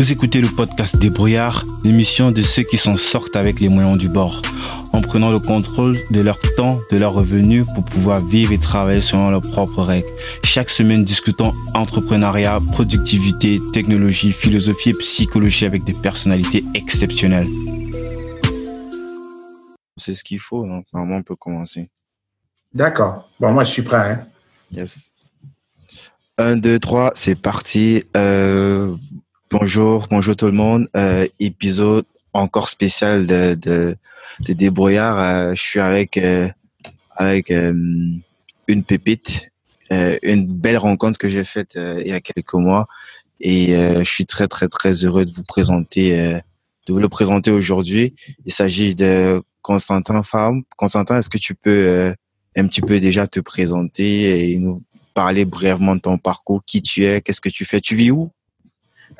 Vous écoutez le podcast Débrouillard, l'émission de ceux qui s'en sortent avec les moyens du bord, en prenant le contrôle de leur temps, de leurs revenus pour pouvoir vivre et travailler selon leurs propres règles. Chaque semaine, discutons entrepreneuriat, productivité, technologie, philosophie et psychologie avec des personnalités exceptionnelles. C'est ce qu'il faut, donc normalement on peut commencer. D'accord. Bon, moi je suis prêt. Hein. Yes. 1, 2, 3, c'est parti. Euh, bonjour, bonjour tout le monde. Euh, épisode encore spécial de, de, de Débrouillard. Euh, je suis avec, euh, avec euh, une pépite, euh, une belle rencontre que j'ai faite il y a quelques mois. Et je suis très, très, très heureux de vous présenter, de vous le présenter aujourd'hui. Il s'agit de Constantin Femme. Constantin, est-ce que tu peux un petit peu déjà te présenter et nous parler brièvement de ton parcours, qui tu es, qu'est-ce que tu fais, tu vis où?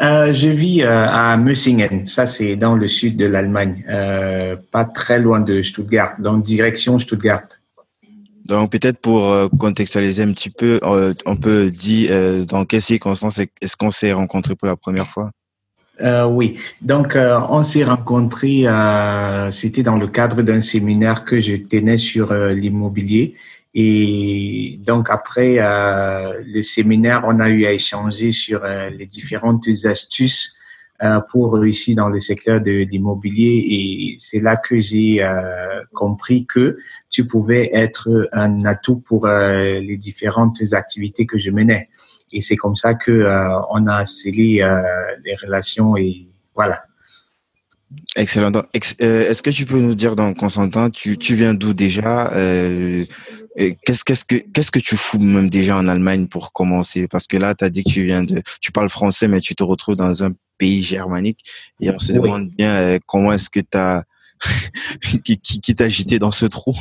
Euh, je vis euh, à Mössingen, ça c'est dans le sud de l'Allemagne, euh, pas très loin de Stuttgart, dans direction Stuttgart. Donc peut-être pour contextualiser un petit peu, on peut dire dans quelles circonstances est-ce qu'on s'est rencontrés pour la première fois? Oui, donc on s'est rencontrés, c'était dans le cadre d'un séminaire que je tenais sur l'immobilier et donc après euh, le séminaire, on a eu à échanger sur euh, les différentes astuces euh, pour réussir dans le secteur de l'immobilier. Et c'est là que j'ai euh, compris que tu pouvais être un atout pour euh, les différentes activités que je menais. Et c'est comme ça que on a scellé les relations et voilà. Excellent. Est-ce que tu peux nous dire, donc, Constantin, tu, tu viens d'où déjà euh, Qu'est-ce qu'est-ce que qu'est-ce que tu fous même déjà en Allemagne pour commencer? Parce que là, tu as dit que tu viens de, tu parles français, mais tu te retrouves dans un pays germanique et on se demande bien euh, comment est-ce que tu as qui, qui, qui t'a agité dans ce trou?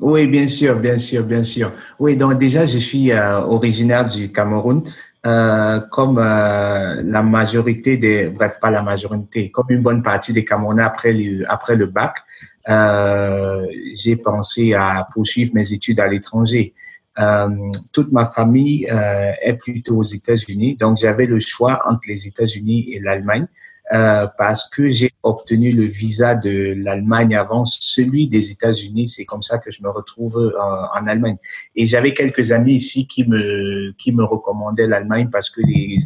Oui, bien sûr, bien sûr, bien sûr. Oui, donc déjà, je suis euh, originaire du Cameroun. Euh, comme euh, la majorité des, bref, pas la majorité, comme une bonne partie des Camerounais après le, après le bac, euh, j'ai pensé à poursuivre mes études à l'étranger. Euh, toute ma famille euh, est plutôt aux États-Unis, donc j'avais le choix entre les États-Unis et l'Allemagne. Euh, parce que j'ai obtenu le visa de l'Allemagne avant celui des États-Unis. C'est comme ça que je me retrouve en, en Allemagne. Et j'avais quelques amis ici qui me qui me recommandaient l'Allemagne parce que les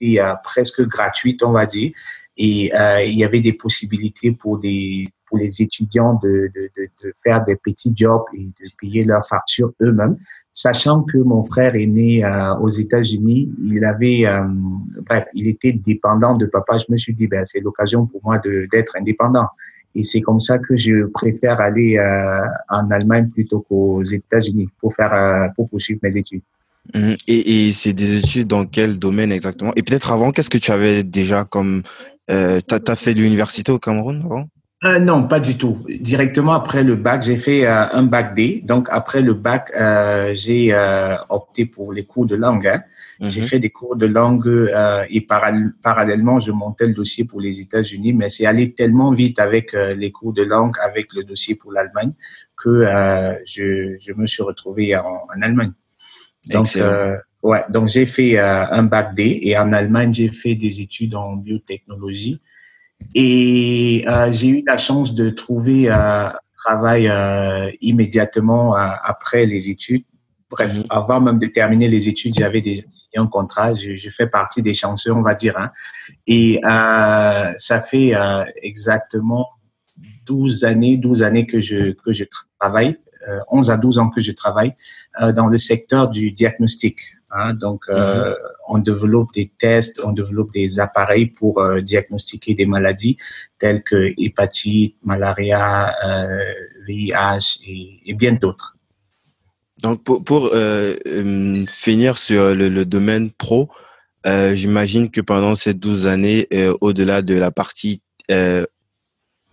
étaient presque gratuites, on va dire, et euh, il y avait des possibilités pour des pour les étudiants de, de, de, faire des petits jobs et de payer leurs factures eux-mêmes, sachant que mon frère est né euh, aux États-Unis, il avait, euh, bref, il était dépendant de papa. Je me suis dit, ben c'est l'occasion pour moi d'être indépendant. Et c'est comme ça que je préfère aller euh, en Allemagne plutôt qu'aux États-Unis pour faire pour poursuivre mes études. Mmh. Et, et c'est des études dans quel domaine exactement? Et peut-être avant, qu'est-ce que tu avais déjà comme... Euh, tu as, fait l'université au Cameroun avant? Euh, non, pas du tout. Directement après le bac, j'ai fait euh, un bac D. Donc après le bac, euh, j'ai euh, opté pour les cours de langue. Hein. J'ai mhm. fait des cours de langue euh, et parallèlement, je montais le dossier pour les États-Unis. Mais c'est allé tellement vite avec les cours de langue, avec le dossier pour l'Allemagne, que je, je, me suis retrouvé en, en Allemagne. Donc, ouais, donc j'ai fait un bac D et en Allemagne, j'ai fait des études en biotechnologie. Et euh, j'ai eu la chance de trouver euh, un travail euh, immédiatement après les études. Bref, mhm. avant même de terminer les études, j'avais déjà signé un contrat. Je, je, fais partie des chanceux, on va dire. Hein. Et ça fait exactement 12 années, 12 années que je, que je travaille, 11 à 12 ans que je travaille dans le secteur du diagnostic. Hein. Donc, mhm. On développe des tests, on développe des appareils pour euh, diagnostiquer des maladies telles que hépatite, malaria, euh, VIH et, et bien d'autres. Donc, pour, euh, euh, finir sur le, domaine pro, j'imagine que pendant ces 12 années, au-delà de la partie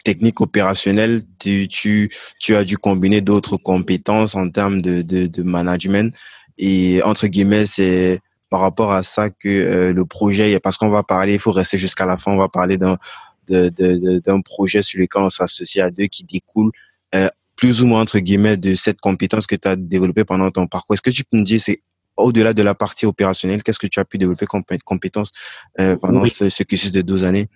technique opérationnelle, tu, as dû combiner d'autres compétences en termes de, de, de management. Et entre guillemets, c'est par rapport à ça que euh, le projet, parce qu'on va parler, il faut rester jusqu'à la fin, on va parler d'un d'un de, de, projet sur lequel on s'associe à deux qui découle euh, plus ou moins entre guillemets de cette compétence que tu as développée pendant ton parcours. Est-ce que tu peux me dire c'est au-delà de la partie opérationnelle, qu'est-ce que tu as pu développer comme compétences pendant ce, ce cursus de 12 années?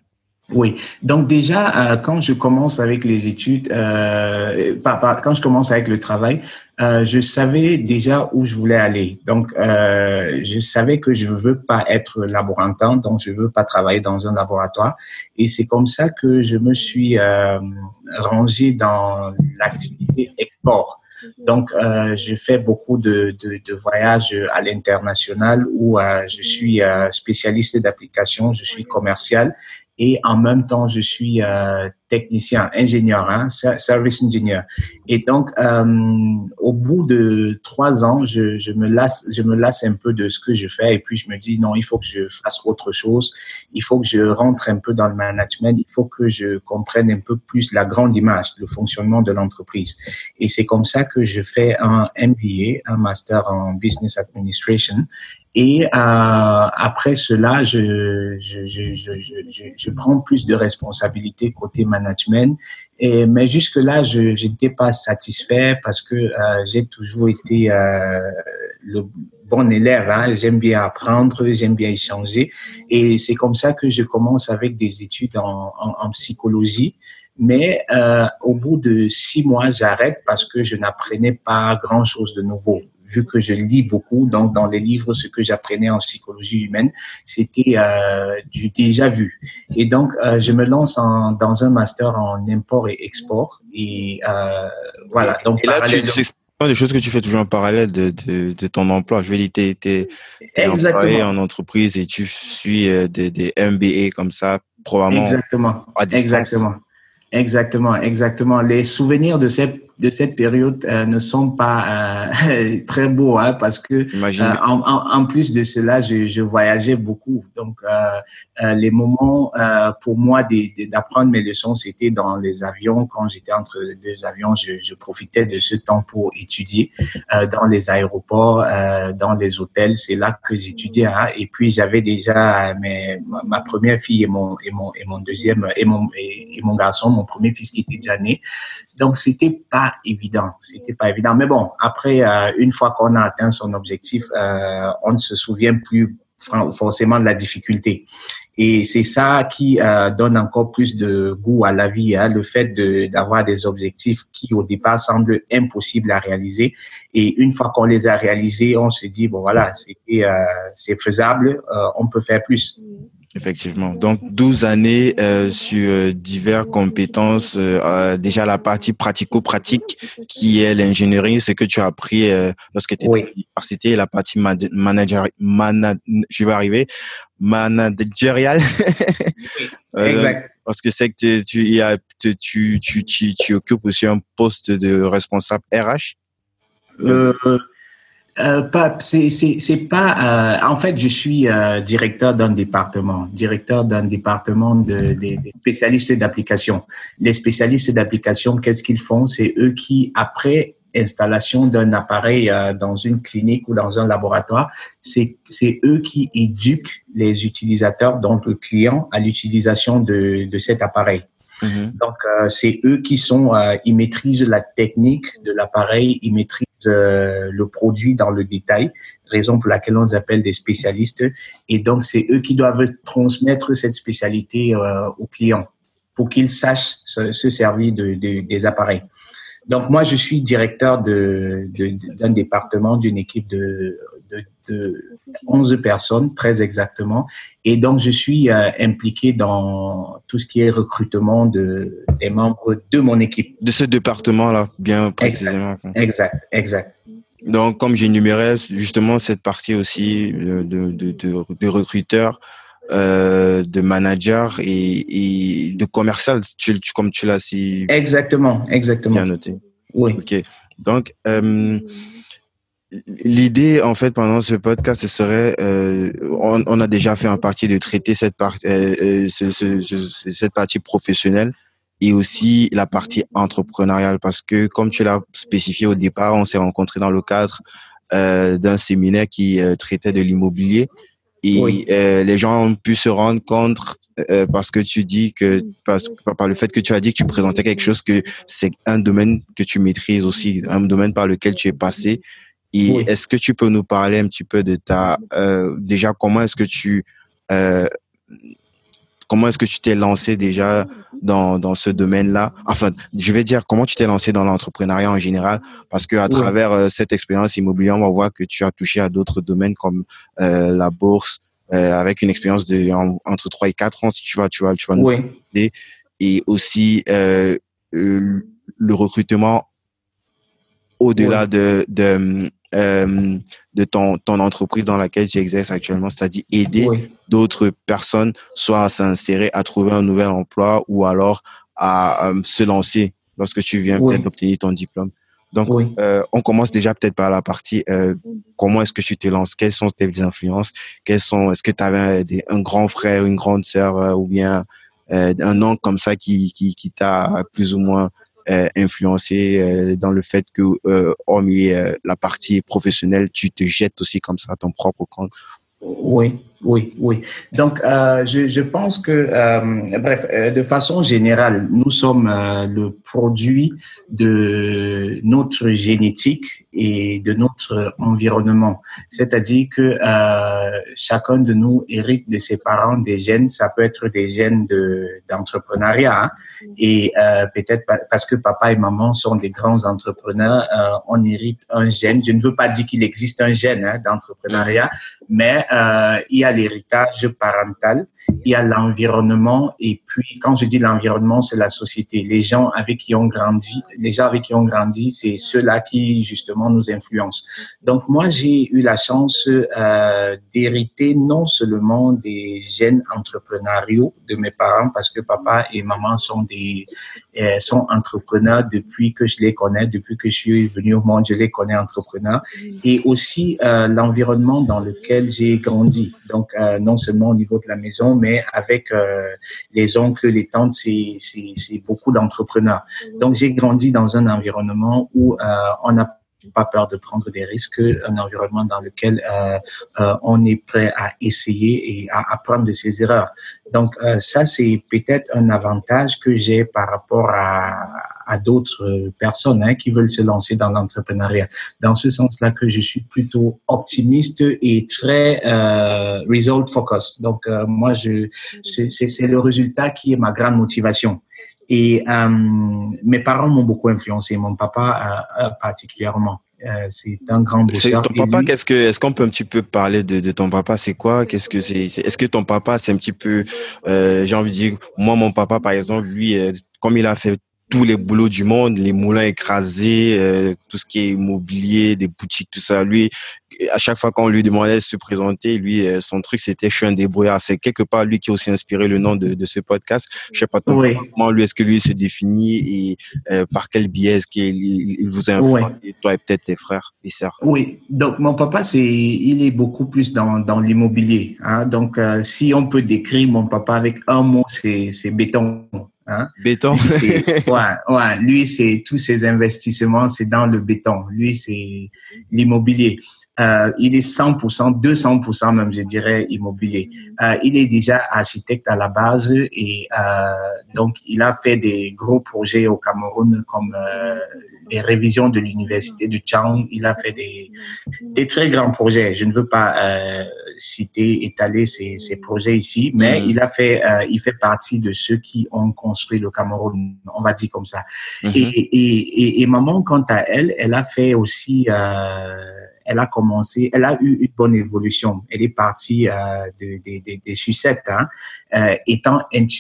Oui, donc déjà, euh, quand je commence avec les études, euh, pas, pas, quand je commence avec le travail, euh, je savais déjà où je voulais aller. Donc, euh, je savais que je veux pas être laborantant, donc je veux pas travailler dans un laboratoire. Et c'est comme ça que je me suis euh, rangé dans l'activité export. Donc, euh, je fais beaucoup de, de, de voyages à l'international où euh, je suis euh, spécialiste d'application, je suis commercial et en même temps, je suis euh, technicien, ingénieur, hein, service engineer. Et donc, euh, au bout de trois ans, je, me lasse, je me lasse un peu de ce que je fais et puis je me dis non, il faut que je fasse autre chose. Il faut que je rentre un peu dans le management. Il faut que je comprenne un peu plus la grande image, le fonctionnement de l'entreprise. Et c'est comme ça que je fais un MBA, un master en business administration. Et euh, après cela, je, je, prends plus de responsabilités côté management. Et, mais jusque-là, je n'étais pas satisfait parce que euh, j'ai toujours été euh, le bon élève. Hein. J'aime bien apprendre, j'aime bien échanger. Et c'est comme ça que je commence avec des études en psychologie. Mais euh, au bout de six mois, j'arrête parce que je n'apprenais pas grand-chose de nouveau vu que je lis beaucoup, donc dans les livres, ce que j'apprenais en psychologie humaine, c'était euh, du déjà vu. Et donc, euh, je me lance en, dans un master en import et export. Et euh, voilà. Donc, et là, tu, c'est des choses que tu fais toujours en parallèle de, de, de ton emploi. Je veux dire, tu es, employé en entreprise et tu suis euh, des, des MBA comme ça, probablement Exactement. à distance. Exactement. Exactement, exactement. Les souvenirs de cette de cette période euh, ne sont pas euh, très beaux hein, parce que euh, en, plus de cela, je, je voyageais beaucoup. Donc, les moments pour moi d'apprendre mes leçons, c'était dans les avions. Quand j'étais entre deux avions, je, je, profitais de ce temps pour étudier dans les aéroports, dans les hôtels. C'est là que j'étudiais. Hein. Et puis, j'avais déjà mes, ma première fille et mon et mon et mon deuxième et mon et, et mon garçon, mon premier fils qui était déjà né. Donc, c'était pas évident. C'était pas évident. Mais bon, après, euh, une fois qu'on a atteint son objectif, euh, on ne se souvient plus forcément de la difficulté. Et c'est ça qui euh, donne encore plus de goût à la vie, hein, le fait d'avoir des objectifs qui au départ semblent impossibles à réaliser. Et une fois qu'on les a réalisés, on se dit, bon voilà, c'est faisable, on peut faire plus. Effectivement. Donc, 12 années euh, sur euh, diverses compétences. Euh, euh, déjà, la partie pratico-pratique qui est l'ingénierie, ce que tu as appris euh, lorsque tu étais oui. à l'université, la partie manager, mana, je vais arriver, managériale. oui, exact. Parce que c'est que tu, y a, tu, tu, tu, tu, occupes aussi un poste de responsable RH. Euh, pas, c'est, c'est, c'est pas. Euh, en fait, je suis euh, directeur d'un département, directeur d'un département de, de, de spécialistes d'application. Les spécialistes d'application, qu'est-ce qu'ils font? C'est eux qui, après installation d'un appareil euh, dans une clinique ou dans un laboratoire, c'est, c'est eux qui éduquent les utilisateurs, donc le client, à l'utilisation de, de cet appareil. Mm-hmm. Donc, euh, c'est eux qui sont, euh, ils maîtrisent la technique de l'appareil, ils maîtrisent le produit dans le détail, raison pour laquelle on les appelle des spécialistes. Et donc, c'est eux qui doivent transmettre cette spécialité euh, aux clients pour qu'ils sachent se, se servir de, de, des appareils. Donc, moi, je suis directeur d'un département, d'une équipe de, de, 11 personnes, très exactement. Et donc, je suis euh, impliqué dans tout ce qui est recrutement de, des membres de mon équipe. De ce département-là, bien précisément. Exact, exact. Donc, comme j'énumérais justement cette partie aussi de, de, de, de recruteurs, euh, de manager et, et de commercial, tu, tu, comme tu l'as si exactement, exactement bien noté. Oui. Ok. Donc euh, l'idée en fait pendant ce podcast ce serait, euh, on, on, a déjà fait un partie de traiter cette partie, euh, euh, ce, ce, ce, cette partie professionnelle et aussi la partie entrepreneuriale parce que comme tu l'as spécifié au départ, on s'est rencontré dans le cadre euh, d'un séminaire qui traitait de l'immobilier et oui. euh, les gens ont pu se rendre compte euh, parce que tu dis que parce, par le fait que tu as dit que tu présentais quelque chose que c'est un domaine que tu maîtrises aussi un domaine par lequel tu es passé Et est-ce que tu peux nous parler un petit peu de ta, euh, déjà, comment est-ce que tu, euh, comment est-ce que tu t'es lancé déjà dans, dans ce domaine-là? Enfin, je vais dire comment tu t'es lancé dans l'entrepreneuriat en général, parce que à travers euh, cette expérience immobilière, on va voir que tu as touché à d'autres domaines comme euh, la bourse, euh, avec une expérience de entre 3 et 4 ans, si tu vas, tu vas, tu vas oui. nous et aussi euh, le recrutement au-delà de, de, euh, de ton, ton entreprise dans laquelle tu exerces actuellement, c'est-à-dire aider d'autres personnes soit à s'insérer, à trouver un nouvel emploi ou alors à euh, se lancer lorsque tu viens peut-être d'obtenir ton diplôme. Donc, euh, on commence déjà peut-être par la partie euh, comment est-ce que tu te lances, quelles sont tes influences, quels sont, est-ce que tu avais un grand frère, une grande sœur euh, ou bien un oncle comme ça qui, qui, qui t'a plus ou moins euh, influencé euh, dans le fait que, euh, hormis la partie professionnelle, tu te jettes aussi comme ça à ton propre compte. Oui, oui, oui. Donc, euh, je, je, pense que, euh, bref, euh, de façon générale, nous sommes euh, le produit de notre génétique et de notre environnement. C'est-à-dire que euh, chacun de nous hérite de ses parents des gènes. Ça peut être des gènes de d'entrepreneuriat hein. et peut-être parce que papa et maman sont des grands entrepreneurs, on hérite un gène. Je ne veux pas dire qu'il existe un gène hein, d'entrepreneuriat, mais il y a l'héritage parental, il y a l'environnement et puis quand je dis l'environnement, c'est la société. Les gens avec qui on grandit, les gens avec qui on grandit, c'est ceux-là qui justement nous influencent. Donc moi, j'ai eu la chance euh, d'hériter non seulement des gènes entrepreneuriaux de mes parents parce que papa et maman sont des euh, sont entrepreneurs depuis que je les connais, depuis que je suis venu au monde, je les connais entrepreneurs et aussi euh, l'environnement dans lequel j'ai grandi. Donc donc euh, non seulement au niveau de la maison, mais avec euh, les oncles, les tantes, c'est beaucoup d'entrepreneurs. Donc j'ai grandi dans un environnement où euh, on n'a pas peur de prendre des risques, un environnement dans lequel euh, euh, on est prêt à essayer et à apprendre de ses erreurs. Donc euh, ça, c'est peut-être un avantage que j'ai par rapport à, à d'autres personnes hein, qui veulent se lancer dans l'entrepreneuriat. Dans ce sens-là que je suis plutôt optimiste et très euh, result focus. Donc euh, moi, je c'est le résultat qui est ma grande motivation. Et euh, mes parents m'ont beaucoup influencé, mon papa euh, particulièrement. Euh, c'est un grand bosseur. Ton papa, qu'est-ce que, est-ce qu'on peut un petit peu parler de, de ton papa? C'est quoi? Qu'est-ce que c'est Est-ce que ton papa, c'est un petit peu, euh, j'ai envie de dire, moi, mon papa, par exemple, lui, euh, comme il a fait tous les boulots du monde, les moulins écrasés, euh, tout ce qui est immobilier, des boutiques, tout ça. Lui, à chaque fois qu'on lui demandait de se présenter, lui, euh, son truc, c'était je suis un débrouillard. C'est quelque part lui qui a aussi inspiré le nom de, de ce podcast. Je sais pas comment lui est-ce que lui se définit et euh, par quel biais est-ce qu'il il vous a influencé, toi et peut-être tes frères et sœurs? Oui, donc mon papa, c'est il est beaucoup plus dans, dans l'immobilier. Hein? Donc si on peut décrire mon papa avec un mot, c'est béton. Hein? Béton. Lui, ouais, ouais, lui, c'est tous ses investissements, c'est dans le béton. Lui, c'est l'immobilier. Euh, il est 100%, 200% même, je dirais, immobilier. Euh, il est déjà architecte à la base et euh, donc il a fait des gros projets au Cameroun comme euh, les révisions de l'université de Chang. Il a fait des, des très grands projets. Je ne veux pas euh, citer, étaler ces, ces projets ici, mais mm. il a fait, euh, il fait partie de ceux qui ont construit le Cameroun, on va dire comme ça. Mm-hmm. Et, et, et, et, maman, quant à elle, elle a fait aussi elle a commencé, elle a eu une bonne évolution. Elle est partie euh, de, de, de, des sucettes, hein, euh, étant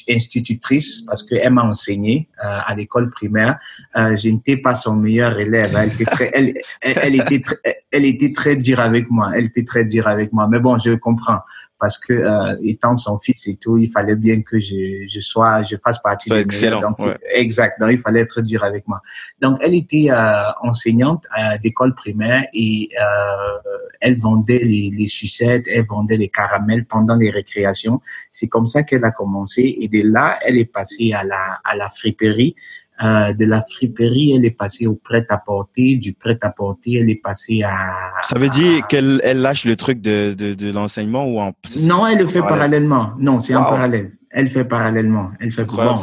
institutrice parce qu'elle m'a enseigné euh, à l'école primaire. Euh, je n'étais pas son meilleur élève. Elle était très, elle, elle, elle était, très, elle était très dure avec moi. Elle était très dure avec moi. Mais bon, je comprends parce que euh, étant son fils et tout, il fallait bien que je, je sois, je fasse partie de excellent. Donc, ouais. Exact. Donc il fallait être dur avec moi. Donc elle était euh, enseignante à l'école primaire et euh, elle vendait les, les sucettes, elle vendait les caramels pendant les récréations. C'est comme ça qu'elle a commencé et de là elle est passée à la à la friperie de la friperie, elle est passée au prêt-à-porter, du prêt-à-porter, elle est passée à... Ça veut dire qu'elle elle lâche le truc de, de, de l'enseignement ou en... Non, elle le fait parallèlement. Non, c'est wow. en parallèle. Elle fait parallèlement. Elle fait bon.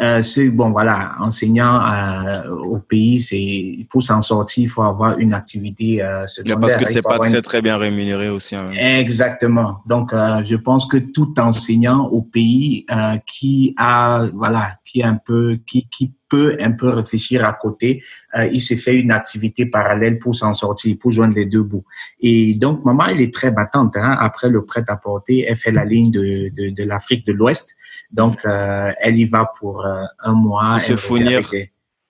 Euh, bon, voilà, enseignant euh, au pays, c'est pour s'en sortir, il faut avoir une activité euh, secondaire. Parce que c'est pas très très bien rémunéré aussi. Hein. Exactement. Donc, euh, je pense que tout enseignant au pays qui a, voilà, qui est un peu, qui qui peut un peu réfléchir à côté, euh, il s'est fait une activité parallèle pour s'en sortir, pour joindre les deux bouts. Et donc, maman, elle est très battante. Hein. Après le prêt-à-porter, elle fait la ligne de, l'Afrique de l'Ouest. Donc, euh, elle y va pour euh, un mois. se fournir.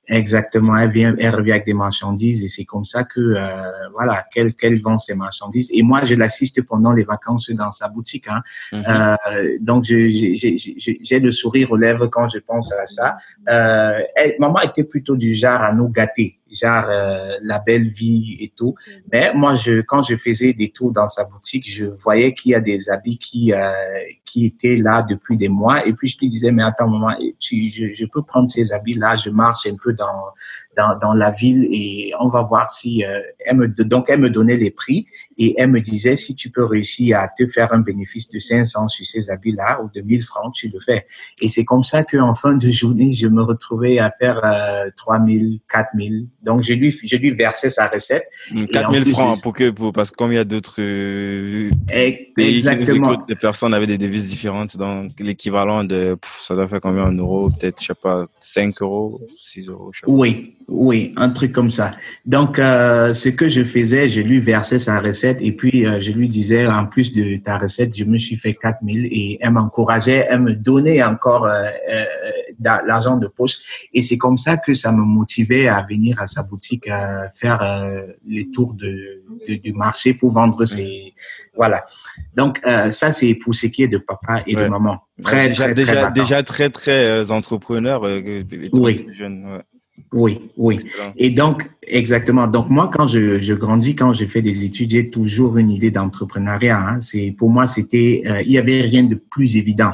Exactement, elle vient, elle revient avec des marchandises et c'est comme ça que euh, voilà qu'elle qu'elle vend ses marchandises. Et moi, je l'assiste pendant les vacances dans sa boutique. Hein. Mm-hmm. euh, donc, j'ai le sourire aux lèvres quand je pense à ça. Euh, elle, maman était plutôt du genre à nous gâter genre euh, la belle vie et tout. Mais moi, je, quand je faisais des tours dans sa boutique, je voyais qu'il y a des habits qui euh, qui étaient là depuis des mois. Et puis je lui disais, mais attends, maman, tu, je, je peux prendre ces habits-là, je marche un peu dans dans, dans la ville et on va voir si euh, elle me donc elle me donnait les prix et elle me disait si tu peux réussir à te faire un bénéfice de 500 sur ces habits-là ou de 1000 francs, tu le fais. Et c'est comme ça qu'en fin de journée, je me retrouvais à faire euh, 3000, 4000 donc, je lui, je lui versais sa recette. 4000 hmm, francs pour que, pour, parce que comme il y a d'autres euh, pays Exactement. des personnes avaient des devises différentes, donc l'équivalent de, ça doit faire combien en euros? Peut-être, je sais pas, 5 euros, 6 euros, je sais pas. Oui, oui, un truc comme ça. Donc, euh, ce que je faisais, je lui versais sa recette et puis euh, je lui disais, en plus de ta recette, je me suis fait 4000 et elle m'encourageait, elle me donnait encore euh, euh l'argent de poche. Et c'est comme ça que ça me motivait à venir à sa boutique, à faire euh, les tours de, de, du marché pour vendre ses... Voilà. Donc, ça, c'est pour ce qui est de papa et de maman. Très, déjà, très, déjà, très déjà très, très entrepreneur. oui. Jeune, Oui, oui. Et donc, exactement. Donc, moi, quand je, je grandis, quand j'ai fait des études, j'ai toujours une idée d'entrepreneuriat. Hein. C'est Pour moi, c'était, euh, il y avait rien de plus évident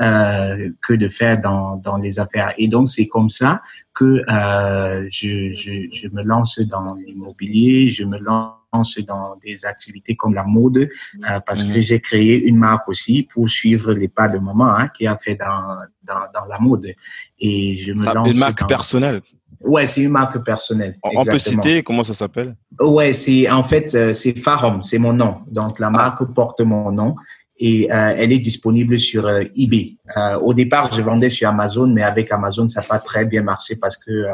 euh, que de faire dans, dans les affaires. Et donc, c'est comme ça que euh, je, je, je me lance dans l'immobilier, je me lance dans des activités comme la mode euh, parce que mhm. j'ai créé une marque aussi pour suivre les pas de maman hein, qui a fait dans, dans, dans la mode et je me lance une marque personnelle Ouais, c'est une marque personnelle. On peut citer comment ça s'appelle? Ouais, c'est en fait euh, c'est Farom, c'est mon nom. Donc la ah. marque porte mon nom et euh, elle est disponible sur euh, eBay. Euh, au départ, je vendais sur Amazon, mais avec Amazon, ça n'a pas très bien marché parce que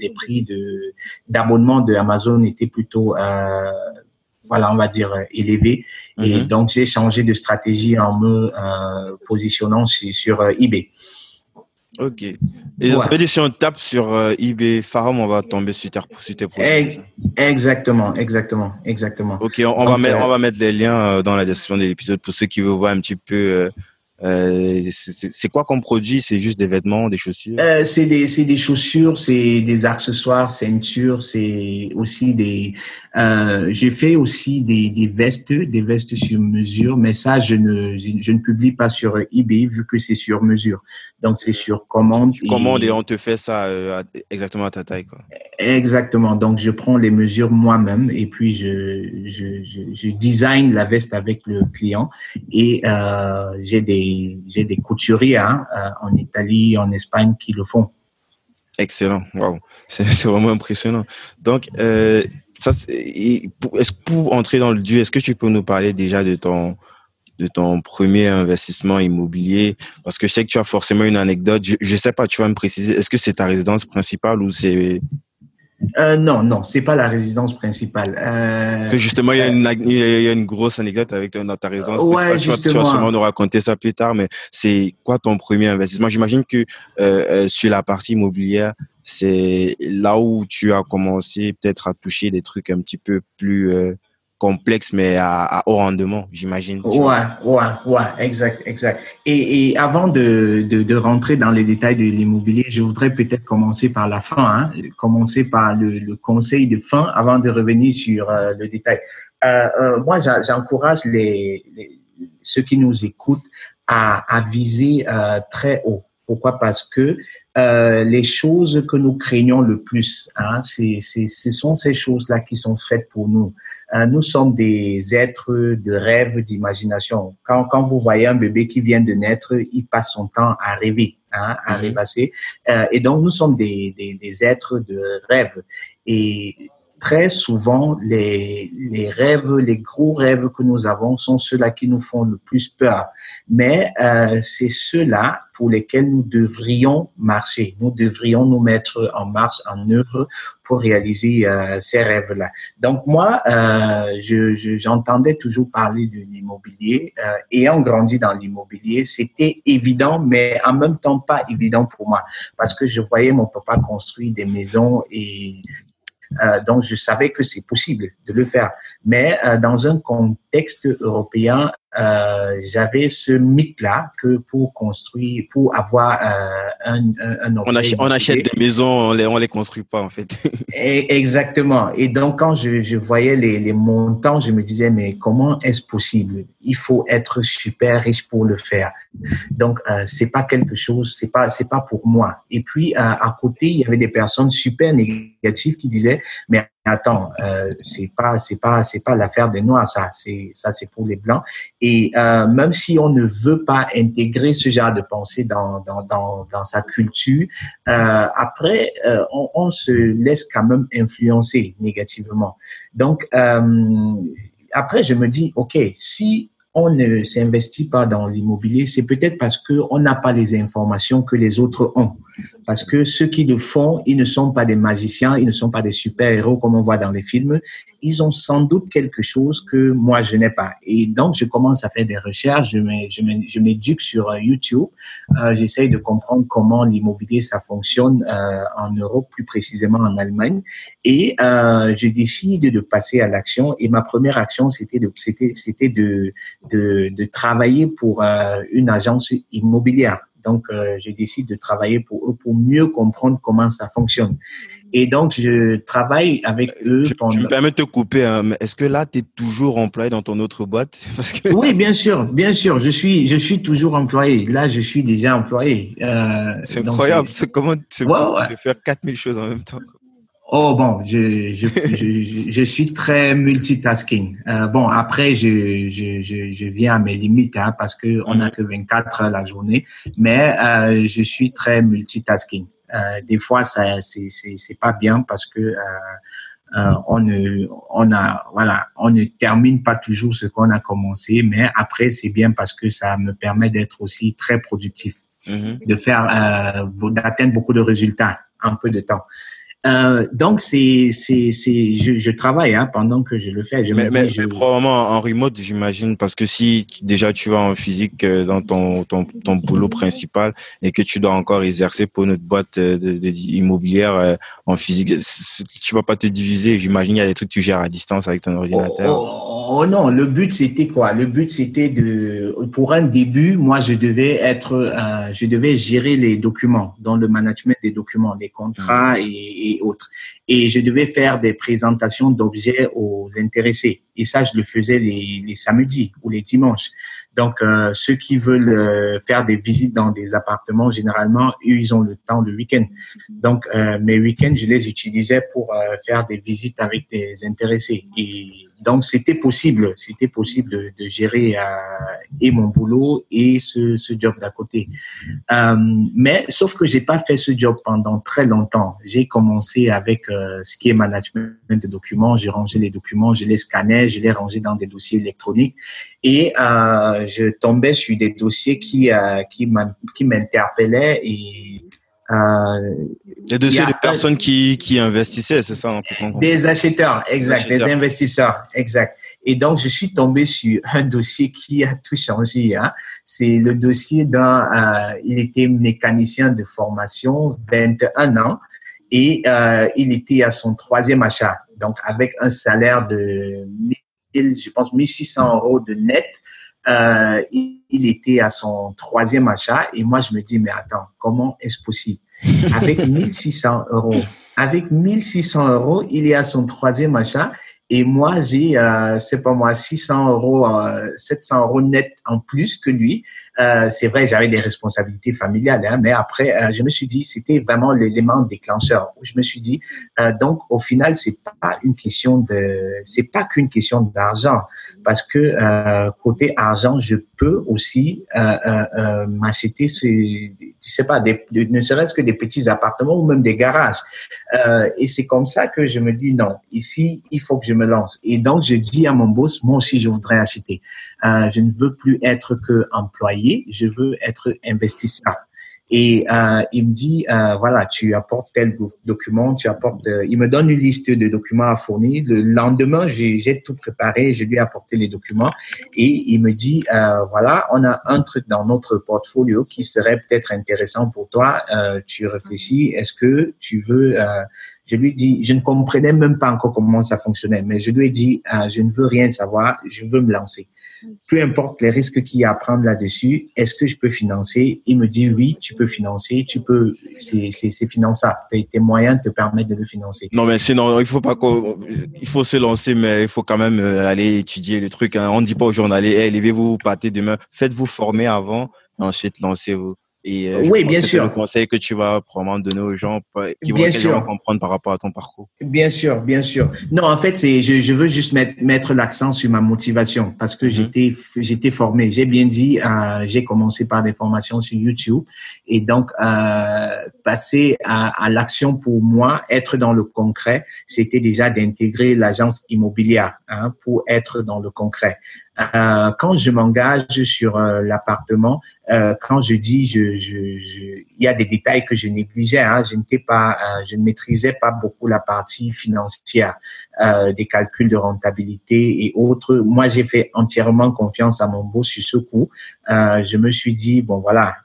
les prix de d'abonnement de Amazon étaient plutôt voilà, on va dire élevés. Et mm-hmm. donc j'ai changé de stratégie en me positionnant sur, sur eBay. Ok. Et ça veut dire si on tape sur euh, eBay Farum, on va tomber sur tes, sur tes produits. Exactement, exactement, exactement. Ok, on, va mettre, euh, on va mettre les liens euh, dans la description de l'épisode pour ceux qui veulent voir un petit peu euh, c'est quoi comme produit? C'est juste des vêtements, des chaussures? Euh, C'est des, des chaussures, c'est des accessoires, ceintures, c'est aussi des. Euh, J'ai fait aussi des, des vestes, des vestes sur mesure, mais ça je ne je ne publie pas sur eBay vu que c'est sur mesure. Donc c'est sur commande. Commande et on te fait ça euh, exactement à ta taille quoi. Exactement. Donc je prends les mesures moi-même et puis je je, design la veste avec le client et euh, j'ai des j'ai des couturiers hein, euh, en Italie, en Espagne qui le font. Excellent, wow, c'est vraiment impressionnant. Donc, euh, ça, est-ce pour entrer dans le dur, est-ce que tu peux nous parler déjà de ton de ton premier investissement immobilier? Parce que je sais que tu as forcément une anecdote. Je, ne sais pas, tu vas me préciser. Est-ce que c'est ta résidence principale ou c'est euh, non, non, c'est pas la résidence principale. Euh, justement, il y, a une, il y a une grosse anecdote avec ta, ta résidence. Ouais, tu, justement. tu vas sûrement nous raconter ça plus tard, mais c'est quoi ton premier investissement? J'imagine que euh, euh, sur la partie immobilière, c'est là où tu as commencé peut-être à toucher des trucs un petit peu plus euh, complexe, mais à, à haut rendement, j'imagine. Ouais, ouais, ouais, exact, exact. Et, et avant de, de, de, rentrer dans les détails de l'immobilier, je voudrais peut-être commencer par la fin, hein, commencer par le, le, conseil de fin avant de revenir sur euh, le détail. Euh, euh, moi, j'encourage les, les, ceux qui nous écoutent à, à viser euh, très haut. Pourquoi? Parce que euh, les choses que nous craignons le plus, hein, c'est, c'est, ce sont ces choses-là qui sont faites pour nous. Euh, nous sommes des êtres de rêve, d'imagination. Quand, quand vous voyez un bébé qui vient de naître, il passe son temps à rêver. hein, à mhm. rêvasser. Euh, et donc, nous sommes des, des, des êtres de rêve. Et très souvent, les, les rêves, les gros rêves que nous avons sont ceux-là qui nous font le plus peur. Mais euh, c'est ceux-là pour lesquels nous devrions marcher. Nous devrions nous mettre en marche, en œuvre pour réaliser euh, ces rêves-là. Donc moi, euh, je, j'entendais toujours parler de l'immobilier. Euh, ayant grandi dans l'immobilier, c'était évident, mais en même temps pas évident pour moi parce que je voyais mon papa construire des maisons et euh, donc, je savais que c'est possible de le faire. Mais euh, dans un contexte européen, euh, j'avais ce mythe-là que pour construire, pour avoir euh, un, un, on, achète, on, achète, des maisons, on les, on les construit pas en fait. exactement. Et donc quand je, je voyais les, les, montants, je me disais mais comment est-ce possible? Il faut être super riche pour le faire. Donc euh, c'est pas quelque chose, c'est pas c'est pas pour moi. Et puis euh, à côté il y avait des personnes super négatives qui disaient mais attends, euh, c'est pas c'est pas c'est pas l'affaire des noirs ça, c'est ça c'est pour les blancs et euh, même si on ne veut pas intégrer ce genre de pensée dans dans dans, dans sa culture, euh, après euh, on, on, se laisse quand même influencer négativement. Donc après je me dis ok si on ne s'investit pas dans l'immobilier, c'est peut-être parce que on n'a pas les informations que les autres ont. Parce que ceux qui le font, ils ne sont pas des magiciens, ils ne sont pas des super-héros comme on voit dans les films. Ils ont sans doute quelque chose que moi, je n'ai pas. Et donc, je commence à faire des recherches, je m'éduque sur euh, YouTube, euh, j'essaye de comprendre comment l'immobilier, ça fonctionne euh, en Europe, plus précisément en Allemagne. Et euh, je décide de passer à l'action. Et ma première action, c'était de, c'était, c'était de, de, de travailler pour euh, une agence immobilière. Donc, euh, je décide de travailler pour eux pour mieux comprendre comment ça fonctionne. Et donc, je travaille avec eux je, pendant... Je me permets de te couper. Hein, mais Est-ce que là, tu es toujours employé dans ton autre boîte? Parce que... Oui, bien sûr. Bien sûr. Je suis, je suis toujours employé. Là, je suis déjà employé. Euh, c'est incroyable. C'est comment tu ouais, ouais. de faire 4000 choses en même temps Oh bon, je, je, je, je, suis très multitasking. Euh, bon, après, je, je, je, viens à mes limites hein, parce que on n'a que 24 heures la journée, mais euh, je suis très multitasking. Euh, des fois, ça c'est c'est pas bien parce que euh, euh, on ne on a voilà on ne termine pas toujours ce qu'on a commencé, mais après c'est bien parce que ça me permet d'être aussi très productif, mm-hmm. de faire euh, d'atteindre beaucoup de résultats en peu de temps. Euh, donc, c'est, c'est, c'est, je, je travaille hein, pendant que je le fais. Je mais, mais, je... probablement en remote, j'imagine, parce que si déjà tu vas en physique euh, dans ton, ton, ton boulot principal et que tu dois encore exercer pour notre boîte euh, de, de, immobilière euh, en physique, tu vas pas te diviser. J'imagine il y a des trucs que tu gères à distance avec ton ordinateur. Oh, oh, oh non, le but c'était quoi? Le but c'était de, pour un début, moi je devais être, euh, je devais gérer les documents, dans le management des documents, des contrats mmh. et et autres. Et je devais faire des présentations d'objets aux intéressés. Et ça, je le faisais les, samedis ou les dimanches. Donc, euh, ceux qui veulent euh, faire des visites dans des appartements, généralement, eux, ils ont le temps le week-end. Donc, euh, mes week-ends, je les utilisais pour faire des visites avec des intéressés. Et donc, c'était possible, c'était possible de, gérer euh, et mon boulot et ce, ce job d'à côté. Euh, mais sauf que j'ai pas fait ce job pendant très longtemps. J'ai commencé avec euh, ce qui est management de documents. J'ai rangé les documents, je les scannais, je les rangeais dans des dossiers électroniques et euh, je tombais sur des dossiers qui euh, qui m'interpellaient et euh, des dossiers de personnes qui, qui investissaient, c'est ça Des acheteurs, exact, des, investisseurs, exact. Et donc, je suis tombé sur un dossier qui a tout changé. Hein. C'est le dossier d'un, euh, il était mécanicien de formation, 21 ans, et euh, il était à son troisième achat. Donc, avec un salaire de 1000, je pense 1600 euros de net, euh, il, il, était à son troisième achat et moi je me dis mais attends comment est-ce possible? Avec 1600 euros avec 1600 euros il est à son troisième achat et moi j'ai euh, c'est pas moi 600 euros, 700 euros net en plus que lui. c'est vrai, j'avais des responsabilités familiales, hein, mais après je me suis dit c'était vraiment l'élément déclencheur. Je me suis dit donc au final c'est pas une question de c'est pas qu'une question d'argent parce que côté argent je peux aussi m'acheter ce je sais pas, des, ne serait-ce que des petits appartements ou même des garages. Euh, et c'est comme ça que je me dis non, ici, il faut que je me lance. Et donc, je dis à mon boss, moi aussi, je voudrais acheter. Euh, je ne veux plus être que employé, je veux être investisseur. Et euh, il me dit, euh, voilà, tu apportes tel document, tu apportes... Euh, il me donne une liste de documents à fournir. Le lendemain, j'ai tout préparé, je lui ai apporté les documents et il me dit, euh, voilà, on a un truc dans notre portfolio qui serait peut-être intéressant pour toi. Euh, tu réfléchis, est-ce que tu veux je lui dis, je ne comprenais même pas encore comment ça fonctionnait, mais je lui ai dit, euh, je ne veux rien savoir, je veux me lancer. Peu importe les risques qu'il y a à prendre là-dessus, est-ce que je peux financer? Il me dit, oui, tu peux financer, tu peux, c'est finançable. Tes, tes moyens te permettent de le financer. Non, mais sinon, il faut pas il faut se lancer, mais il faut quand même euh, aller étudier le truc. Hein. On ne dit pas aux journalistes, hey, levez-vous, partez demain. Faites-vous former avant, ensuite lancez-vous. Et euh, oui, bien sûr. C'est le conseil que tu vas probablement donner aux gens qui vont, bien comprendre par rapport à ton parcours. Bien sûr, bien sûr. Non, en fait, c'est je, je veux juste mettre, mettre l'accent sur ma motivation parce que mhm. j'étais j'étais formé. J'ai bien dit, euh, j'ai commencé par des formations sur YouTube et donc euh, passer à, à l'action pour moi, être dans le concret, c'était déjà d'intégrer l'agence immobilière hein, pour être dans le concret. Euh, quand je m'engage sur euh, l'appartement, euh, quand je dis, je, je, je, il y a des détails que je négligeais. Hein, je n'étais pas, je ne maîtrisais pas beaucoup la partie financière, des calculs de rentabilité et autres. Moi, j'ai fait entièrement confiance à mon boss sur ce coup. je me suis dit, bon voilà,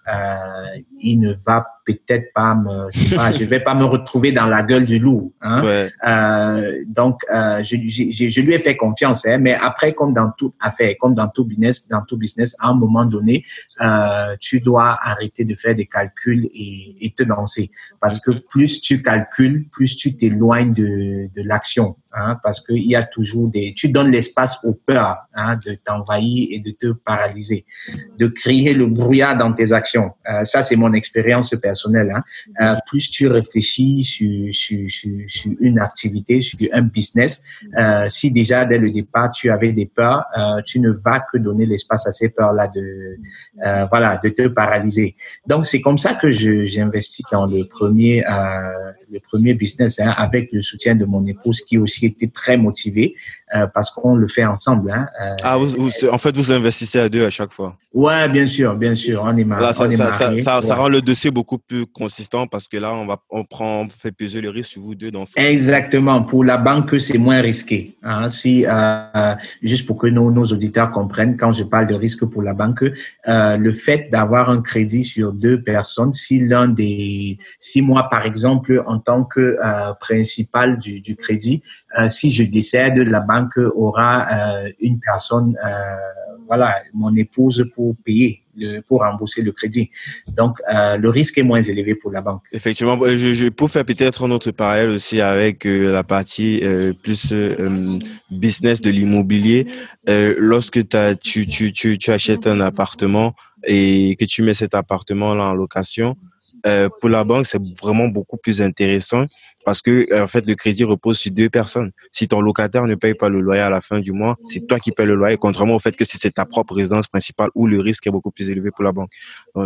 il ne va peut-être pas me, pas, je vais pas me retrouver dans la gueule du loup. Hein? Euh, donc, euh, je, je, je, lui ai fait confiance, hein, mais après, comme dans toute affaire, comme dans tout business, dans tout business, à un moment donné, euh, tu dois arrêter de faire des calculs et, et te lancer, parce que plus tu calcules, plus tu t'éloignes de, de l'action hein, parce qu'il y a toujours des... Tu donnes l'espace aux peurs hein, de t'envahir et de te paralyser, de créer le brouillard dans tes actions. Euh, ça, c'est mon expérience personnelle. Hein. Euh, plus tu réfléchis sur, sur, sur, sur, une activité, sur un business, euh, si déjà dès le départ tu avais des peurs, euh, tu ne vas que donner l'espace à ces peurs-là de, euh, voilà, de te paralyser. Donc, c'est comme ça que j'investis dans le premier, euh, le premier business hein, avec le soutien de mon épouse qui aussi était très motivé euh, parce qu'on le fait ensemble. Hein, euh, ah, vous, en fait, vous investissez à deux à chaque fois. Ouais, bien sûr, bien sûr. On est, là, ça, ça, ça, rend le dossier beaucoup plus consistant parce que là, on va, on prend, on fait peser le risque sur vous deux. Donc, Exactement. Pour la banque, c'est moins risqué. Hein. Si, euh, juste pour que nos, nos auditeurs comprennent, quand je parle de risque pour la banque, le fait d'avoir un crédit sur deux personnes, si l'un des, si moi, par exemple, en tant que principal du, crédit, euh, si je décède, la banque aura euh, une personne, euh, voilà, mon épouse pour payer, pour rembourser le crédit. Donc, le risque est moins élevé pour la banque. Effectivement, je, je peux faire peut-être un autre parallèle aussi avec la partie plus business de l'immobilier. lorsque tu, tu, achètes un appartement et que tu mets cet appartement là en location, pour la banque, c'est vraiment beaucoup plus intéressant parce que en fait le crédit repose sur deux personnes. Si ton locataire ne paye pas le loyer à la fin du mois, c'est toi qui payes le loyer, contrairement au fait que si c'est ta propre résidence principale où le risque est beaucoup plus élevé pour la banque.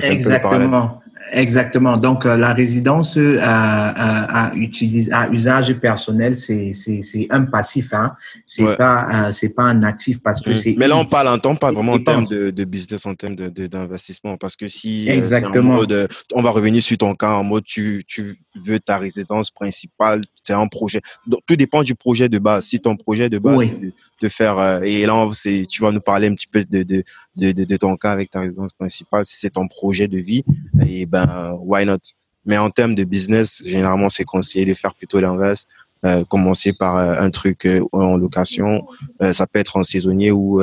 Exactement. Exactement. Donc, euh, la résidence euh, à, utilise, à usage personnel, c'est c'est un passif, hein. C'est pas c'est pas un actif parce que mmh. c'est. Mais là, on parle en temps, pas vraiment en termes de, de, business, en termes de d'investissement, parce que si euh, Exactement. on va revenir sur ton cas en mode tu tu veux ta résidence principale, c'est un projet. Donc, tout dépend du projet de base. Si ton projet de base c'est de, faire et là, c'est tu vas nous parler un petit peu de de, de de ton cas avec ta résidence principale. Si c'est ton projet de vie, et ben ben why not? Mais en termes de business généralement c'est conseillé de faire plutôt l'inverse euh, commencer par euh, un truc euh, en location ça peut être en saisonnier ou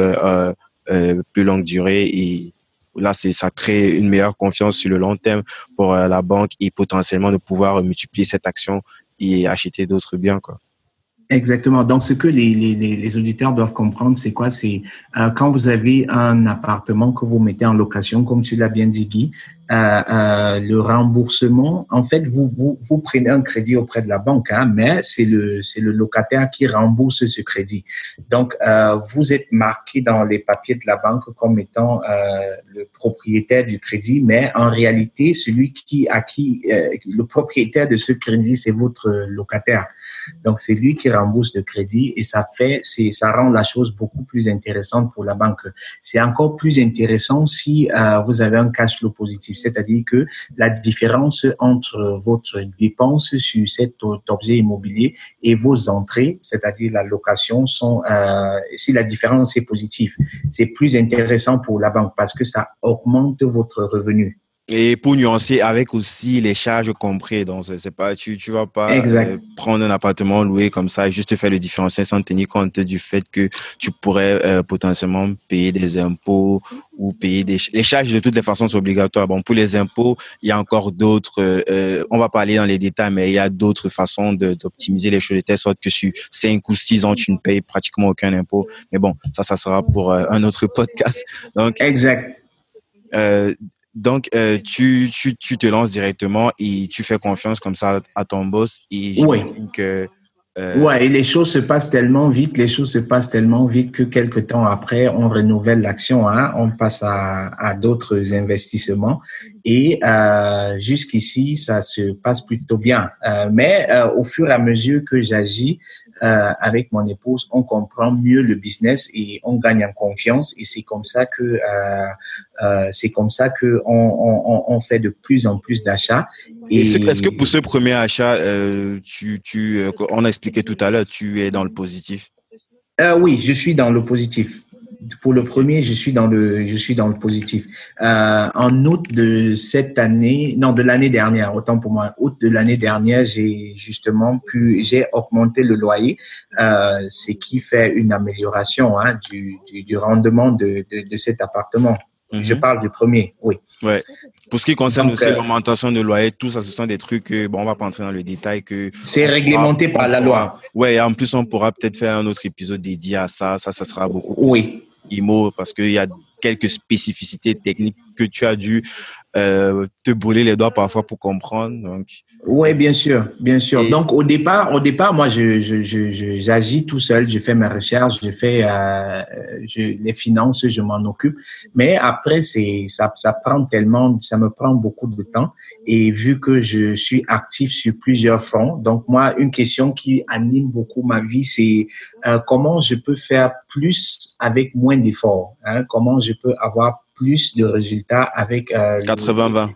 plus longue durée et là c'est ça crée une meilleure confiance sur le long terme pour la banque et potentiellement de pouvoir multiplier cette action et acheter d'autres biens quoi Exactement. Donc, ce que les auditeurs doivent comprendre, c'est quoi? C'est euh, quand vous avez un appartement que vous mettez en location, comme tu l'as bien dit, Guy, le remboursement, en fait, vous, vous, vous prenez un crédit auprès de la banque, hein, mais c'est le, le locataire qui rembourse ce crédit. Donc, euh, vous êtes marqué dans les papiers de la banque comme étant euh, le propriétaire du crédit, mais en réalité, celui qui à qui euh, le propriétaire de ce crédit, c'est votre locataire. Donc, c'est lui qui rembourse le crédit et ça fait, ça rend la chose beaucoup plus intéressante pour la banque. C'est encore plus intéressant si euh, vous avez un cash flow positif, c'est-à-dire que la différence entre votre dépense sur cet objet immobilier et vos entrées, c'est-à-dire la location, sont, euh, si la différence est positive, c'est plus intéressant pour la banque parce que ça augmente votre revenu. Et pour nuancer, avec aussi les charges compris. Donc, c'est pas, tu, tu vas pas euh, prendre un appartement loué comme ça et juste faire le différentiel sans tenir compte du fait que tu pourrais euh, potentiellement payer des impôts ou payer des les charges de toutes les façons sont obligatoires. Bon, pour les impôts, il y a encore d'autres. Euh, on va pas aller dans les détails, mais il y a d'autres façons d'optimiser les choses de telle sorte que sur cinq ou six ans, tu ne payes pratiquement aucun impôt. Mais bon, ça, ça sera pour un autre podcast. Donc, exact. Euh, donc, euh, tu, tu, tu, te lances directement et tu fais confiance comme ça à ton boss. Et oui. que. Euh... Ouais, et les choses se passent tellement vite, les choses se passent tellement vite que quelques temps après, on renouvelle l'action, hein, on passe à, à d'autres investissements. Et euh, jusqu'ici, ça se passe plutôt bien. Euh, mais euh, au fur et à mesure que j'agis, euh, avec mon épouse, on comprend mieux le business et on gagne en confiance. Et c'est comme ça que euh, euh, c'est comme ça que on, on, on, fait de plus en plus d'achats. Et est-ce que pour ce premier achat, euh, tu, tu, euh, on a tout à l'heure, tu es dans le positif euh, Oui, je suis dans le positif pour le premier, je suis dans le, je suis dans le positif. Euh, en août de cette année, non de l'année dernière, autant pour moi, août de l'année dernière, j'ai justement pu, j'ai augmenté le loyer, euh, ce qui fait une amélioration hein, du, du, rendement de, de, de cet appartement. Mm -hmm. Je parle du premier, oui. Ouais. Pour ce qui concerne Donc, aussi euh, l'augmentation de loyer, tout ça, ce sont des trucs que, bon, on va pas entrer dans le détail que. C'est réglementé pourra, par la loi. Ouais, en plus, on pourra peut-être faire un autre épisode dédié à ça. Ça, ça sera beaucoup plus. Oui IMO parce qu'il y a quelques spécificités techniques que tu as dû euh, te brûler les doigts parfois pour comprendre. Donc, oui, bien sûr, bien sûr. Et Donc au départ, au départ, moi, je, je, je, j'agis tout seul. Je fais mes recherches, je fais euh, je, les finances, je m'en occupe. Mais après, c'est ça, ça prend tellement, ça me prend beaucoup de temps. Et vu que je suis actif sur plusieurs fronts, donc moi, une question qui anime beaucoup ma vie, c'est euh, comment je peux faire plus avec moins d'efforts. Hein? Comment je peux avoir plus de résultats avec euh, 80-20.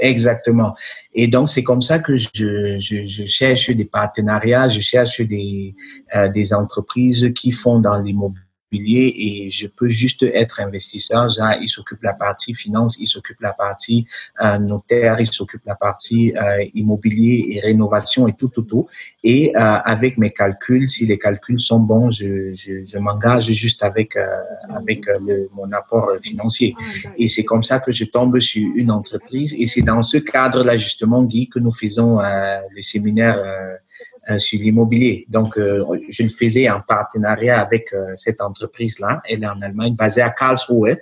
Exactement. Et donc, c'est comme ça que je, je, je, cherche des partenariats, je cherche des, euh, des entreprises qui font dans l'immobilier et je peux juste être investisseur. Genre, il s'occupe la partie finance, il s'occupe la partie euh, notaire, il s'occupe la partie euh, immobilier et rénovation et tout, tout, tout. Et euh, avec mes calculs, si les calculs sont bons, je, je, je m'engage juste avec, euh, avec le, mon apport financier. Et c'est comme ça que je tombe sur une entreprise. Et c'est dans ce cadre-là, justement, Guy, que nous faisons euh, le séminaire euh, sur l'immobilier. Donc, euh, je le faisais en partenariat avec euh, cette entreprise-là. Elle est en Allemagne, basée à Karlsruhe,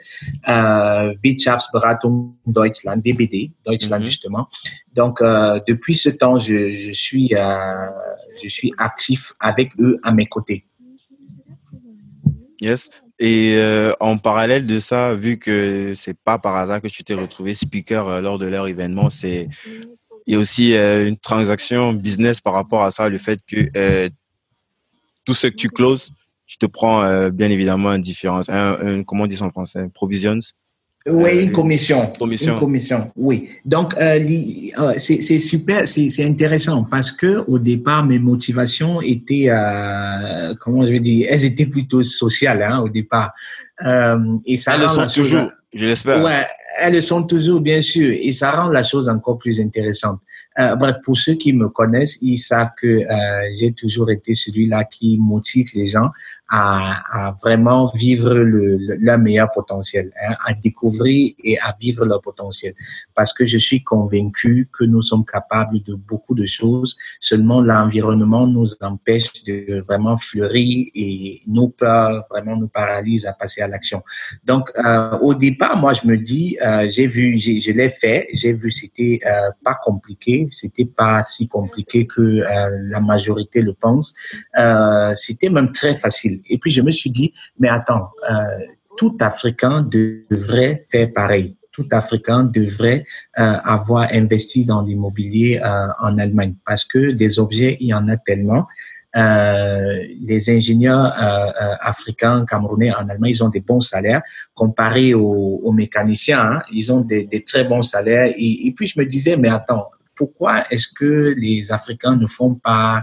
euh, Wirtschaftsberatung Deutschland, VBD, Deutschland mm -hmm. justement. Donc, euh, depuis ce temps, je, je suis, je suis actif avec eux à mes côtés. Yes. Et en parallèle de ça, vu que c'est pas par hasard que tu t'es retrouvé speaker lors de leur événement, c'est il y a aussi euh, une transaction business par rapport à ça, le fait que euh, tout ce que tu closes, tu te prends euh, bien évidemment un différence, un, un, comment on dit ça en français, provisions. Oui, une commission. commission. Une commission, oui. Donc, c'est super, c'est intéressant parce que au départ, mes motivations étaient, comment je vais dire, elles étaient plutôt sociales hein, au départ. Et ça elles le sont toujours, je l'espère. Ouais, elles sont toujours, bien sûr, et ça rend la chose encore plus intéressante. Euh, bref, pour ceux qui me connaissent, ils savent que euh, j'ai toujours été celui-là qui motive les gens à, à vraiment vivre le, leur meilleur potentiel, hein, à découvrir et à vivre leur potentiel. Parce que je suis convaincu que nous sommes capables de beaucoup de choses. Seulement l'environnement nous empêche de vraiment fleurir et nos peurs vraiment nous paralysent à passer à l'action. Donc euh, au départ, moi je me dis, euh, j'ai vu, je l'ai fait, j'ai vu c'était euh, pas compliqué, c'était pas si compliqué que euh, la majorité le pense. Euh, c'était même très facile. Et puis je me suis dit, mais attends, euh, tout Africain devrait faire pareil. Tout Africain devrait euh, avoir investi dans l'immobilier en Allemagne parce que des objets, il y en a tellement. Euh, les ingénieurs euh, euh, africains, camerounais en Allemagne, ils ont des bons salaires comparés aux, aux mécaniciens. Hein, ils ont des, des, très bons salaires. Et, puis je me disais, mais attends, pourquoi est-ce que les Africains ne font pas,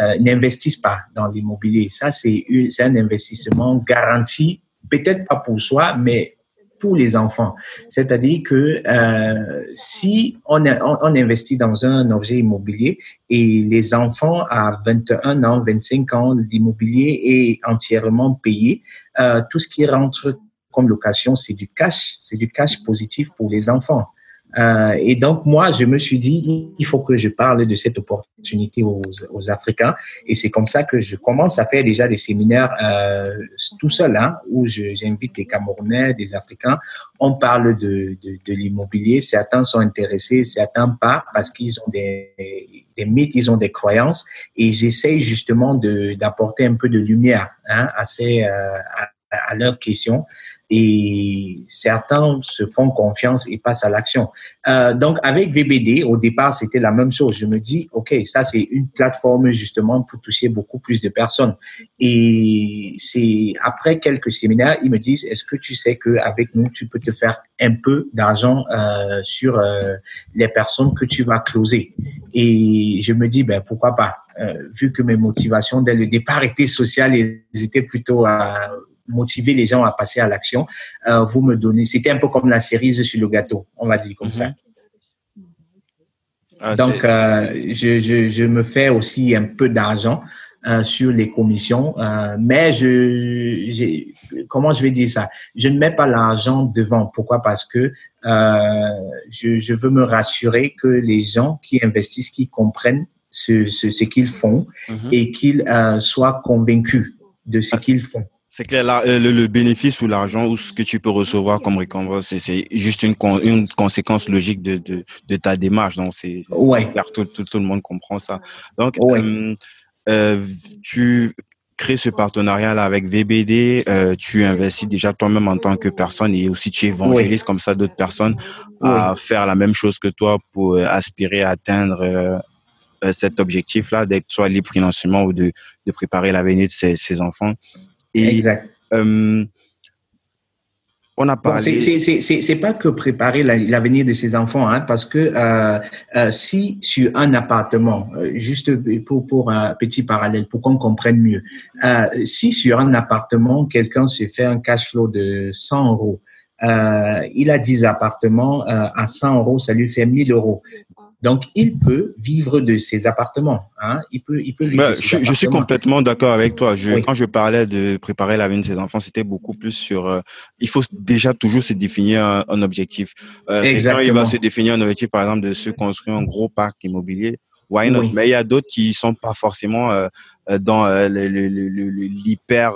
euh, n'investissent pas dans l'immobilier? Ça, c'est un investissement garanti, peut-être pas pour soi, mais pour les enfants. C'est-à-dire que euh, si on, on, on, investit dans un objet immobilier et les enfants à 21 ans, 25 ans, l'immobilier est entièrement payé, euh, tout ce qui rentre comme location, c'est du cash, c'est du cash positif pour les enfants. Euh, et donc, moi, je me suis dit, il faut que je parle de cette opportunité aux, aux Africains. Et c'est comme ça que je commence à faire déjà des séminaires euh, tout seul, hein, où j'invite des Camerounais, des Africains. On parle de, de, de l'immobilier. Certains sont intéressés, certains pas, parce qu'ils ont des, des mythes, ils ont des croyances. Et j'essaye justement d'apporter un peu de lumière hein, à, ces, euh, à, à leurs questions et certains se font confiance et passent à l'action. Euh, donc avec VBD, au départ, c'était la même chose. Je me dis, OK, ça c'est une plateforme justement pour toucher beaucoup plus de personnes. Et c'est après quelques séminaires, ils me disent, est-ce que tu sais qu'avec nous, tu peux te faire un peu d'argent euh, sur euh, les personnes que tu vas closer? Et je me dis, ben pourquoi pas? Euh, vu que mes motivations dès le départ étaient sociales et étaient plutôt à motiver les gens à passer à l'action. Euh, vous me donnez, c'était un peu comme la cerise sur le gâteau, on va dire comme mm -hmm. ça. Ah, Donc, euh, je, je, je, me fais aussi un peu d'argent euh, sur les commissions, euh, mais je, comment je vais dire ça? Je ne mets pas l'argent devant. Pourquoi? Parce que euh, je, je veux me rassurer que les gens qui investissent, qui comprennent ce, ce, ce qu'ils font mm -hmm. et qu'ils euh, soient convaincus de ce ah, qu'ils font. C'est clair, là, le, le, bénéfice ou l'argent ou ce que tu peux recevoir comme récompense, c'est juste une, con, une conséquence logique de, de, de, ta démarche. Donc, c'est ouais. clair, tout, tout, tout, le monde comprend ça. Donc, ouais. euh, euh, tu crées ce partenariat-là avec VBD, euh, tu investis déjà toi-même en tant que personne et aussi tu évangélises ouais. comme ça d'autres personnes à faire la même chose que toi pour euh, aspirer à atteindre euh, cet objectif-là, d'être soit libre financièrement ou de, de préparer l'avenir de ses, ses enfants. Et, exact. Euh, on a parlé. C'est pas que préparer l'avenir de ses enfants, hein, parce que euh, euh, si sur un appartement, euh, juste pour pour un petit parallèle, pour qu'on comprenne mieux, si sur un appartement quelqu'un se fait un cash flow de 100 euros, il a 10 appartements à 100 euros, ça lui fait 1000 euros. Donc, il peut vivre de ses appartements. Hein? Il peut, il peut vivre ben, je, je, suis complètement d'accord avec toi. Je, oui. Quand je parlais de préparer l'avenir de ses enfants, c'était beaucoup plus sur. Euh, il faut déjà toujours se définir un, un objectif. Euh, Exactement. il va se définir un objectif, par exemple, de se construire un gros parc immobilier. Why not? Oui. Mais il y a d'autres qui sont pas forcément euh, dans euh, l'hyper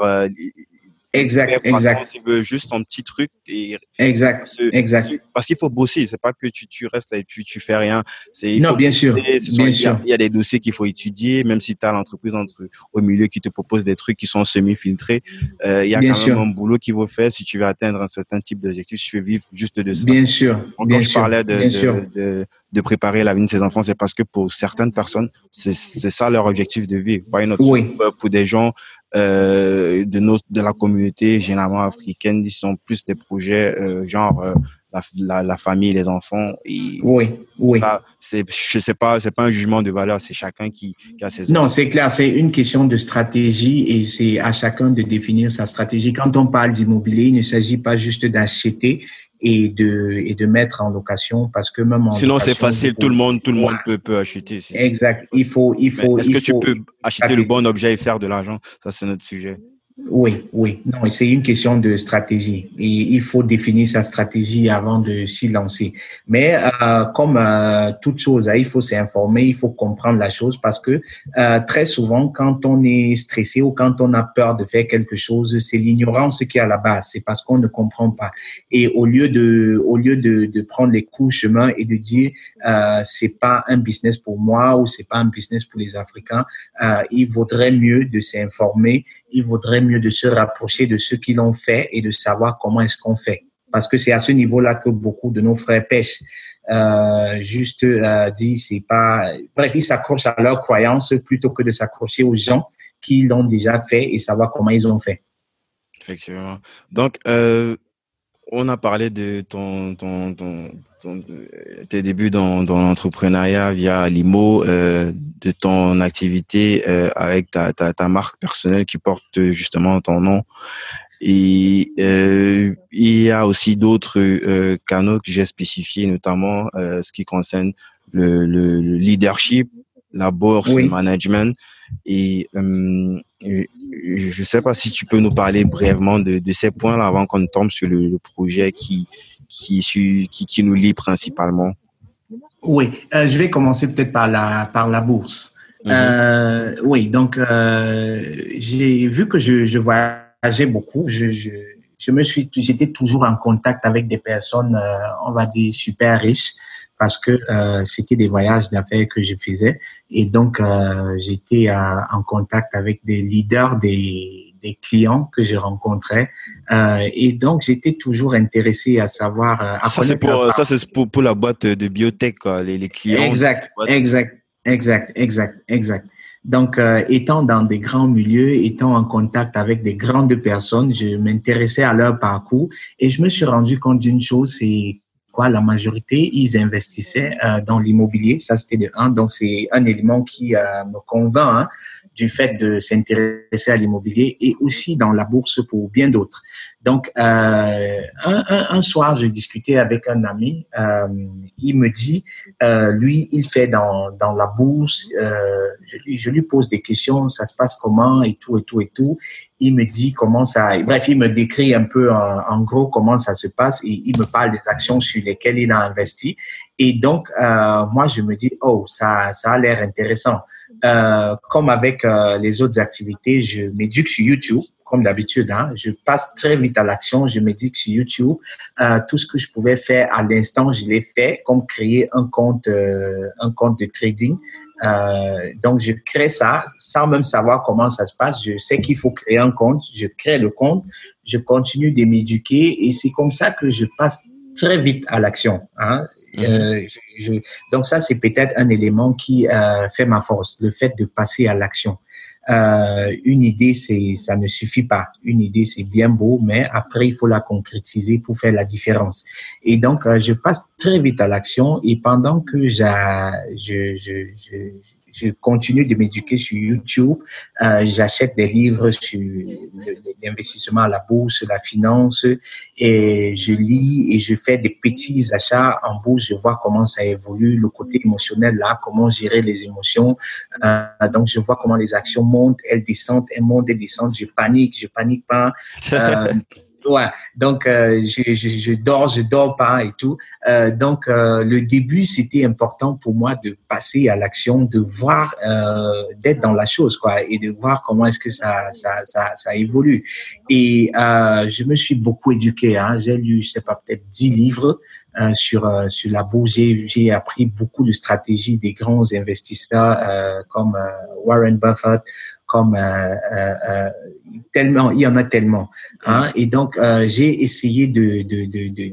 Exact, exact. Il veut juste son petit truc et exact, parce, exact. Parce qu'il faut bosser, c'est pas que tu, tu restes là et tu, tu fais rien. C'est non, bien sûr, bien sûr. Il y a des dossiers qu'il faut étudier, même si tu as l'entreprise entre au milieu qui te propose des trucs qui sont semi-filtrés. Euh, il y a bien quand sûr. même un boulot qu'il faut faire si tu veux atteindre un certain type d'objectif. Si tu veux vivre juste de ça. Bien sûr, bien quand sûr, je parlais de, bien de, sûr. De, de, préparer l'avenir de ses enfants, c'est parce que pour certaines personnes, c'est ça leur objectif de vie. Why not? Oui. Pour des gens euh, de nos de la communauté généralement africaine ils sont plus des projets euh, genre euh, la, la, la, famille les enfants et oui oui. ça c'est je sais pas c'est pas un jugement de valeur c'est chacun qui, qui a ses non c'est clair c'est une question de stratégie et c'est à chacun de définir sa stratégie. Quand on parle d'immobilier il ne s'agit pas juste d'acheter et de et de mettre en location parce que même en sinon c'est facile tout le monde tout le monde peut peut acheter exact. Il faut il faut est-ce que tu peux acheter le bon objet et faire de l'argent? Ça c'est notre sujet oui, oui. Non, c'est une question de stratégie. Et il faut définir sa stratégie avant de s'y lancer. Mais euh, comme euh, toute chose, hein, il faut s'informer, il faut comprendre la chose parce que euh, très souvent, quand on est stressé ou quand on a peur de faire quelque chose, c'est l'ignorance qui est à la base. C'est parce qu'on ne comprend pas. Et au lieu de, au lieu de, de prendre les coups chemin et de dire euh, c'est pas un business pour moi ou c'est pas un business pour les Africains, euh, il vaudrait mieux de s'informer. Il vaudrait mieux de se rapprocher de ceux qui l'ont fait et de savoir comment est-ce qu'on fait. Parce que c'est à ce niveau-là que beaucoup de nos frères pêchent. Euh, juste euh, dit, c'est pas. Bref, ils s'accrochent à leurs croyances plutôt que de s'accrocher aux gens qui l'ont déjà fait et savoir comment ils ont fait. Effectivement. Donc, euh, on a parlé de ton, ton, ton, tes débuts dans, dans l'entrepreneuriat via Limo, euh, de ton activité euh, avec ta, ta, ta, marque personnelle qui porte justement ton nom. Et euh, il y a aussi d'autres euh, canaux que j'ai spécifiés, notamment euh, ce qui concerne le, le, leadership, la bourse, le management. Et euh, je ne sais pas si tu peux nous parler brièvement de, de ces points-là avant qu'on tombe sur le, le projet qui, qui, qui, qui, nous lie principalement. Oui, euh, je vais commencer peut-être par la, par la bourse. Mm -hmm. euh, oui, donc euh, j'ai vu que je, je voyageais beaucoup. Je, je, je me suis, j'étais toujours en contact avec des personnes, euh, on va dire super riches, parce que euh, c'était des voyages d'affaires que je faisais, et donc euh, j'étais en contact avec des leaders des des clients que je rencontrais. Euh, et donc, j'étais toujours intéressé à savoir. Euh, à ça, c'est pour, ça, c'est pour, pour, la boîte de biotech, quoi, les, les clients. Exact, exact, exact, exact, exact. Donc, euh, étant dans des grands milieux, étant en contact avec des grandes personnes, je m'intéressais à leur parcours et je me suis rendu compte d'une chose, c'est quoi la majorité, ils investissaient euh, dans l'immobilier. Ça, c'était de un. Donc, c'est un élément qui euh, me convainc hein, du fait de s'intéresser à l'immobilier et aussi dans la bourse pour bien d'autres. Donc, euh, un, soir, je discutais avec un ami. Il me dit, lui, il fait dans, dans la bourse. Je, lui, je lui pose des questions, ça se passe comment et tout et tout et tout. Il me dit comment ça. Bref, il me décrit un peu en, en gros comment ça se passe et il me parle des actions sur lesquelles il a investi. Et donc, euh, moi, je me dis, oh, ça, ça a l'air intéressant. Euh, comme avec euh, les autres activités, je m'éduque sur YouTube comme d'habitude, hein, je passe très vite à l'action. Je me dis que sur YouTube, tout ce que je pouvais faire à l'instant, je l'ai fait, comme créer un compte, un compte de trading. Donc, je crée ça sans même savoir comment ça se passe. Je sais qu'il faut créer un compte. Je crée le compte. Je continue de m'éduquer et c'est comme ça que je passe très vite à l'action. Hein. Euh, je, je, donc ça, c'est peut-être un élément qui euh, fait ma force, le fait de passer à l'action. Euh, une idée, c'est ça ne suffit pas. Une idée, c'est bien beau, mais après, il faut la concrétiser pour faire la différence. Et donc, euh, je passe très vite à l'action et pendant que je, je, je, continue de m'éduquer sur YouTube. Euh, J'achète des livres sur l'investissement à la bourse, la finance, et je lis et je fais des petits achats en bourse. Je vois comment ça évolue, le côté émotionnel là, comment gérer les émotions. Euh, donc, je vois comment les actions montent, elles descendent, elles montent, elles descendent. Je panique, je panique pas. Euh, Ouais, donc euh, je, je, je, dors, je dors pas et tout. Euh, donc euh, le début, c'était important pour moi de passer à l'action, de voir, euh, d'être dans la chose, quoi, et de voir comment est-ce que ça, ça, ça, ça évolue. Et euh, je me suis beaucoup éduqué. Hein. J'ai lu, je sais pas, peut-être dix livres euh, sur sur la bourse. J'ai appris beaucoup de stratégies des grands investisseurs comme Warren Buffett, comme euh, euh, tellement, il y en a tellement. Hein? Et donc, euh, j'ai essayé de,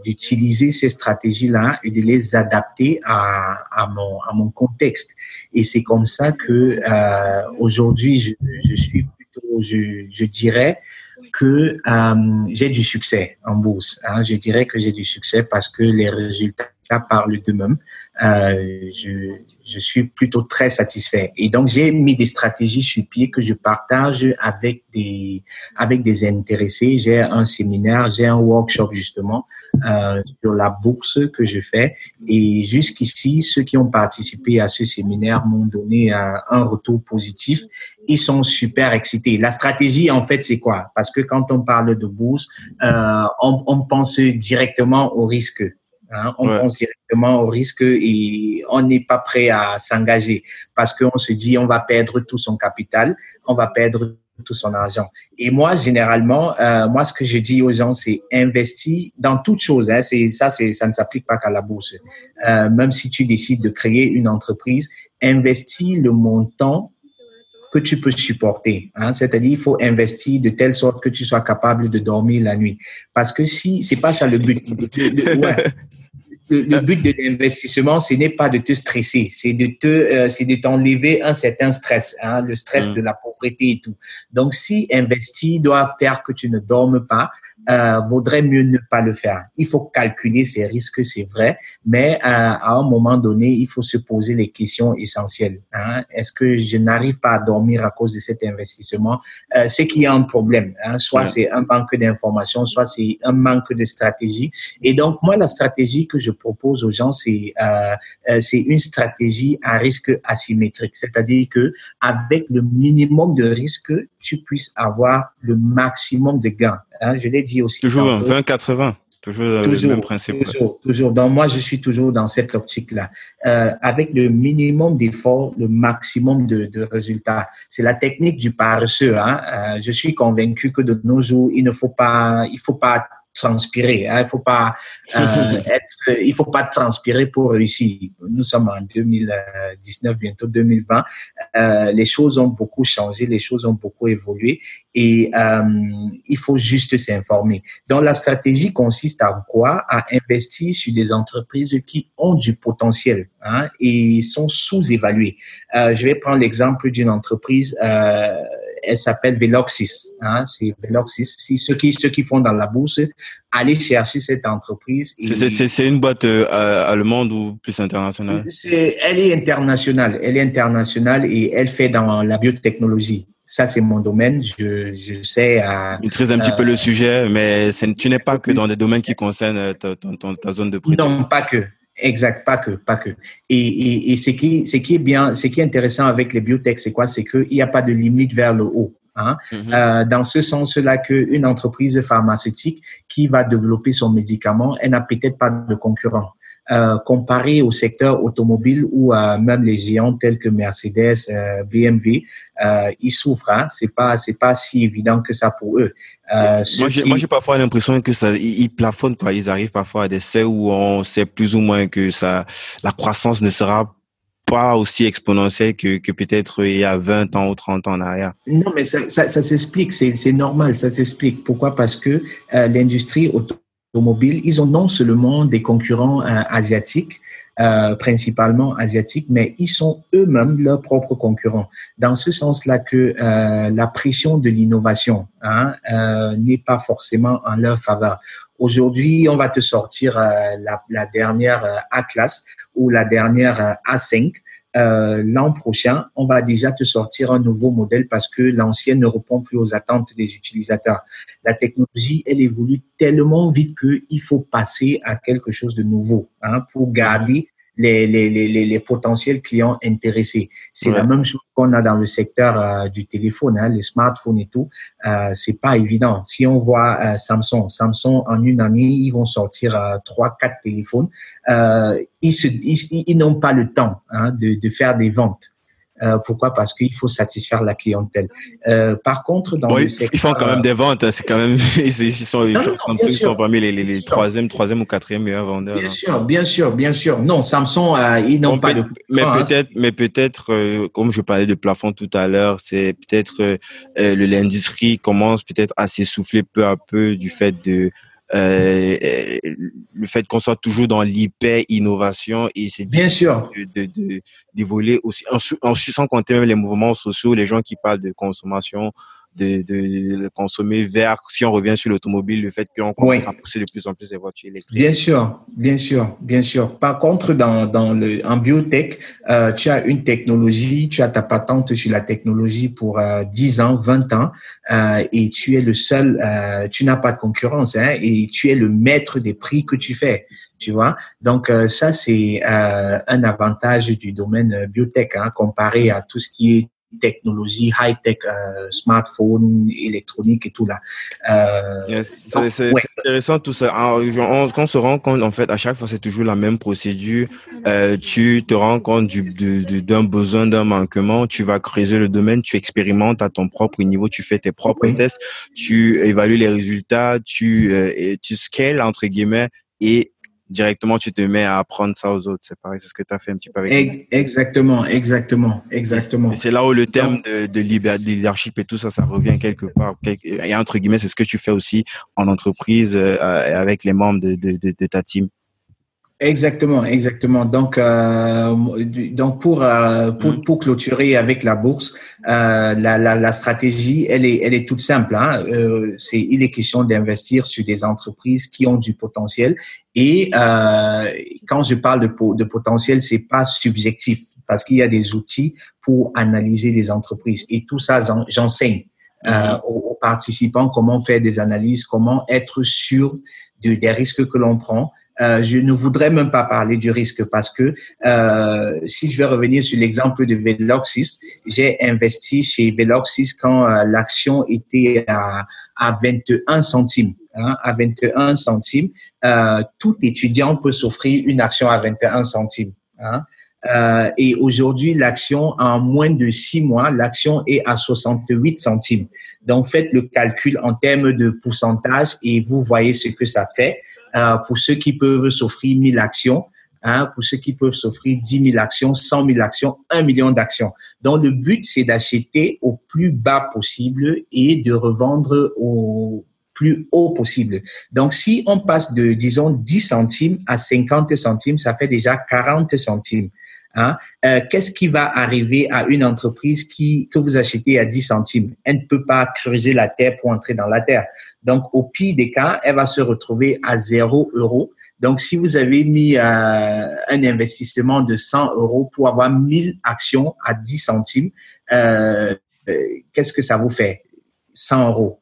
d'utiliser de, de, ces stratégies-là et de les adapter à, à, mon, à mon contexte. Et c'est comme ça que aujourd'hui, je, je suis plutôt, je, je dirais, que euh, j'ai du succès en bourse. Hein. Je dirais que j'ai du succès parce que les résultats résultats parlent d'eux-mêmes. Euh, je, je suis plutôt très satisfait. Et donc, j'ai mis des stratégies sur pied que je partage avec des, avec des intéressés. J'ai un séminaire, j'ai un workshop justement euh, sur la bourse que je fais. Et jusqu'ici, ceux qui ont participé à ce séminaire m'ont donné un, un retour positif. Ils sont super excités. La stratégie, en fait, c'est quoi? Parce que quand on parle de bourse, euh, on, on pense directement au risque. Hein, on pense directement au risque et on n'est pas prêt à s'engager parce qu'on se dit on va perdre tout son capital, on va perdre tout son argent. Et moi, généralement, euh, moi, ce que je dis aux gens, c'est investir dans toute chose. Hein, c'est ça, c'est ça ne s'applique pas qu'à la bourse. Euh, même si tu décides de créer une entreprise, investis le montant que tu peux supporter. Hein? C'est-à-dire, il faut investir de telle sorte que tu sois capable de dormir la nuit. Parce que si, c'est pas ça le but. ouais le, but de l'investissement, ce n'est pas de te stresser, c'est de te, euh, c'est de t'enlever un certain stress, hein, le stress mmh. de la pauvreté et tout. Donc, si investir doit faire que tu ne dormes pas, euh, vaudrait mieux ne pas le faire. Il faut calculer ces risques, c'est vrai, mais euh, à un moment donné, il faut se poser les questions essentielles. Hein. Est-ce que je n'arrive pas à dormir à cause de cet investissement? Euh, C'est qu'il y a un problème. Hein. Soit c'est un manque d'information, soit c'est un manque de stratégie. Et donc, moi, la stratégie que je propose aux gens, c'est euh, euh, c'est une stratégie à risque asymétrique, c'est-à-dire que avec le minimum de risque, tu puisses avoir le maximum de gains. Hein, je l'ai dit aussi. Toujours 20-80. Toujours, toujours, le même principe. Toujours, toujours. Donc, moi, je suis toujours dans cette optique-là. Euh, avec le minimum d'efforts, le maximum de, de résultats. C'est la technique du paresseux. Hein. Euh, je suis convaincu que de nos jours, il ne faut pas, il faut pas transpirer. Hein. Il faut pas euh, être, il faut pas transpirer pour réussir. Nous sommes en 2019, bientôt 2020. Euh, les choses ont beaucoup changé, les choses ont beaucoup évolué et euh, il faut juste s'informer. Donc la stratégie consiste à quoi? À investir sur des entreprises qui ont du potentiel hein, et sont sous-évaluées. Euh, je vais prendre l'exemple d'une entreprise. Euh, elle s'appelle Veloxis. Hein, c'est Veloxis. Si ceux qui ceux qui font dans la bourse, allez chercher cette entreprise. C'est une boîte euh, allemande ou plus internationale? Elle est internationale. Elle est internationale et elle fait dans la biotechnologie. Ça, c'est mon domaine. Je, je sais. Euh, maîtrise un petit peu le sujet, mais tu n'es pas que dans des domaines qui concernent euh, ta, ta, ta zone de prédilection. Non, pas que. Exact, pas que, pas que. Et, et, et ce, qui, ce qui est bien, ce qui est intéressant avec les biotech, c'est quoi? C'est qu'il n'y a pas de limite vers le haut. Hein? Mm-hmm. euh, dans ce sens-là, qu'une entreprise pharmaceutique qui va développer son médicament, elle n'a peut-être pas de concurrent euh, comparé au secteur automobile où euh, même les géants tels que Mercedes, euh, BMW, euh, ils souffrent. Hein. C'est pas c'est pas si évident que ça pour eux. Euh, moi, j'ai, moi, j'ai parfois l'impression que ça, ils, plafonnent quoi. Ils arrivent parfois à des seuils où on sait plus ou moins que ça, la croissance ne sera pas aussi exponentielle que, que peut-être il y a 20 ans ou 30 ans en arrière. Non, mais ça, ça, ça s'explique, c'est, c'est normal, ça s'explique. Pourquoi? Parce que euh, l'industrie automobile automobiles, ils ont non seulement des concurrents euh, asiatiques, euh, principalement asiatiques, mais ils sont eux-mêmes leurs propres concurrents. Dans ce sens-là que euh, la pression de l'innovation hein, euh, n'est pas forcément en leur faveur. Aujourd'hui, on va te sortir euh, la, la, dernière A-class ou la dernière A5 euh, l'an prochain, on va déjà te sortir un nouveau modèle parce que l'ancienne ne répond plus aux attentes des utilisateurs. La technologie, elle évolue tellement vite qu'il faut passer à quelque chose de nouveau hein, pour garder les, les, les, les potentiels clients intéressés. C'est la même chose qu'on a dans le secteur euh, du téléphone, hein, les smartphones et tout. Euh, c'est pas évident. Si on voit euh, Samsung, Samsung en une année, ils vont sortir euh, trois, quatre téléphones. Euh, ils, se, ils, ils n'ont pas le temps hein, de, de faire des ventes. Euh, pourquoi? Parce qu'il faut satisfaire la clientèle. Euh, par contre, dans le secteur, ils font quand même des ventes. Hein, c'est quand même ils sont, non, non, Samsung sont parmi les, les, les troisième, troisième ou quatrième meilleurs vendeurs. Bien hein. sûr, bien sûr, bien sûr. Non, Samsung, euh, ils n'ont pas de. Mais hein. peut-être, mais peut-être, comme je parlais de plafond tout à l'heure, c'est peut-être l'industrie commence peut-être à s'essouffler peu à peu du fait de euh, le fait qu'on soit toujours dans l'hyper innovation et c'est bien sûr. de, de, d'évoluer aussi en, en sans compter même les mouvements sociaux les gens qui parlent de consommation de, de, consommer vers, si on revient sur l'automobile, le fait qu'on commence à pousser de plus en plus les voitures électriques. Bien sûr, bien sûr, bien sûr. Par contre, dans, dans le, en biotech, euh, tu as une technologie, tu as ta patente sur la technologie pour euh, 10 ans, 20 ans, euh, et tu es le seul, euh, tu n'as pas de concurrence, hein, et tu es le maître des prix que tu fais tu vois. Donc euh, ça c'est euh, un avantage du domaine biotech hein, comparé à tout ce qui est technologie, high-tech, euh, smartphone, électronique et tout là. Euh, c'est intéressant tout ça. Ah, on, se rend compte, en fait, à chaque fois, c'est toujours la même procédure. Euh, tu te rends compte du, d'un besoin, d'un manquement, tu vas creuser le domaine, tu expérimentes à ton propre niveau, tu fais tes propres tests, tu évalues les résultats, tu, euh, et tu scales, entre guillemets, et directement tu te mets à apprendre ça aux autres. C'est pareil, c'est ce que tu as fait un petit peu avec. Exactement, exactement, exactement. C'est là où le terme de, de, leadership et tout ça, ça revient quelque part. Et entre guillemets, c'est ce que tu fais aussi en entreprise euh, avec les membres de, de, de ta team. Exactement, exactement. Donc, euh, donc pour, euh, pour, mm. pour clôturer avec la bourse, euh, la, la, la, stratégie, elle est, elle est toute simple. Hein. Euh, c'est, il est question d'investir sur des entreprises qui ont du potentiel. Et euh, quand je parle de, de potentiel, c'est pas subjectif parce qu'il y a des outils pour analyser les entreprises. Et tout ça, j'enseigne. Euh, mm. aux, aux, participants comment faire des analyses, comment être sûr de, des risques que l'on prend, euh, je ne voudrais même pas parler du risque parce que euh, si je vais revenir sur l'exemple de Veloxis, j'ai investi chez Veloxis quand euh, l'action était à, à 21 centimes. Hein, à 21 centimes, euh, tout étudiant peut s'offrir une action à 21 centimes. Hein. Euh, et aujourd'hui, l'action, en moins de six mois, l'action est à 68 centimes. Donc, faites le calcul en termes de pourcentage et vous voyez ce que ça fait. Euh, pour ceux qui peuvent s'offrir 1000 actions, hein, pour ceux qui peuvent s'offrir 10 000 actions, 100 000 actions, 1 million d'actions. Donc, le but, c'est d'acheter au plus bas possible et de revendre au plus haut possible. Donc, si on passe de, disons, 10 centimes à 50 centimes, ça fait déjà 40 centimes. Hein? Euh, Qu'est-ce qui va arriver à une entreprise qui que vous achetez à 10 centimes? Elle ne peut pas creuser la terre pour entrer dans la terre. Donc, au pire des cas, elle va se retrouver à 0 euros. Donc, si vous avez mis euh, un investissement de 100 euros pour avoir 1000 actions à 10 centimes, euh, qu'est-ce que ça vous fait? 100 euros.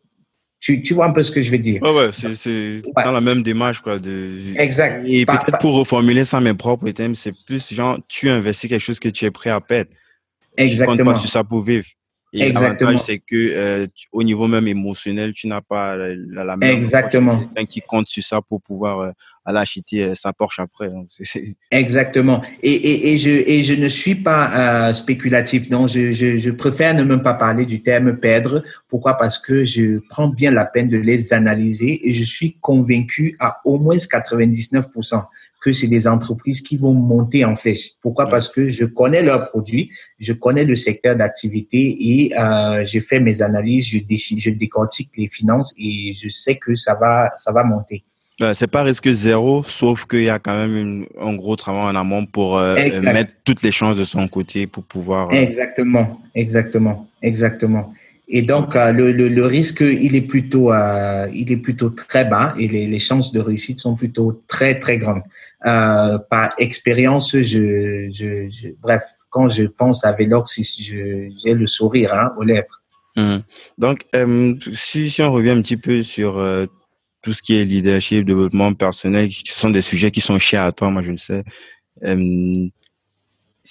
Tu, tu, vois un peu ce que je veux dire. Ouais, ouais, c'est dans la même démarche, quoi. De... Exact. Et peut-être pour reformuler ça, mes propres thèmes, c'est plus genre, tu investis quelque chose que tu es prêt à perdre. Exactement. Tu comptes pas sur ça pour vivre. Et l'avantage, c'est que euh, au niveau même émotionnel, tu n'as pas la, la même Exactement. quelqu'un qui compte sur ça pour pouvoir euh, aller acheter euh, sa Porsche après. Hein. Exactement. Et, et, et, je, et je ne suis pas spéculatif. Donc, je, je, je préfère ne même pas parler du terme perdre. Pourquoi? Parce que je prends bien la peine de les analyser et je suis convaincu à au moins 99% que c'est des entreprises qui vont monter en flèche. Pourquoi? Parce que je connais leurs produits, je connais le secteur d'activité et euh, j'ai fait mes analyses, je, je décortique les finances et je sais que ça va, ça va monter. Ben, c'est pas risque zéro, sauf qu'il y a quand même une, un gros travail en amont pour euh, mettre toutes les chances de son côté pour pouvoir. Euh... Exactement, exactement, exactement. Et donc, euh, le, le, risque, il est plutôt, euh, il est plutôt très bas et les, chances de réussite sont plutôt très, très grandes. Euh, par expérience, je, je, bref, quand je pense à Velox, j'ai le sourire hein, aux lèvres. Mmh. Donc, si, si, on revient un petit peu sur tout ce qui est leadership, développement personnel, qui sont des sujets qui sont chers à toi, moi je le sais. Euh,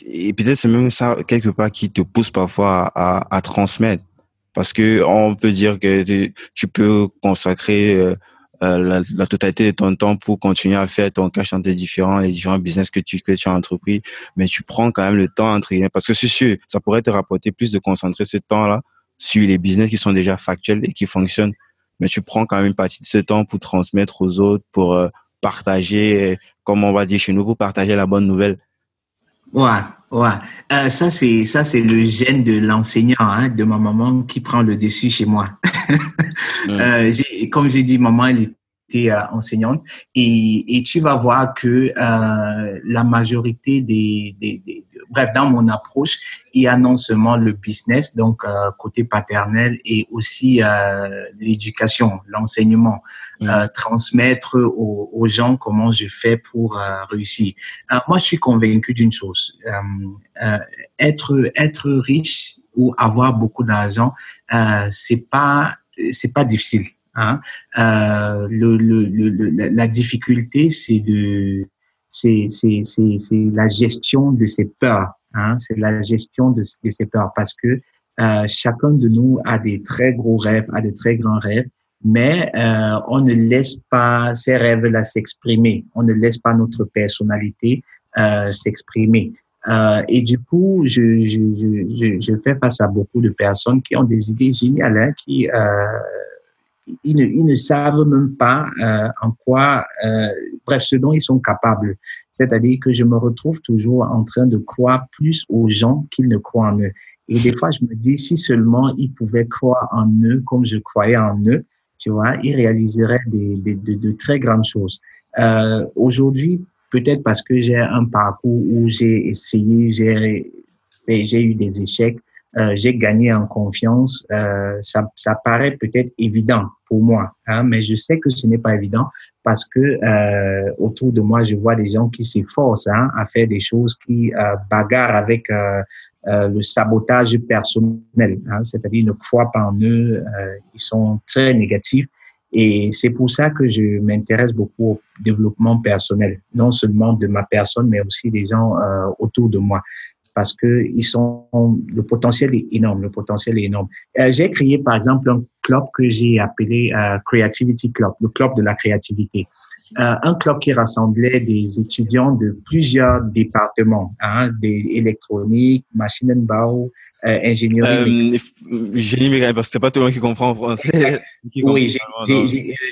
et peut-être c'est même ça quelque part qui te pousse parfois à transmettre parce que on peut dire que tu peux consacrer euh, euh, la, la, totalité de ton temps pour continuer à faire ton cash dans tes différents les différents business que tu que tu as entrepris, mais tu prends quand même le temps entre parce que c'est sûr, ça pourrait te rapporter plus de concentrer ce temps-là sur les business qui sont déjà factuels et qui fonctionnent, mais tu prends quand même une partie de ce temps pour transmettre aux autres, pour euh, partager, comme on va dire chez nous, pour partager la bonne nouvelle. Ouais, Ouais, euh, ça c'est ça c'est le gène de l'enseignant, hein, de ma maman qui prend le dessus chez moi. euh, comme j'ai dit, maman elle était euh, enseignante. Et, et tu vas voir que euh, la majorité des, des, des bref, dans mon approche, il y a non seulement le business, donc euh, côté paternel, et aussi euh, l'éducation, l'enseignement, mmh. euh, transmettre aux, aux, gens comment je fais pour réussir. moi, je suis convaincu d'une chose être être riche ou avoir beaucoup d'argent, c'est pas c'est pas difficile. Hein. le, le, le, la difficulté, c'est de c'est la gestion de ses peurs. Hein, c'est la gestion de, de, ses peurs parce que euh, chacun de nous a des très gros rêves, a des très grands rêves, mais euh, on ne laisse pas ces rêves-là s'exprimer. On ne laisse pas notre personnalité euh, s'exprimer. Euh, et du coup, je, je, je, je, fais face à beaucoup de personnes qui ont des idées géniales, hein, qui euh, ils ne, ils ne savent même pas euh, en quoi, euh, bref, ce dont ils sont capables. C'est-à-dire que je me retrouve toujours en train de croire plus aux gens qu'ils ne croient en eux. Et des fois, je me dis, si seulement ils pouvaient croire en eux comme je croyais en eux, tu vois, ils réaliseraient des, des, de, de, très grandes choses. Euh, Aujourd'hui, peut-être parce que j'ai un parcours où j'ai essayé, j'ai eu des échecs, euh, j'ai gagné en confiance. Euh, ça, ça paraît peut-être évident pour moi, hein, mais je sais que ce n'est pas évident parce que euh, autour de moi, je vois des gens qui s'efforcent hein, à faire des choses, qui euh, bagarrent avec euh, euh, le sabotage personnel, hein, c'est-à-dire ne croient pas en eux, ils sont très négatifs. Et c'est pour ça que je m'intéresse beaucoup au développement personnel, non seulement de ma personne, mais aussi des gens autour de moi parce que ils sont le potentiel est énorme, le potentiel est énorme. Euh, j'ai créé par exemple un club que j'ai appelé euh, Creativity Club, le club de la créativité. Euh, un club qui rassemblait des étudiants de plusieurs départements, hein, des électroniques, machine and bow, euh, ingénierie. Euh, génie mécanique, parce que c'est pas tout le monde qui comprend en français. oui,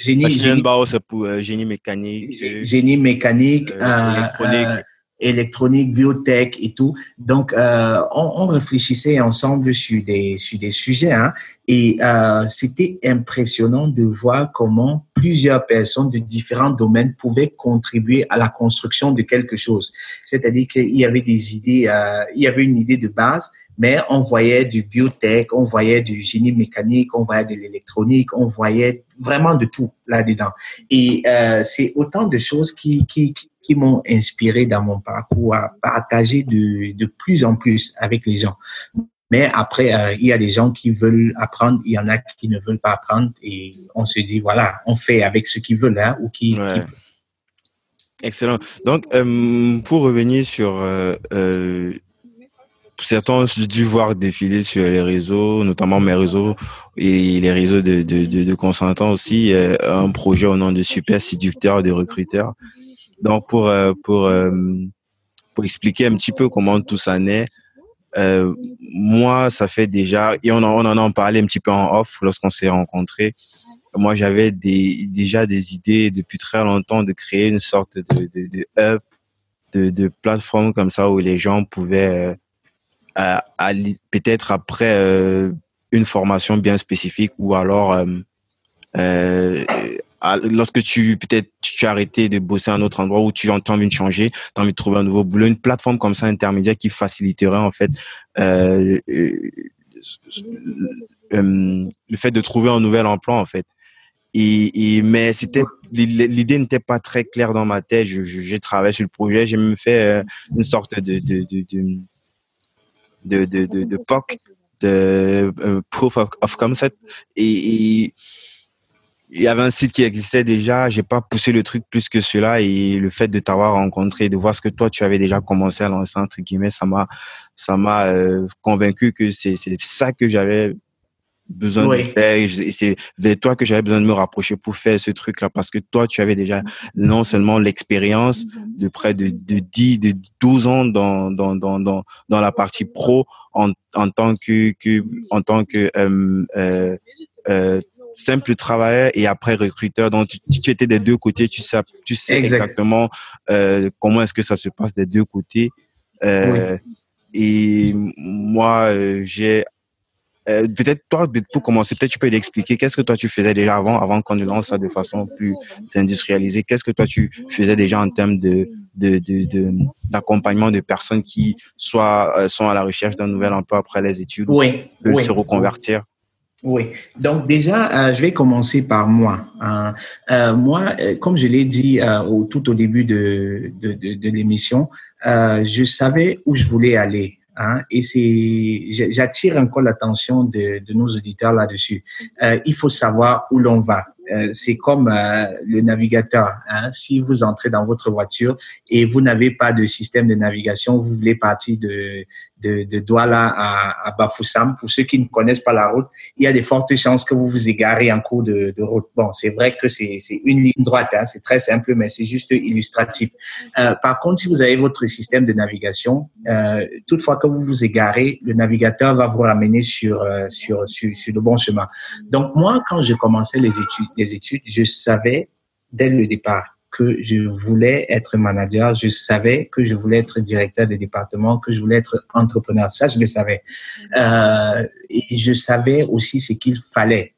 génie, bow, c'est pour génie mécanique. Génie mécanique, électronique électronique, biotech et tout. Donc, euh, on, on, réfléchissait ensemble sur des sur des sujets, hein, et euh, c'était impressionnant de voir comment plusieurs personnes de différents domaines pouvaient contribuer à la construction de quelque chose. C'est-à-dire qu'il y avait des idées, euh, il y avait une idée de base, mais on voyait du biotech, on voyait du génie mécanique, on voyait de l'électronique, on voyait vraiment de tout là-dedans. Et euh, c'est autant de choses qui, qui, qui m'ont inspiré dans mon parcours à partager de, de plus en plus avec les gens. Mais après, euh, il y a des gens qui veulent apprendre, il y en a qui ne veulent pas apprendre et on se dit, voilà, on fait avec ce qu'ils veulent hein, ou qui, Excellent. Donc, euh, pour revenir sur euh, euh, certains, j'ai dû voir défiler sur les réseaux, notamment mes réseaux et les réseaux de, de, de, de consentants aussi, un projet au nom de Super Séducteur de recruteurs. Donc pour euh, pour euh, pour expliquer un petit peu comment tout ça naît, euh, moi ça fait déjà et on en, on en a parlé un petit peu en off lorsqu'on s'est rencontrés. Moi j'avais des déjà des idées depuis très longtemps de créer une sorte de de, de hub de, de plateforme comme ça où les gens pouvaient peut-être après euh, une formation bien spécifique ou alors euh, euh, lorsque tu peut-être tu as arrêté de bosser à un autre endroit où tu as envie de changer, tu as envie de trouver un nouveau boulot, une plateforme comme ça intermédiaire qui faciliterait en fait le fait de trouver un nouvel emploi en fait. Et, mais c'était l'idée n'était pas très claire dans ma tête. J'ai travaillé sur le projet, j'ai même fait une sorte de de, de, de POC, de proof of, of concept et, il y avait un site qui existait déjà. J'ai pas poussé le truc plus que cela et le fait de t'avoir rencontré, de voir ce que toi tu avais déjà commencé à lancer entre guillemets, ça m'a, ça m'a euh, convaincu que c'est c'est ça que j'avais besoin de faire et c'est vers toi que j'avais besoin de me rapprocher pour faire ce truc là parce que toi tu avais déjà non seulement l'expérience de près de, de 10 de 12 ans dans dans dans dans dans la partie pro en en tant que que en tant que euh, euh, euh simple travailleur et après recruteur. Donc, tu, étais des deux côtés, tu sais, tu sais exactement euh, comment est-ce que ça se passe des deux côtés. Euh, Et moi, euh, j'ai euh, peut-être toi, pour commencer, peut-être tu peux l'expliquer. Qu'est-ce que toi tu faisais déjà avant, avant qu'on ne lance ça de façon plus industrialisée? Qu'est-ce que toi tu faisais déjà en termes de d'accompagnement de, de, personnes qui soit euh, sont à la recherche d'un nouvel emploi après les études, oui, veulent se reconvertir? Oui, donc déjà, euh, je vais commencer par moi. Hein. Euh, moi, comme je l'ai dit au, tout au début de, de, de, de l'émission, je savais où je voulais aller. Hein, et c'est, j'attire encore l'attention de, nos auditeurs là-dessus. Euh, il faut savoir où l'on va. Euh, c'est comme euh, le navigateur. Hein. Si vous entrez dans votre voiture et vous n'avez pas de système de navigation, vous voulez partir de, de, de Douala à, à Bafoussam. Pour ceux qui ne connaissent pas la route, il y a de fortes chances que vous vous égarez en cours de, de route. Bon, c'est vrai que c'est une ligne droite, hein. c'est très simple, mais c'est juste illustratif. Euh, par contre, si vous avez votre système de navigation, euh, toutefois que vous vous égarez, le navigateur va vous ramener sur, euh, sur, sur, sur le bon chemin. Donc moi, quand je commençais les études, les études, je savais dès le départ que je voulais être manager, je savais que je voulais être directeur de département, que je voulais être entrepreneur. Ça, je le savais. Euh, et je savais aussi ce qu'il fallait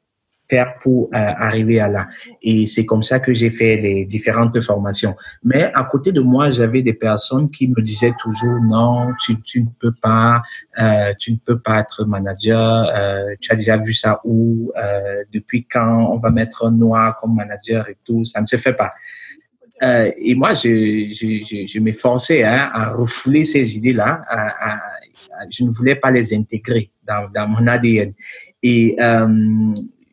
faire pour euh, arriver à là. Et c'est comme ça que j'ai fait les différentes formations. Mais à côté de moi, j'avais des personnes qui me disaient toujours non, tu, tu ne peux pas, euh, tu ne peux pas être manager. Euh, tu as déjà vu ça où, depuis quand on va mettre un noir comme manager et tout, ça ne se fait pas. Et moi, je, je, je, je m'efforçais hein, à refouler ces idées-là. Je ne voulais pas les intégrer dans, dans mon ADN. Et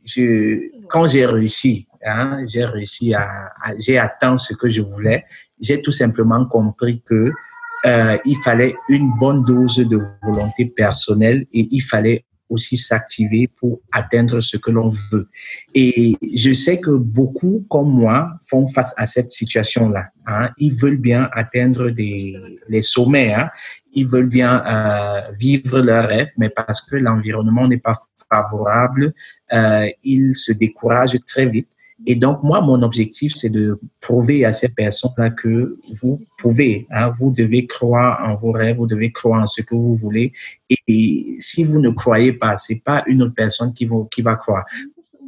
je, quand j'ai réussi, hein, j'ai réussi à, à j'ai atteint ce que je voulais. J'ai tout simplement compris que euh, il fallait une bonne dose de volonté personnelle et il fallait aussi s'activer pour atteindre ce que l'on veut. Et je sais que beaucoup, comme moi, font face à cette situation-là. Hein. Ils veulent bien atteindre des, les sommets. Hein. Ils veulent bien euh, vivre leur rêve, mais parce que l'environnement n'est pas favorable, euh, ils se découragent très vite et donc, moi, mon objectif, c'est de prouver à ces personnes-là que vous pouvez, hein, vous devez croire en vos rêves, vous devez croire en ce que vous voulez. Et, si vous ne croyez pas, c'est pas une autre personne qui va, qui va croire.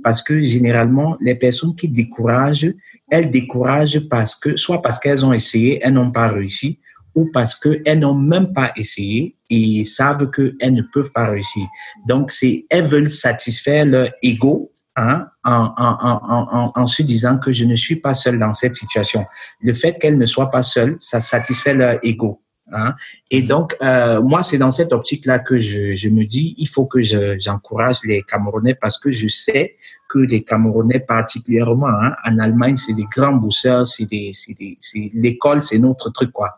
Parce que généralement, les personnes qui découragent, elles découragent parce que, soit parce qu'elles ont essayé, elles n'ont pas réussi, ou parce qu'elles n'ont même pas essayé et savent qu'elles ne peuvent pas réussir. Donc, c'est, elles veulent satisfaire leur ego Hein, en, en, en, en, se disant que je ne suis pas seul dans cette situation. Le fait qu'elle ne soit pas seule, ça satisfait leur ego. Hein. Et donc, euh, moi, c'est dans cette optique-là que je, je, me dis, il faut que j'encourage les Camerounais parce que je sais que les Camerounais particulièrement, hein, en Allemagne, c'est des grands bosseurs, c'est des, c'est l'école, c'est notre truc, quoi.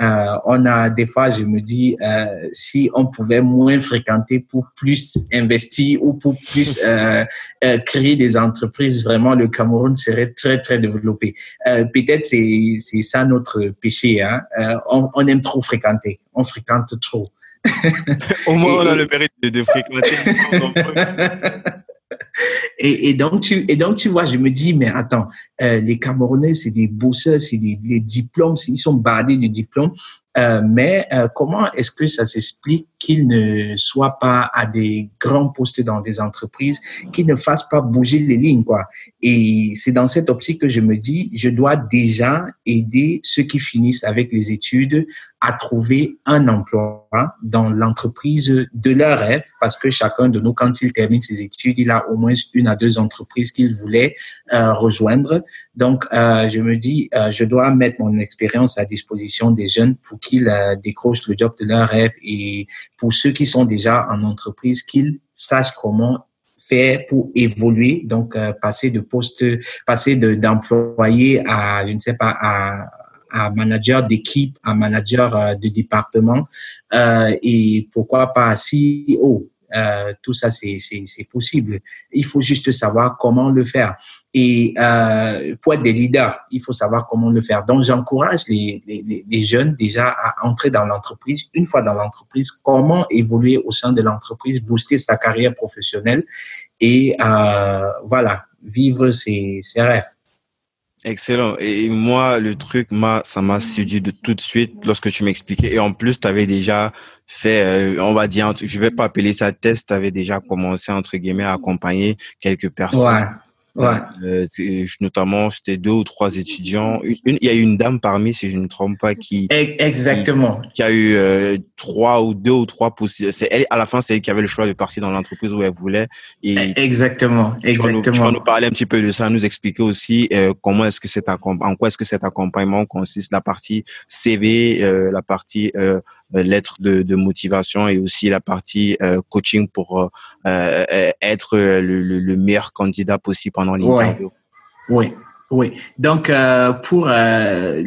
Euh, on a des fois, je me dis, euh, si on pouvait moins fréquenter pour plus investir ou pour plus euh, créer des entreprises, vraiment le Cameroun serait très très développé. Peut-être c'est c'est ça notre péché. Hein? On, on aime trop fréquenter, on fréquente trop. Au moins, on a le mérite de, de fréquenter. Et, donc, tu, et donc, tu vois, je me dis, mais attends, euh, les Camerounais, c'est des bosseurs, c'est des, des, diplômes, ils sont bardés de diplômes. Euh, mais euh, comment est-ce que ça s'explique qu'ils ne soient pas à des grands postes dans des entreprises, qu'ils ne fassent pas bouger les lignes, quoi. Et c'est dans cette optique que je me dis, je dois déjà aider ceux qui finissent avec les études à trouver un emploi dans l'entreprise de leur rêve, parce que chacun de nous, quand il termine ses études, il a au moins une à deux entreprises qu'il voulait euh, rejoindre. Donc, euh, je me dis, euh, je dois mettre mon expérience à disposition des jeunes pour qu'ils euh, décrochent le job de leur rêve et pour ceux qui sont déjà en entreprise, qu'ils sachent comment faire pour évoluer, donc euh, passer de poste, passer d'employé à, je ne sais pas, à, à manager d'équipe, à manager euh, de département, euh, et pourquoi pas à CEO. Euh, tout ça, c'est possible. Il faut juste savoir comment le faire. Et euh, pour être des leaders, il faut savoir comment le faire. Donc, j'encourage les, les, les, jeunes déjà à entrer dans l'entreprise. Une fois dans l'entreprise, comment évoluer au sein de l'entreprise, booster sa carrière professionnelle et euh, voilà, vivre ses, ses rêves. Excellent. Et moi, le truc, ça m'a séduit de tout de suite lorsque tu m'expliquais. Et en plus, tu avais déjà fait, euh, on va dire, je vais pas appeler ça test, tu avais déjà commencé, entre guillemets, à accompagner quelques personnes. Ouais. Euh, notamment, c'était deux ou trois étudiants. il y a eu une dame parmi, si je ne me trompe pas, qui exactement qui, a eu euh, trois ou deux ou trois possibles. C'est elle à la fin, c'est elle qui avait le choix de partir dans l'entreprise où elle voulait. Et exactement, exactement. Tu vas, nous, parler un petit peu de ça, nous expliquer aussi euh, comment est-ce que cet en quoi est-ce que cet accompagnement consiste, la partie CV, euh, la partie lettre de, de, motivation et aussi la partie coaching pour être le, le, meilleur candidat possible oui, oui. Donc, euh, pour euh,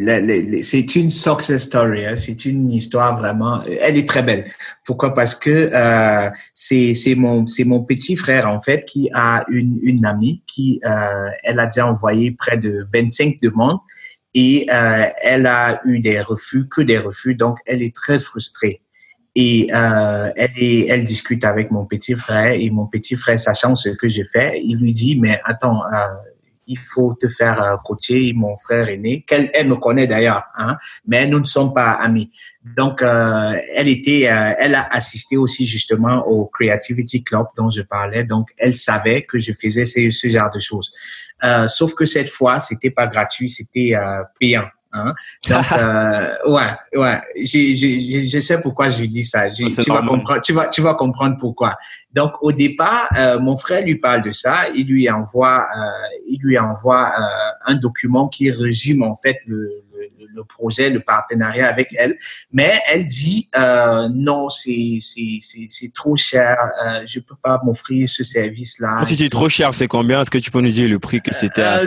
c'est une success story, hein. c'est une histoire vraiment. Elle est très belle. Pourquoi? Parce que euh, c'est c'est mon c'est mon petit frère en fait qui a une une amie qui euh, elle a déjà envoyé près de 25 demandes et euh, elle a eu des refus que des refus donc elle est très frustrée. Et euh, elle, est, elle discute avec mon petit frère et mon petit frère, sachant ce que j'ai fait, il lui dit, mais attends, euh, il faut te faire euh, coacher, mon frère aîné, qu'elle elle me connaît d'ailleurs, hein, mais nous ne sommes pas amis. Donc, euh, elle était, euh, elle a assisté aussi justement au Creativity Club dont je parlais. Donc, elle savait que je faisais ce, genre de choses. Euh, sauf que cette fois, c'était pas gratuit, c'était payant. Hein? Donc, euh, ouais, ouais, je sais pourquoi je dis ça. tu, vas comprendre, tu, vas, tu vas comprendre pourquoi. Donc, au départ, euh, mon frère lui parle de ça. Il lui envoie, euh, il lui envoie un document qui résume en fait le, le projet, le partenariat avec elle. Mais elle dit euh, non, c'est c'est trop cher. Euh, je peux pas m'offrir ce service-là. Si c'est trop cher, c'est combien? Est-ce que tu peux nous dire le prix que c'était euh,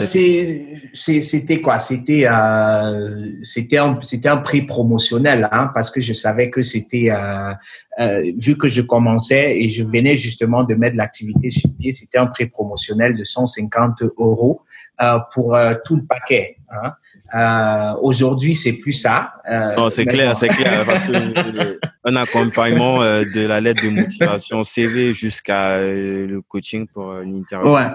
C'était quoi? C'était euh, c'était un c'était un prix promotionnel hein, parce que je savais que c'était euh, euh, vu que je commençais et je venais justement de mettre l'activité sur pied, c'était un prix promotionnel de 150 euros euh, pour tout le paquet. Hein? Euh, Aujourd'hui, c'est plus ça. Euh, non, c'est clair, c'est clair, parce que un accompagnement de la lettre de motivation CV jusqu'à le coaching pour une interview. Ouais.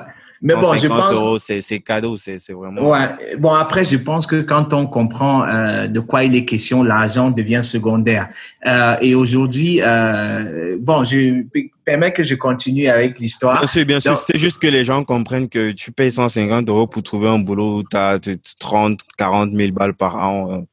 Mais bon, je pense. c'est cadeau, c'est vraiment. Ouais. Bon, après, je pense que quand on comprend euh, de quoi il est question, l'argent devient secondaire. Euh, et aujourd'hui, euh, bon, je permets que je continue avec l'histoire. Bien sûr, bien sûr. C'est juste que les gens comprennent que tu payes 150 euros pour trouver un boulot où tu as 30, 40 000 balles par an.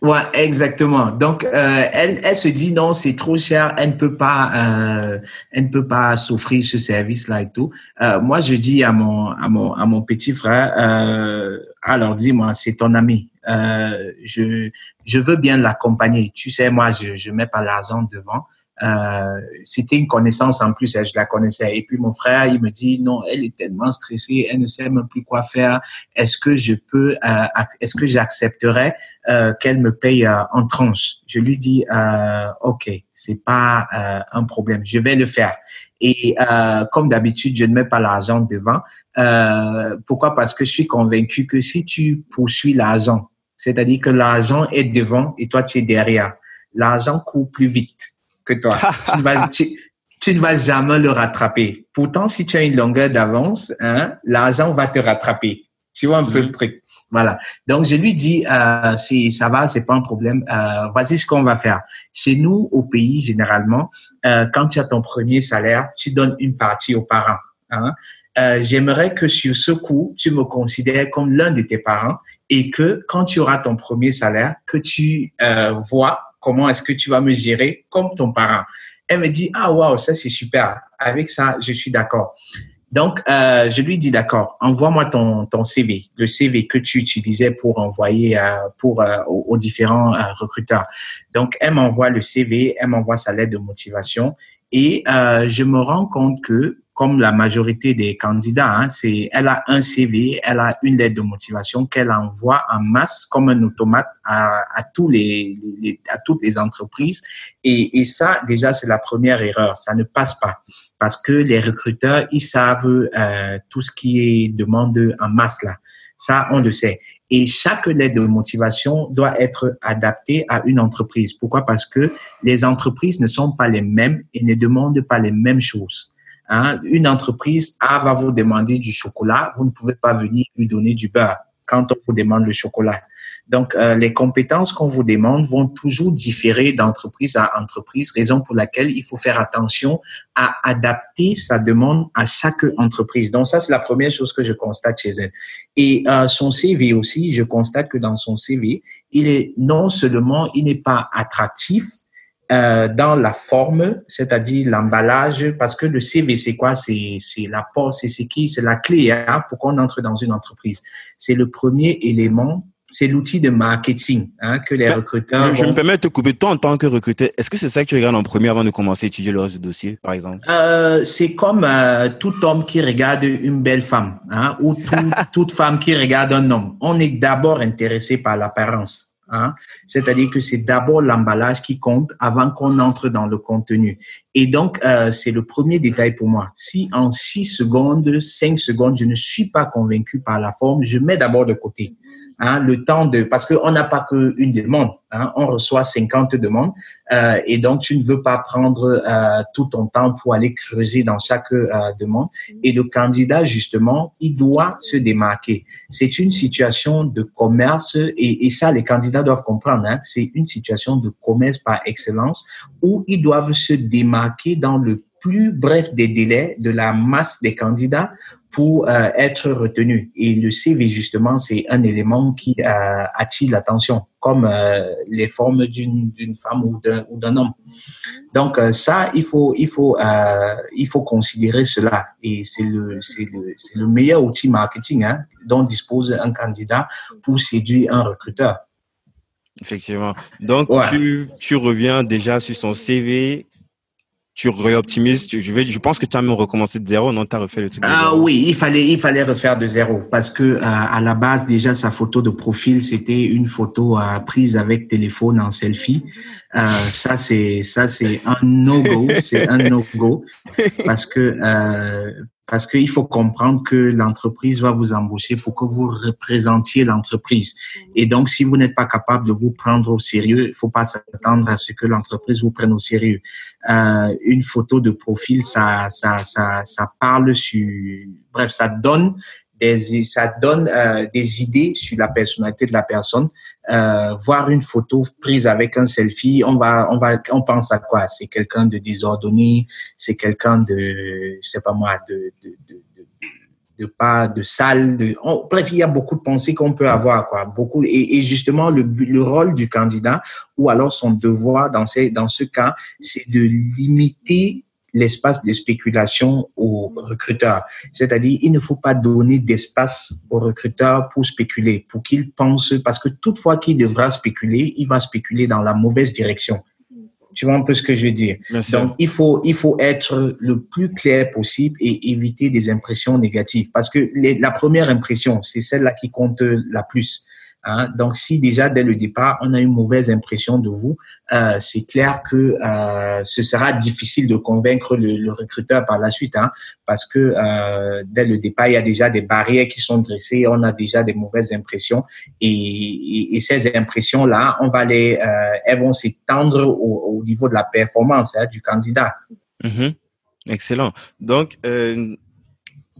Ouais, exactement. Donc, euh, elle, elle se dit non, c'est trop cher, elle ne peut pas, euh, elle ne peut pas s'offrir ce service-là et tout. Euh, moi, je dis à mon, à mon, à mon petit frère, euh, alors dis-moi, c'est ton ami. Euh, je, je veux bien l'accompagner. Tu sais, moi, je, je mets pas l'argent devant. Euh, c'était une connaissance en plus, je la connaissais. Et puis mon frère, il me dit non, elle est tellement stressée, elle ne sait même plus quoi faire. Est-ce que je peux, euh, est-ce que j'accepterais euh, qu'elle me paye euh, en tranche? Je lui dis euh, ok, c'est pas euh, un problème, je vais le faire. Et comme d'habitude, je ne mets pas l'argent devant. pourquoi? Parce que je suis convaincu que si tu poursuis l'argent, c'est-à-dire que l'argent est devant et toi tu es derrière, l'argent court plus vite que toi. tu, ne vas, tu, ne vas jamais le rattraper. Pourtant, si tu as une longueur d'avance, hein, l'argent va te rattraper. Tu vois un peu le mhm. truc. Voilà. Donc je lui dis, euh, si ça va, c'est pas un problème. Euh, voici ce qu'on va faire. Chez nous, au pays, généralement, euh, quand tu as ton premier salaire, tu donnes une partie aux parents. Hein. Euh, J'aimerais que sur ce coup, tu me considères comme l'un de tes parents et que quand tu auras ton premier salaire, que tu euh, vois comment est-ce que tu vas me gérer comme ton parent. Elle me dit, ah waouh, ça c'est super. Avec ça, je suis d'accord. Donc, euh, je lui dis d'accord, envoie-moi ton, CV, le CV que tu utilisais pour envoyer euh, pour euh, aux, différents euh, recruteurs. Donc, elle m'envoie le CV, elle m'envoie sa lettre de motivation et je me rends compte que comme la majorité des candidats, hein, c'est elle a un CV, elle a une lettre de motivation qu'elle envoie en masse comme un automate à, à tous les, à toutes les entreprises et, et ça déjà c'est la première erreur, ça ne passe pas parce que les recruteurs ils savent euh, tout ce qui est demande en masse là. Ça, on le sait. Et chaque lettre de motivation doit être adaptée à une entreprise. Pourquoi? Parce que les entreprises ne sont pas les mêmes et ne demandent pas les mêmes choses. Hein, une entreprise A va vous demander du chocolat, vous ne pouvez pas venir lui donner du beurre. quand on vous demande le chocolat. Donc, euh, les compétences qu'on vous demande vont toujours différer d'entreprise à entreprise, raison pour laquelle il faut faire attention à adapter sa demande à chaque entreprise. Donc, ça, c'est la première chose que je constate chez elle. Et euh, son CV aussi, je constate que dans son CV, il est non seulement, il n'est pas attractif, euh, dans la forme, c'est-à-dire l'emballage, parce que le CV, c'est quoi? C'est c'est la porte, c'est c'est qui? C'est la clé hein, pour qu'on entre dans une entreprise. C'est le premier élément. C'est l'outil de marketing hein, que les recruteurs. Je, me permets de te couper. Toi, en tant que recruteur, est-ce que c'est ça que tu regardes en premier avant de commencer à étudier le reste du dossier, par exemple? Euh, C'est comme euh, tout homme qui regarde une belle femme, hein, ou tout, toute femme qui regarde un homme. On est d'abord intéressé par l'apparence. Hein? C'est-à-dire que c'est d'abord l'emballage qui compte avant qu'on entre dans le contenu. Et donc, euh, c'est le premier détail pour moi. Si en six secondes, cinq secondes, je ne suis pas convaincu par la forme, je mets d'abord de côté. Hein, le temps de parce qu'on n'a pas qu'une demande, hein, on reçoit 50 demandes euh, et donc tu ne veux pas prendre euh, tout ton temps pour aller creuser dans chaque euh, demande et le candidat justement il doit se démarquer. C'est une situation de commerce et, et ça les candidats doivent comprendre. Hein, c'est une situation de commerce par excellence où ils doivent se démarquer dans le plus bref des délais de la masse des candidats pour euh, être retenu. Et le CV, justement, c'est un élément qui euh, attire l'attention, comme euh, les formes d'une femme ou d'un homme. Donc ça, il faut, il faut, il faut considérer cela. Et c'est le, le, le meilleur outil marketing hein, dont dispose un candidat pour séduire un recruteur. Effectivement. Donc, tu, tu reviens déjà sur son CV tu réoptimises. je, vais, je pense que tu as même recommencé de zéro, non? Tu as refait le truc. ah oui, il fallait, il fallait refaire de zéro parce que euh, à la base déjà sa photo de profil c'était une photo euh, prise avec téléphone en selfie. Euh, ça c'est ça c'est un no go, c'est un no go parce que euh, parce qu'il faut comprendre que l'entreprise va vous embaucher pour que vous représentiez l'entreprise. Et donc, si vous n'êtes pas capable de vous prendre au sérieux, il faut pas s'attendre à ce que l'entreprise vous prenne au sérieux. Euh, une photo de profil, ça, ça, ça, ça parle sur, bref, ça donne des, ça donne euh, des idées sur la personnalité de la personne. Euh, voir une photo prise avec un selfie, on va, on va, on pense à quoi? C'est quelqu'un de désordonné, c'est quelqu'un de, sais pas moi, de, de, de, de pas de sale. De, bref, il y a beaucoup de pensées qu'on peut avoir, quoi. Beaucoup et, justement le, le rôle du candidat ou alors son devoir dans dans ce cas, c'est de limiter l'espace de spéculation aux recruteurs. C'est-à-dire, il ne faut pas donner d'espace aux recruteurs pour spéculer, pour qu'ils pensent, parce que toutefois qu'il devra spéculer, il va spéculer dans la mauvaise direction. Tu vois un peu ce que je veux dire? Donc, il faut, il faut être le plus clair possible et éviter des impressions négatives. Parce que la première impression, c'est celle-là qui compte la plus. Hein. Donc, si déjà dès le départ, on a une mauvaise impression de vous, euh, c'est clair que euh, ce sera difficile de convaincre le, le recruteur par la suite, hein, parce que euh, dès le départ, il y a déjà des barrières qui sont dressées, on a déjà des mauvaises impressions, et, et, ces impressions-là, on va les, euh, elles vont s'étendre au, au, niveau de la performance hein, du candidat. Mm-hmm. Excellent. Donc, euh,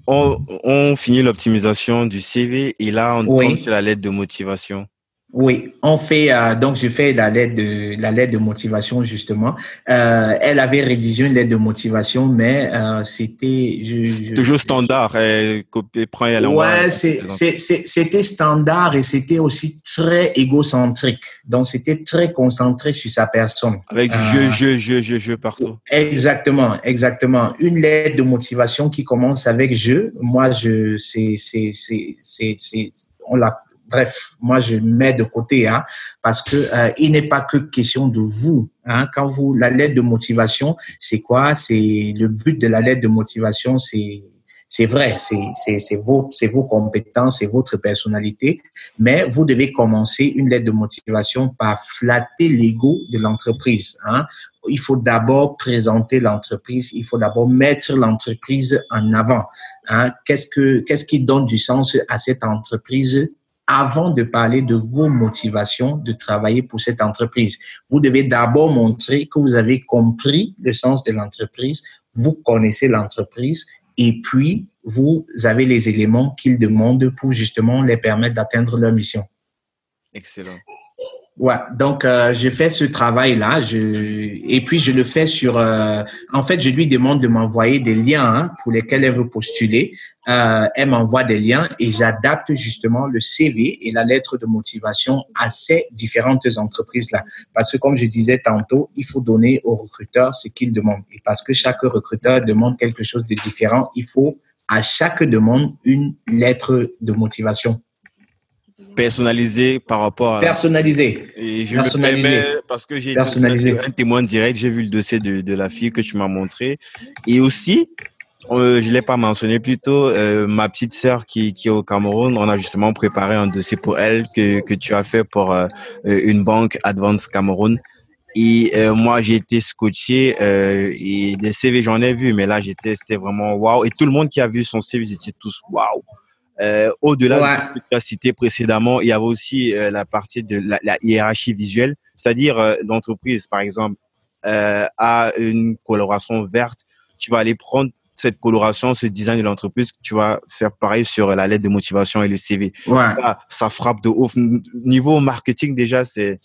on, finit l'optimisation du CV et là, on tombe sur la lettre de motivation. Oui, on fait euh, donc je fais la lettre de la lettre de motivation justement. Euh, elle avait rédigé une lettre de motivation, mais euh, c'était toujours standard. Elle prend elle Ouais, c'était standard et c'était aussi très égocentrique. Donc c'était très concentré sur sa personne. Avec je je je je je partout. Exactement, exactement. Une lettre de motivation qui commence avec je. Moi je c'est c'est c'est c'est on l'a bref, moi je mets de côté, hein, parce que euh, il n'est pas que question de vous. Hein, quand vous la lettre de motivation, c'est quoi? C'est le but de la lettre de motivation, c'est c'est vrai, c'est vos, vos compétences, c'est votre personnalité, mais vous devez commencer une lettre de motivation par flatter l'ego de l'entreprise. Hein. Il faut d'abord présenter l'entreprise, il faut d'abord mettre l'entreprise en avant. Hein. Qu'est-ce que qu'est-ce qui donne du sens à cette entreprise? Avant de parler de vos motivations de travailler pour cette entreprise. Vous devez d'abord montrer que vous avez compris le sens de l'entreprise, vous connaissez l'entreprise et puis vous avez les éléments qu'ils demandent pour justement les permettre d'atteindre leur mission. Excellent. Ouais, donc euh, je fais ce travail-là, je et puis je le fais sur. Euh, en fait, je lui demande de m'envoyer des liens hein, pour lesquels elle veut postuler. Euh, elle m'envoie des liens et j'adapte justement le CV et la lettre de motivation à ces différentes entreprises-là. Parce que comme je disais tantôt, il faut donner aux recruteurs ce qu'ils demandent. Et parce que chaque recruteur demande quelque chose de différent, il faut à chaque demande une lettre de motivation personnalisé par rapport à personnalisé et je personnalisé. parce que j'ai un témoin direct j'ai vu le dossier de, de la fille que tu m'as montré et aussi euh, je l'ai pas mentionné plus tôt euh, ma petite sœur qui, qui est au Cameroun on a justement préparé un dossier pour elle que, que tu as fait pour euh, une banque Advance Cameroun et euh, moi, j'ai été scotché euh, et des CV, j'en ai vu, mais là, j'étais, c'était vraiment waouh. Et tout le monde qui a vu son CV, ils étaient tous waouh. Euh, Au-delà de ce que tu as cité précédemment, il y avait aussi euh, la partie de la, la hiérarchie visuelle, c'est-à-dire euh, l'entreprise, par exemple, a une coloration verte, tu vas aller prendre cette coloration, ce design de l'entreprise, tu vas faire pareil sur la lettre de motivation et le CV. Ouais. Ça, ça frappe de ouf. Niveau marketing, déjà, c'est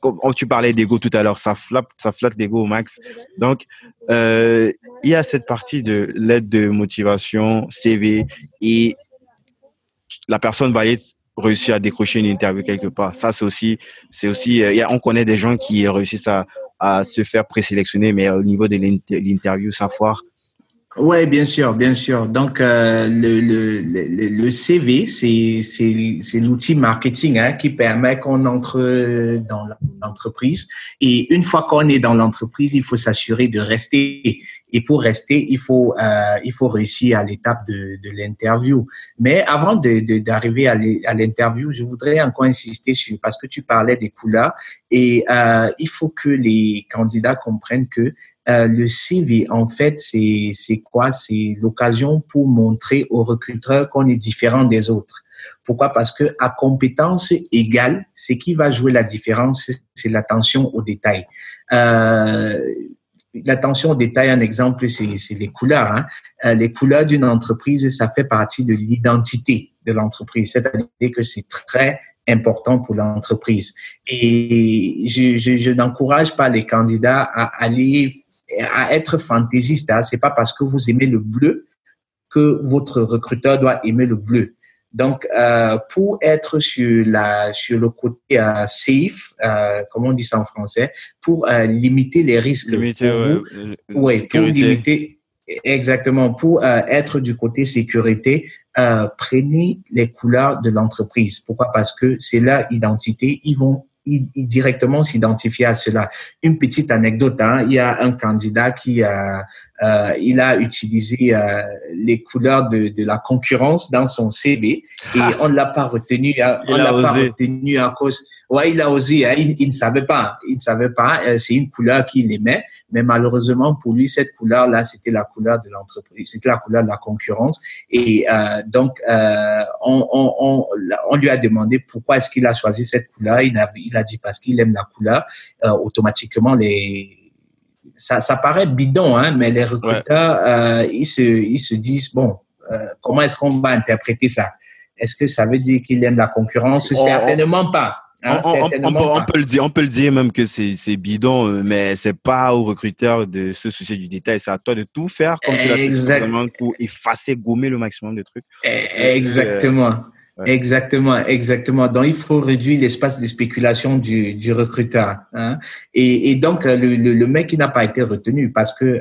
comme tu parlais d'ego tout à l'heure, ça flatte, ça flatte l'ego au max. Donc, euh, il y a cette partie de lettre de motivation, CV, et la personne va être réussir à décrocher une interview quelque part. Ça, c'est aussi, c'est aussi, euh, on connaît des gens qui réussissent à, se faire présélectionner, mais au niveau de l'interview, ça foire. Ouais, bien sûr, bien sûr. Donc euh, le, CV, c'est c'est l'outil marketing hein, qui permet qu'on entre dans l'entreprise. Et une fois qu'on est dans l'entreprise, il faut s'assurer de rester. Et pour rester, il faut euh, il faut réussir à l'étape de, l'interview. Mais avant d'arriver à l'interview, je voudrais encore insister sur parce que tu parlais des couleurs et euh, il faut que les candidats comprennent que euh, le CV, en fait, c'est quoi? C'est l'occasion pour montrer aux recruteurs qu'on est différent des autres. Pourquoi? Parce que à compétence égale, ce qui va jouer la différence, c'est l'attention aux détails. L'attention aux détails, un exemple, c'est les couleurs. Hein. Euh, les couleurs d'une entreprise, ça fait partie de l'identité de l'entreprise. C'est-à-dire que c'est très important pour l'entreprise. Et je n'encourage pas les candidats à aller à être fantaisiste. Hein. C'est pas parce que vous aimez le bleu que votre recruteur doit aimer le bleu. Donc, euh, pour être sur la sur le côté euh, safe, euh, comme on dit ça en français, pour euh, limiter les risques, limiter, pour vous, ouais, pour limiter exactement, pour être du côté sécurité, prenez les couleurs de l'entreprise. Pourquoi? Parce que c'est leur identité. Ils vont directement s'identifier à cela. Une petite anecdote, hein, il y a un candidat qui a, euh, il a utilisé euh, les couleurs de, de, la concurrence dans son CV et ah. on l'a pas retenu, on l'a pas retenu à cause Ouais, il a osé. Hein. Il, ne savait pas. Il ne savait pas. Euh, c'est une couleur qu'il aimait, mais malheureusement pour lui, cette couleur-là, c'était la couleur de l'entreprise, c'était la couleur de la concurrence. Et euh, donc, euh, on, on, on, on, lui a demandé pourquoi est-ce qu'il a choisi cette couleur. Il a, il a dit parce qu'il aime la couleur. Euh, automatiquement, les ça, ça paraît bidon, hein, mais les recruteurs, ouais. ils se, ils se disent bon, comment est-ce qu'on va interpréter ça? Est-ce que ça veut dire qu'il aime la concurrence? Certainement pas. Hein, on, on, peut, on, peut, le dire, on peut le dire même que c'est bidon, euh, mais c'est pas au recruteur de se soucier du détail. C'est à toi de tout faire comme tu l'as pour effacer, gommer le maximum de trucs. Exactement. Euh, ouais. Exactement, exactement. Donc, il faut réduire l'espace de spéculation du, du recruteur. Hein. Et, et, donc, le, le, le mec qui n'a pas été retenu parce que euh,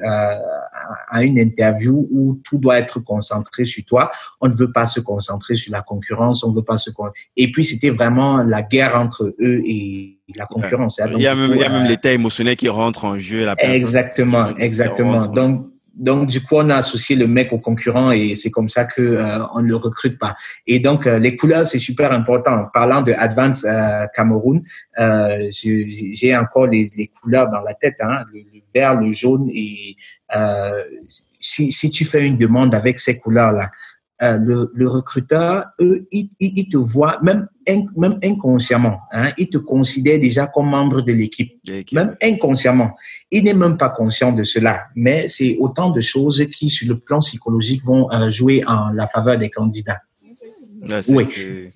à une interview où tout doit être concentré sur toi, on ne veut pas se concentrer sur la concurrence, on ne veut pas se et puis c'était vraiment la guerre entre eux et la concurrence. Ouais. Donc, il y a même, euh, même l'état émotionnel qui rentre en jeu. La exactement, exactement. Donc donc, du coup, on a associé le mec au concurrent et c'est comme ça que euh, on ne le recrute pas. Et donc, euh, les couleurs, c'est super important. Parlant de Advance euh, Cameroun, euh, j'ai encore les, couleurs dans la tête, hein, le, vert, le jaune. Et si, si tu fais une demande avec ces couleurs-là, euh, le, le, recruteur, eux, il, il, te voit, même, même inconsciemment, hein, il te considère déjà comme membre de l'équipe, même inconsciemment. Il n'est même pas conscient de cela, mais c'est autant de choses qui, sur le plan psychologique, vont euh, jouer en la faveur des candidats. oui.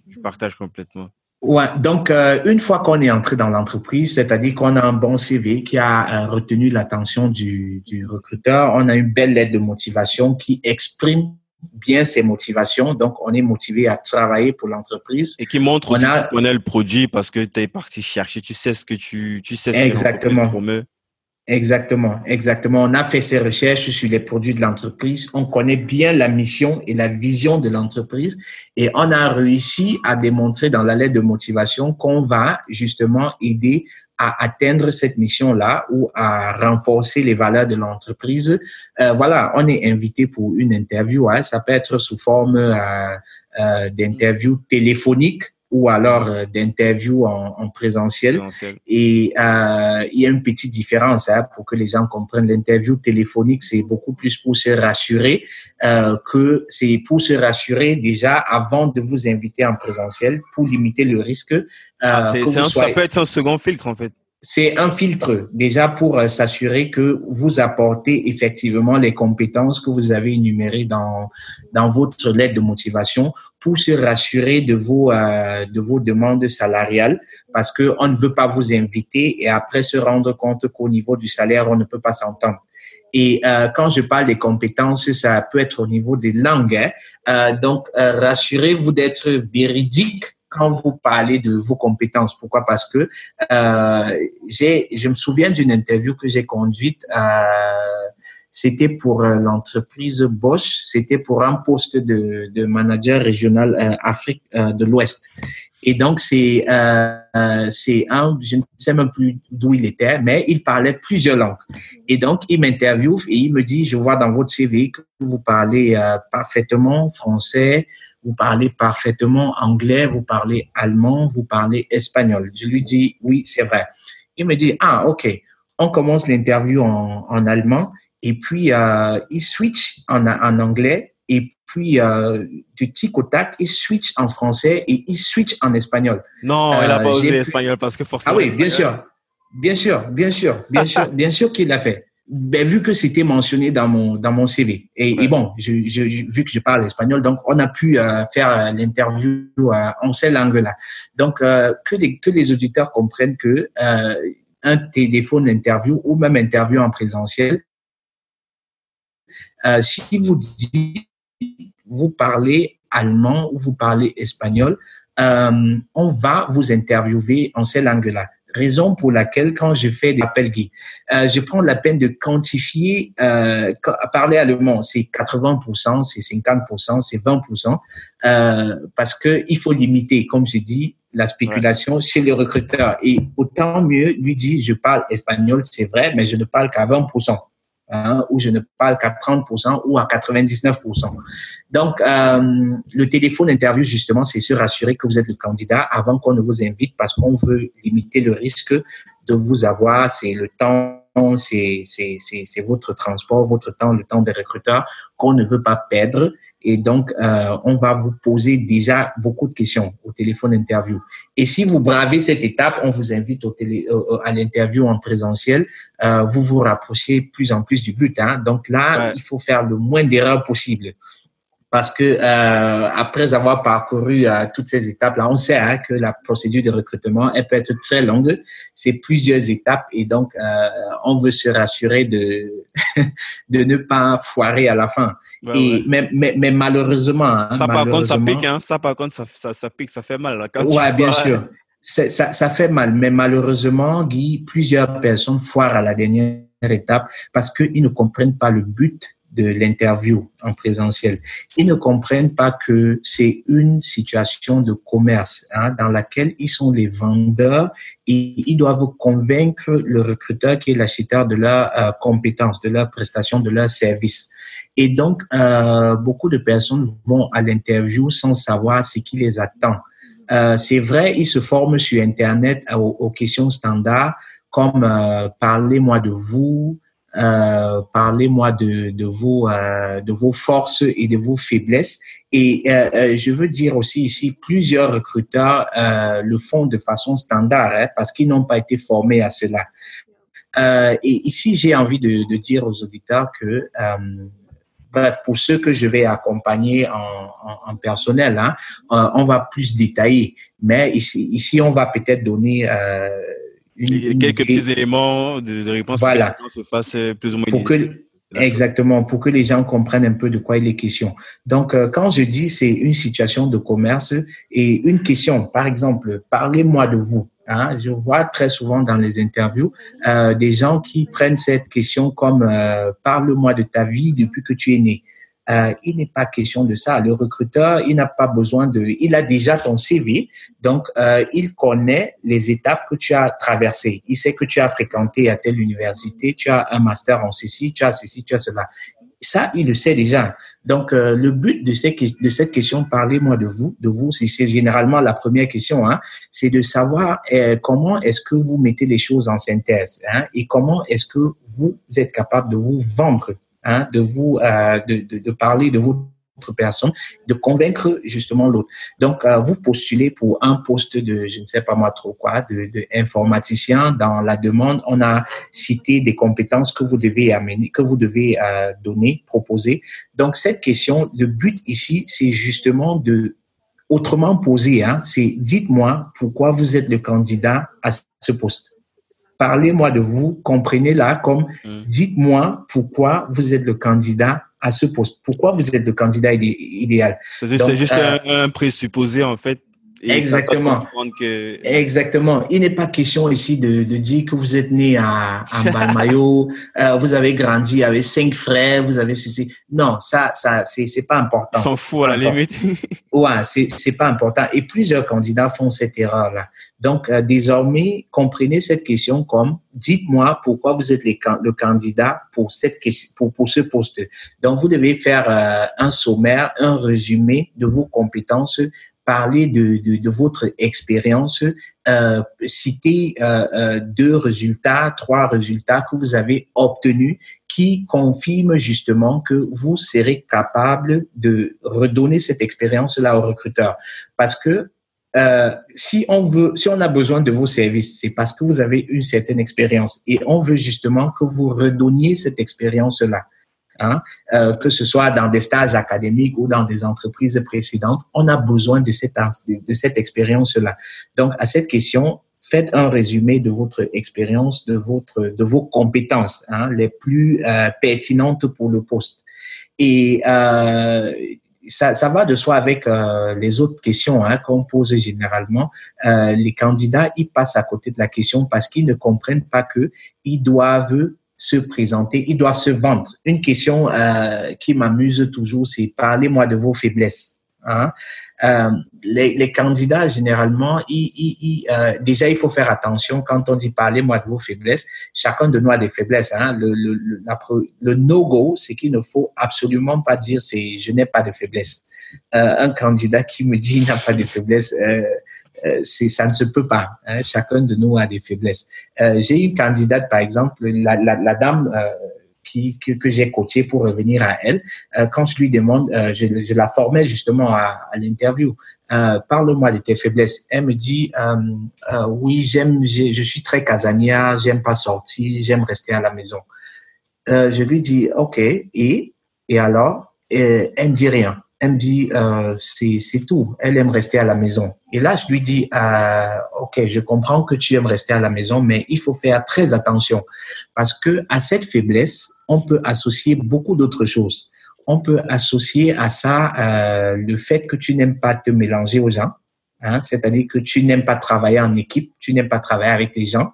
Je partage complètement. Ouais, donc euh, une fois qu'on est entré dans l'entreprise, c'est-à-dire qu'on a un bon CV qui a retenu l'attention du, du recruteur, on a une belle lettre de motivation qui exprime bien ses motivations. Donc, on est motivé à travailler pour l'entreprise. Et qui montre aussi que tu connais le produit parce que tu es parti chercher, tu sais ce que tu, tu sais ce Exactement. que Exactement, exactement. On a fait ses recherches sur les produits de l'entreprise. On connaît bien la mission et la vision de l'entreprise et on a réussi à démontrer dans la lettre de motivation qu'on va justement aider à atteindre cette mission-là ou à renforcer les valeurs de l'entreprise. Euh, voilà, on est invité pour une interview. Hein. Ça peut être sous forme euh, euh, d'interview téléphonique ou alors euh, d'interview en, en, présentiel. Et euh, il y a une petite différence hein, pour que les gens comprennent. L'interview téléphonique, c'est beaucoup plus pour se rassurer euh, que c'est pour se rassurer déjà avant de vous inviter en présentiel pour limiter le risque. Euh, ah, Ça peut être un second filtre en fait c'est un filtre déjà pour euh, s'assurer que vous apportez effectivement les compétences que vous avez énumérées dans dans votre lettre de motivation pour se rassurer de vos euh, de vos demandes salariales parce que on ne veut pas vous inviter et après se rendre compte qu'au niveau du salaire on ne peut pas s'entendre. Et euh, quand je parle des compétences, ça peut être au niveau des langues. Hein. Euh, donc, rassurez-vous d'être véridique quand vous parlez de vos compétences. Pourquoi? Parce que euh, je me souviens d'une interview que j'ai conduite. Euh, c'était pour euh, l'entreprise Bosch. C'était pour un poste de, de manager régional euh, Afrique euh, de l'Ouest. Et donc c'est c'est un, je ne sais même plus d'où il était, mais il parlait plusieurs langues. Et donc il m'interviewe et il me dit, je vois dans votre CV que vous parlez parfaitement français, vous parlez parfaitement anglais, vous parlez allemand, vous parlez espagnol. Je lui dis, oui, c'est vrai. Il me dit, ah, OK, on commence l'interview en, en, allemand et puis euh, il switch en, en anglais et puis euh, du tic au tac, il switch en français et il switch en espagnol. Non, il n'a pas euh, osé l'espagnol parce que forcément. Ah oui, bien sûr. Bien sûr, bien sûr, bien sûr, bien sûr qu'il l'a fait ben, vu que c'était mentionné dans mon dans mon CV et, et bon, je, je, vu que je parle espagnol, donc on a pu euh, faire euh, l'interview euh, en cette langue-là. Donc que les que les auditeurs comprennent que un téléphone d'interview ou même interview en présentiel, si vous dites vous parlez allemand ou vous parlez espagnol, on va vous interviewer en ces langues-là raison pour laquelle quand je fais des appels gays, euh, je prends la peine de quantifier, euh, parler allemand, c'est 80%, c'est 50%, c'est 20%, euh, parce que il faut limiter, comme je dis, la spéculation chez les recruteurs. Et autant mieux lui dire, je parle espagnol, c'est vrai, mais je ne parle qu'à 20% hein, où je ne parle qu'à 30% ou à 99%. Donc, euh, le téléphone interview, justement, c'est se rassurer que vous êtes le candidat avant qu'on ne vous invite parce qu'on veut limiter le risque de vous avoir. C'est le temps c'est votre transport, votre temps, le temps des recruteurs qu'on ne veut pas perdre. Et donc, euh, on va vous poser déjà beaucoup de questions au téléphone interview. Et si vous bravez cette étape, on vous invite au télé, à l'interview en présentiel. Euh, vous vous rapprochez plus en plus du but. Hein. Donc là, il faut faire le moins d'erreurs possible parce que euh, après avoir parcouru euh, toutes ces étapes-là, on sait hein, que la procédure de recrutement elle peut être très longue. C'est plusieurs étapes et donc euh, on veut se rassurer de de ne pas foirer à la fin. et Mais, mais, mais, malheureusement, hein, ça par contre ça pique, hein. Ça par contre ça, ça, ça pique, ça fait mal. Là, quand ouais, bien sûr. Ça, ça fait mal, mais malheureusement, Guy, plusieurs personnes foirent à la dernière étape parce qu'ils ne comprennent pas le but de l'interview en présentiel. Ils ne comprennent pas que c'est une situation de commerce hein, dans laquelle ils sont les vendeurs et ils doivent convaincre le recruteur qui est l'acheteur de leur compétence, de leur prestation, de leur service. Et donc, euh, beaucoup de personnes vont à l'interview sans savoir ce qui les attend. Euh, c'est vrai, ils se forment sur Internet aux, aux questions standards comme euh, parlez-moi de vous, Euh, parlez-moi de, de vos euh, de vos forces et de vos faiblesses. Et euh, je veux dire aussi ici, plusieurs recruteurs le font de façon standard hein, parce qu'ils n'ont pas été formés à cela. et ici, j'ai envie de, de, dire aux auditeurs que bref, pour ceux que je vais accompagner en, en, en personnel, hein, on va plus détailler. Mais ici, ici on va peut-être donner quelques petits éléments de, réponse voilà. pour que se fasse plus ou moins. Pour que, exactement, pour que les gens comprennent un peu de quoi il est question. Donc, euh, quand je dis c'est une situation de commerce et une question, par exemple, parlez-moi de vous. Hein, je vois très souvent dans les interviews euh, des gens qui prennent cette question comme euh, parle-moi de ta vie depuis que tu es né. Euh, il n'est pas question de ça. Le recruteur, il n'a pas besoin de, il a déjà ton CV, donc euh, il connaît les étapes que tu as traversées. Il sait que tu as fréquenté à telle université, tu as un master en ceci, tu as ceci, tu as cela. Ça, il le sait déjà. Donc, euh, le but de, cette question, parlez-moi de vous, de vous, c'est généralement la première question, hein, c'est de savoir euh, comment est-ce que vous mettez les choses en synthèse hein, et comment est-ce que vous êtes capable de vous vendre hein, de vous, euh, de, de, parler de votre personne, de convaincre justement l'autre. Donc, euh, vous postulez pour un poste de, je ne sais pas moi trop quoi, de, de, informaticien. Dans la demande, on a cité des compétences que vous devez amener, que vous devez euh, donner, proposer. Donc, cette question, le but ici, c'est justement de autrement poser, hein, c'est dites-moi pourquoi vous êtes le candidat à ce poste parlez-moi de vous, comprenez-la comme mm. dites-moi pourquoi vous êtes le candidat à ce poste. Pourquoi vous êtes le candidat idéal C'est juste euh, un, présupposé, en fait, Exactement. Exactement. Il n'est pas question ici de, de, dire que vous êtes né à, à Balmayo, euh, vous avez grandi avec cinq frères, vous avez ceci. Non, ça, ça, c'est, pas important. S'en fout à la limite. ouais, c'est, c'est pas important. Et plusieurs candidats font cette erreur-là. Donc, euh, désormais, comprenez cette question comme, dites-moi pourquoi vous êtes les, le candidat pour cette question, pour, pour ce poste. Donc, vous devez faire euh, un sommaire, un résumé de vos compétences parler de, votre expérience, euh, citer euh, euh, deux résultats, trois résultats que vous avez obtenus qui confirment justement que vous serez capable de redonner cette expérience-là au recruteur. Parce que si on veut, si on a besoin de vos services, c'est parce que vous avez une certaine expérience et on veut justement que vous redonniez cette expérience-là. Hein, euh, que ce soit dans des stages académiques ou dans des entreprises précédentes, on a besoin de cette, expérience-là. Donc, à cette question, faites un résumé de votre expérience, de votre, de vos compétences, hein, les plus euh, pertinentes pour le poste. Et euh, ça, ça, va de soi avec les autres questions hein, qu'on pose généralement. Les candidats, ils passent à côté de la question parce qu'ils ne comprennent pas que ils doivent se présenter, ils doivent se vendre. Une question euh, qui m'amuse toujours, c'est parlez-moi de vos faiblesses. Hein? Euh, les, les, candidats, généralement, ils, ils, euh, déjà, il faut faire attention quand on dit parlez-moi de vos faiblesses. Chacun de nous a des faiblesses. Hein? Le, le, le, le no-go, c'est qu'il ne faut absolument pas dire c'est je n'ai pas de faiblesse. Euh, un candidat qui me dit il n'a pas de faiblesse, euh, ça ne se peut pas. Hein. Chacun de nous a des faiblesses. Euh, j'ai une candidate, par exemple, la, dame euh, qui, que, j'ai coachée pour revenir à elle. Euh, quand je lui demande, euh, je, je, la formais justement à, à l'interview. Parle-moi de tes faiblesses. Elle me dit, oui, j'aime, je suis très casanière, j'aime pas sortir, j'aime rester à la maison. je lui dis, ok, et et alors, elle ne dit rien elle me dit euh, c'est tout. Elle aime rester à la maison. Et là, je lui dis euh, ok, je comprends que tu aimes rester à la maison, mais il faut faire très attention parce que à cette faiblesse, on peut associer beaucoup d'autres choses. On peut associer à ça euh, le fait que tu n'aimes pas te mélanger aux gens, hein, c'est-à-dire que tu n'aimes pas travailler en équipe, tu n'aimes pas travailler avec des gens.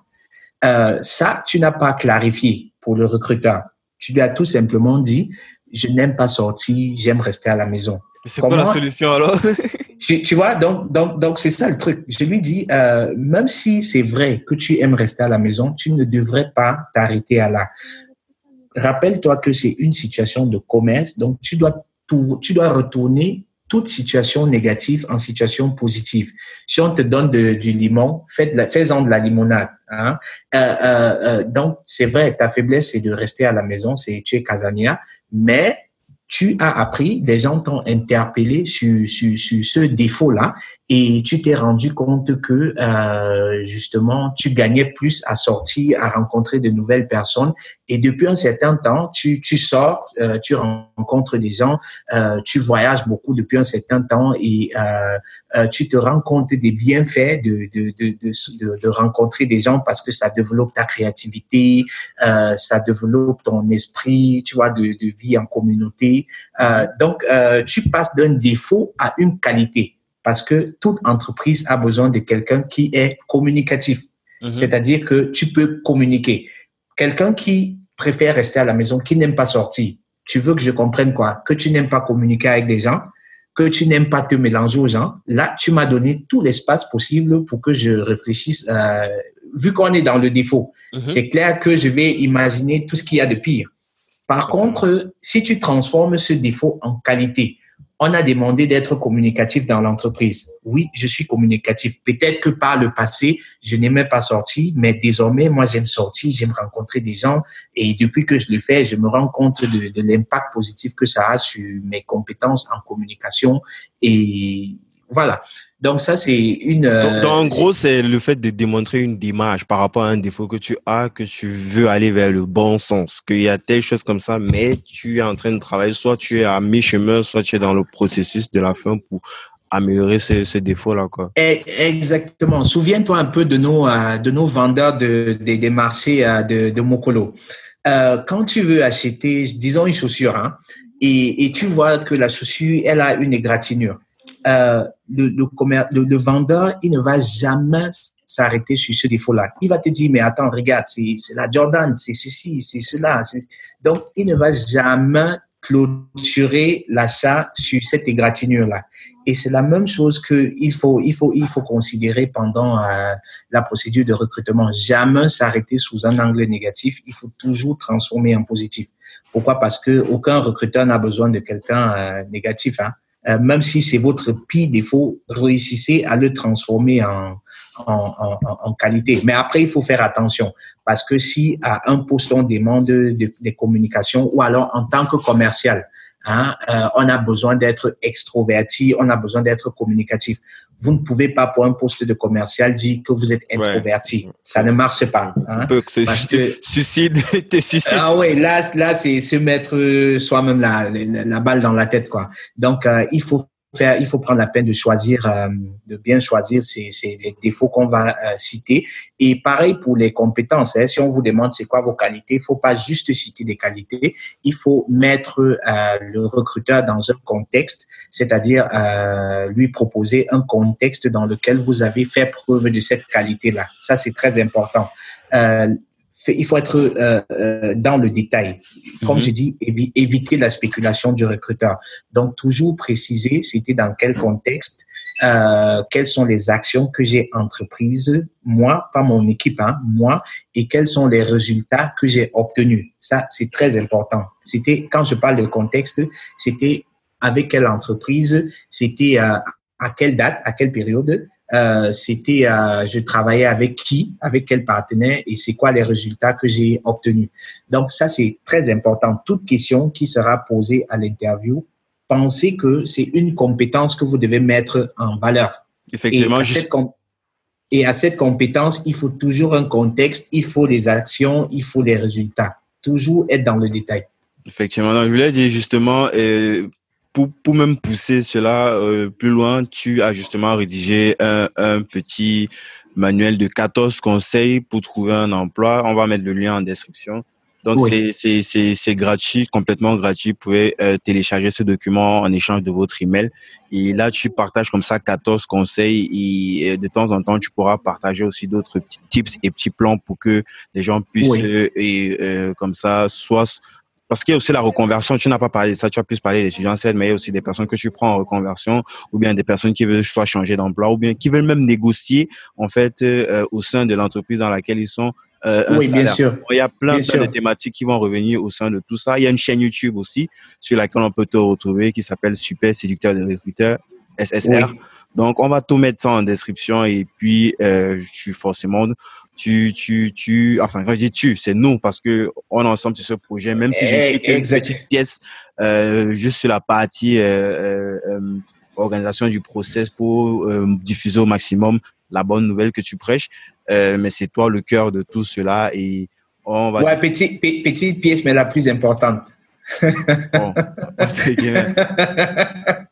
Euh, ça, tu n'as pas clarifié pour le recruteur. Tu lui as tout simplement dit je n'aime pas sortir, j'aime rester à la maison. C'est quoi la solution alors? Tu, tu, vois, donc donc donc c'est ça le truc. Je lui dis, euh, même si c'est vrai que tu aimes rester à la maison, tu ne devrais pas t'arrêter à là. Rappelle-toi que c'est une situation de commerce, donc tu dois tout, tu dois retourner toute situation négative en situation positive. Si on te donne du limon, fais-en de la limonade. Hein? Euh, euh, donc, c'est vrai, ta faiblesse, c'est de rester à la maison, c'est tu es casania, mais tu as appris, des gens t'ont interpellé sur, sur, sur ce défaut-là et tu t'es rendu compte que euh, justement tu gagnais plus à sortir, à rencontrer de nouvelles personnes et depuis un certain temps tu, tu sors, euh, tu rencontres des gens, euh, tu voyages beaucoup depuis un certain temps et euh, euh, tu te rends compte des bienfaits de, de, de, de, de rencontrer des gens parce que ça développe ta créativité, euh, ça développe ton esprit, tu vois, de, de vie en communauté. Donc tu passes d'un défaut à une qualité parce que toute entreprise a besoin de quelqu'un qui est communicatif. Mhm. C'est-à-dire que tu peux communiquer. Quelqu'un qui préfère rester à la maison, qui n'aime pas sortir. Tu veux que je comprenne quoi? Que tu n'aimes pas communiquer avec des gens, que tu n'aimes pas te mélanger aux gens. Là, tu m'as donné tout l'espace possible pour que je réfléchisse. Euh, vu qu'on est dans le défaut, mhm. c'est clair que je vais imaginer tout ce qu'il y a de pire. Par contre, si tu transformes ce défaut en qualité, on a demandé d'être communicatif dans l'entreprise. Oui, je suis communicatif. Peut-être que par le passé, je n'aimais pas sortir, mais désormais, moi, j'aime sortir, j'aime rencontrer des gens. Et depuis que je le fais, je me rends compte de, de l'impact positif que ça a sur mes compétences en communication. Et voilà. Donc ça, c'est une... Donc, en gros, c'est le fait de démontrer une démarche par rapport à un défaut que tu as, que tu veux aller vers le bon sens, qu'il y a telle chose comme ça, mais tu es en train de travailler, soit tu es à mi-chemin, soit tu es dans le processus de la fin pour améliorer ces, défauts-là. Quoi. Eh, exactement. Souviens-toi un peu de nos, euh, de nos vendeurs de, des marchés euh, de, de Mokolo. Euh, quand tu veux acheter, disons, une chaussure, hein, et, et tu vois que la chaussure, elle a une égratignure euh, le, le, le, vendeur, il ne va jamais s'arrêter sur ce défaut-là. Il va te dire, mais attends, regarde, c'est la Jordan, c'est ceci, c'est cela. Donc, il ne va jamais clôturer l'achat sur cette égratignure-là. Et c'est la même chose que il faut, il faut, il faut considérer pendant euh, la procédure de recrutement. Jamais s'arrêter sous un angle négatif. Il faut toujours transformer en positif. Pourquoi? Parce que aucun recruteur n'a besoin de quelqu'un euh, négatif. Hein. Euh, même si c'est votre pire défaut, réussissez à le transformer en, en, en, en, qualité. Mais après, il faut faire attention parce que si à un poste on demande des communications ou alors en tant que commercial, Hein, euh, on a besoin d'être extroverti, on a besoin d'être communicatif. Vous ne pouvez pas pour un poste de commercial dire que vous êtes introverti. Ça ne marche pas. Hein, suicide, suicide. Ah oui, là, là, c'est se mettre soi-même la, la, balle dans la tête, quoi. Donc, euh, il faut il faut prendre la peine de choisir, euh, de bien choisir ces, les défauts qu'on va euh, citer. Et pareil pour les compétences. Hein. si on vous demande c'est quoi vos qualités, il faut pas juste citer des qualités. Il faut mettre euh, le recruteur dans un contexte, c'est-à-dire lui proposer un contexte dans lequel vous avez fait preuve de cette qualité-là. Ça, c'est très important il faut être euh, euh, dans le détail. Comme je dis, éviter la spéculation du recruteur. Donc, toujours préciser c'était dans quel contexte, euh, quelles sont les actions que j'ai entreprises, moi, pas mon équipe, hein, moi, et quels sont les résultats que j'ai obtenus. Ça, c'est très important. C'était, quand je parle de contexte, c'était avec quelle entreprise, c'était à quelle date, à quelle période, euh, c'était euh, je travaillais avec qui, avec quel partenaire? Et c'est quoi les résultats que j'ai obtenus? Donc ça c'est très important. Toute question qui sera posée à l'interview, pensez que c'est une compétence que vous devez mettre en valeur. Effectivement. Et à, cette, compétence, il faut toujours un contexte, il faut des actions, il faut des résultats. Toujours être dans le détail. Effectivement. je voulais dire justement, euh, pour, pour même pousser cela euh, plus loin, tu as justement rédigé un, un petit manuel de 14 conseils pour trouver un emploi. On va mettre le lien en description. Donc, c'est c'est gratuit, complètement gratuit. Vous pouvez euh, télécharger ce document en échange de votre email. Et là, tu partages comme ça 14 conseils et, de temps en temps, tu pourras partager aussi d'autres petits tips et petits plans pour que les gens puissent, euh, et, euh, comme ça, soit parce qu'il y a aussi la reconversion. Tu n'as pas parlé de ça, tu as plus parlé des étudiants mais il y a aussi des personnes que tu prends en reconversion, ou bien des personnes qui veulent soit changer d'emploi, ou bien qui veulent même négocier en fait euh, au sein de l'entreprise dans laquelle ils sont euh, oui, bien sûr. Il y a plein, de thématiques qui vont revenir au sein de tout ça. Il y a une chaîne YouTube aussi sur laquelle on peut te retrouver qui s'appelle Super Séducteur de recruteurs, SSR. Donc, on va tout mettre ça en description et puis, euh, je suis forcément, tu, tu, tu, enfin, quand je dis tu, c'est nous parce que on est ensemble sur ce projet, même si je suis une petite pièce, euh, juste sur la partie euh, euh, organisation du process pour diffuser au maximum la bonne nouvelle que tu prêches. mais c'est toi le cœur de tout cela et on va. Ouais, petite, petite pièce, mais la plus importante. bon,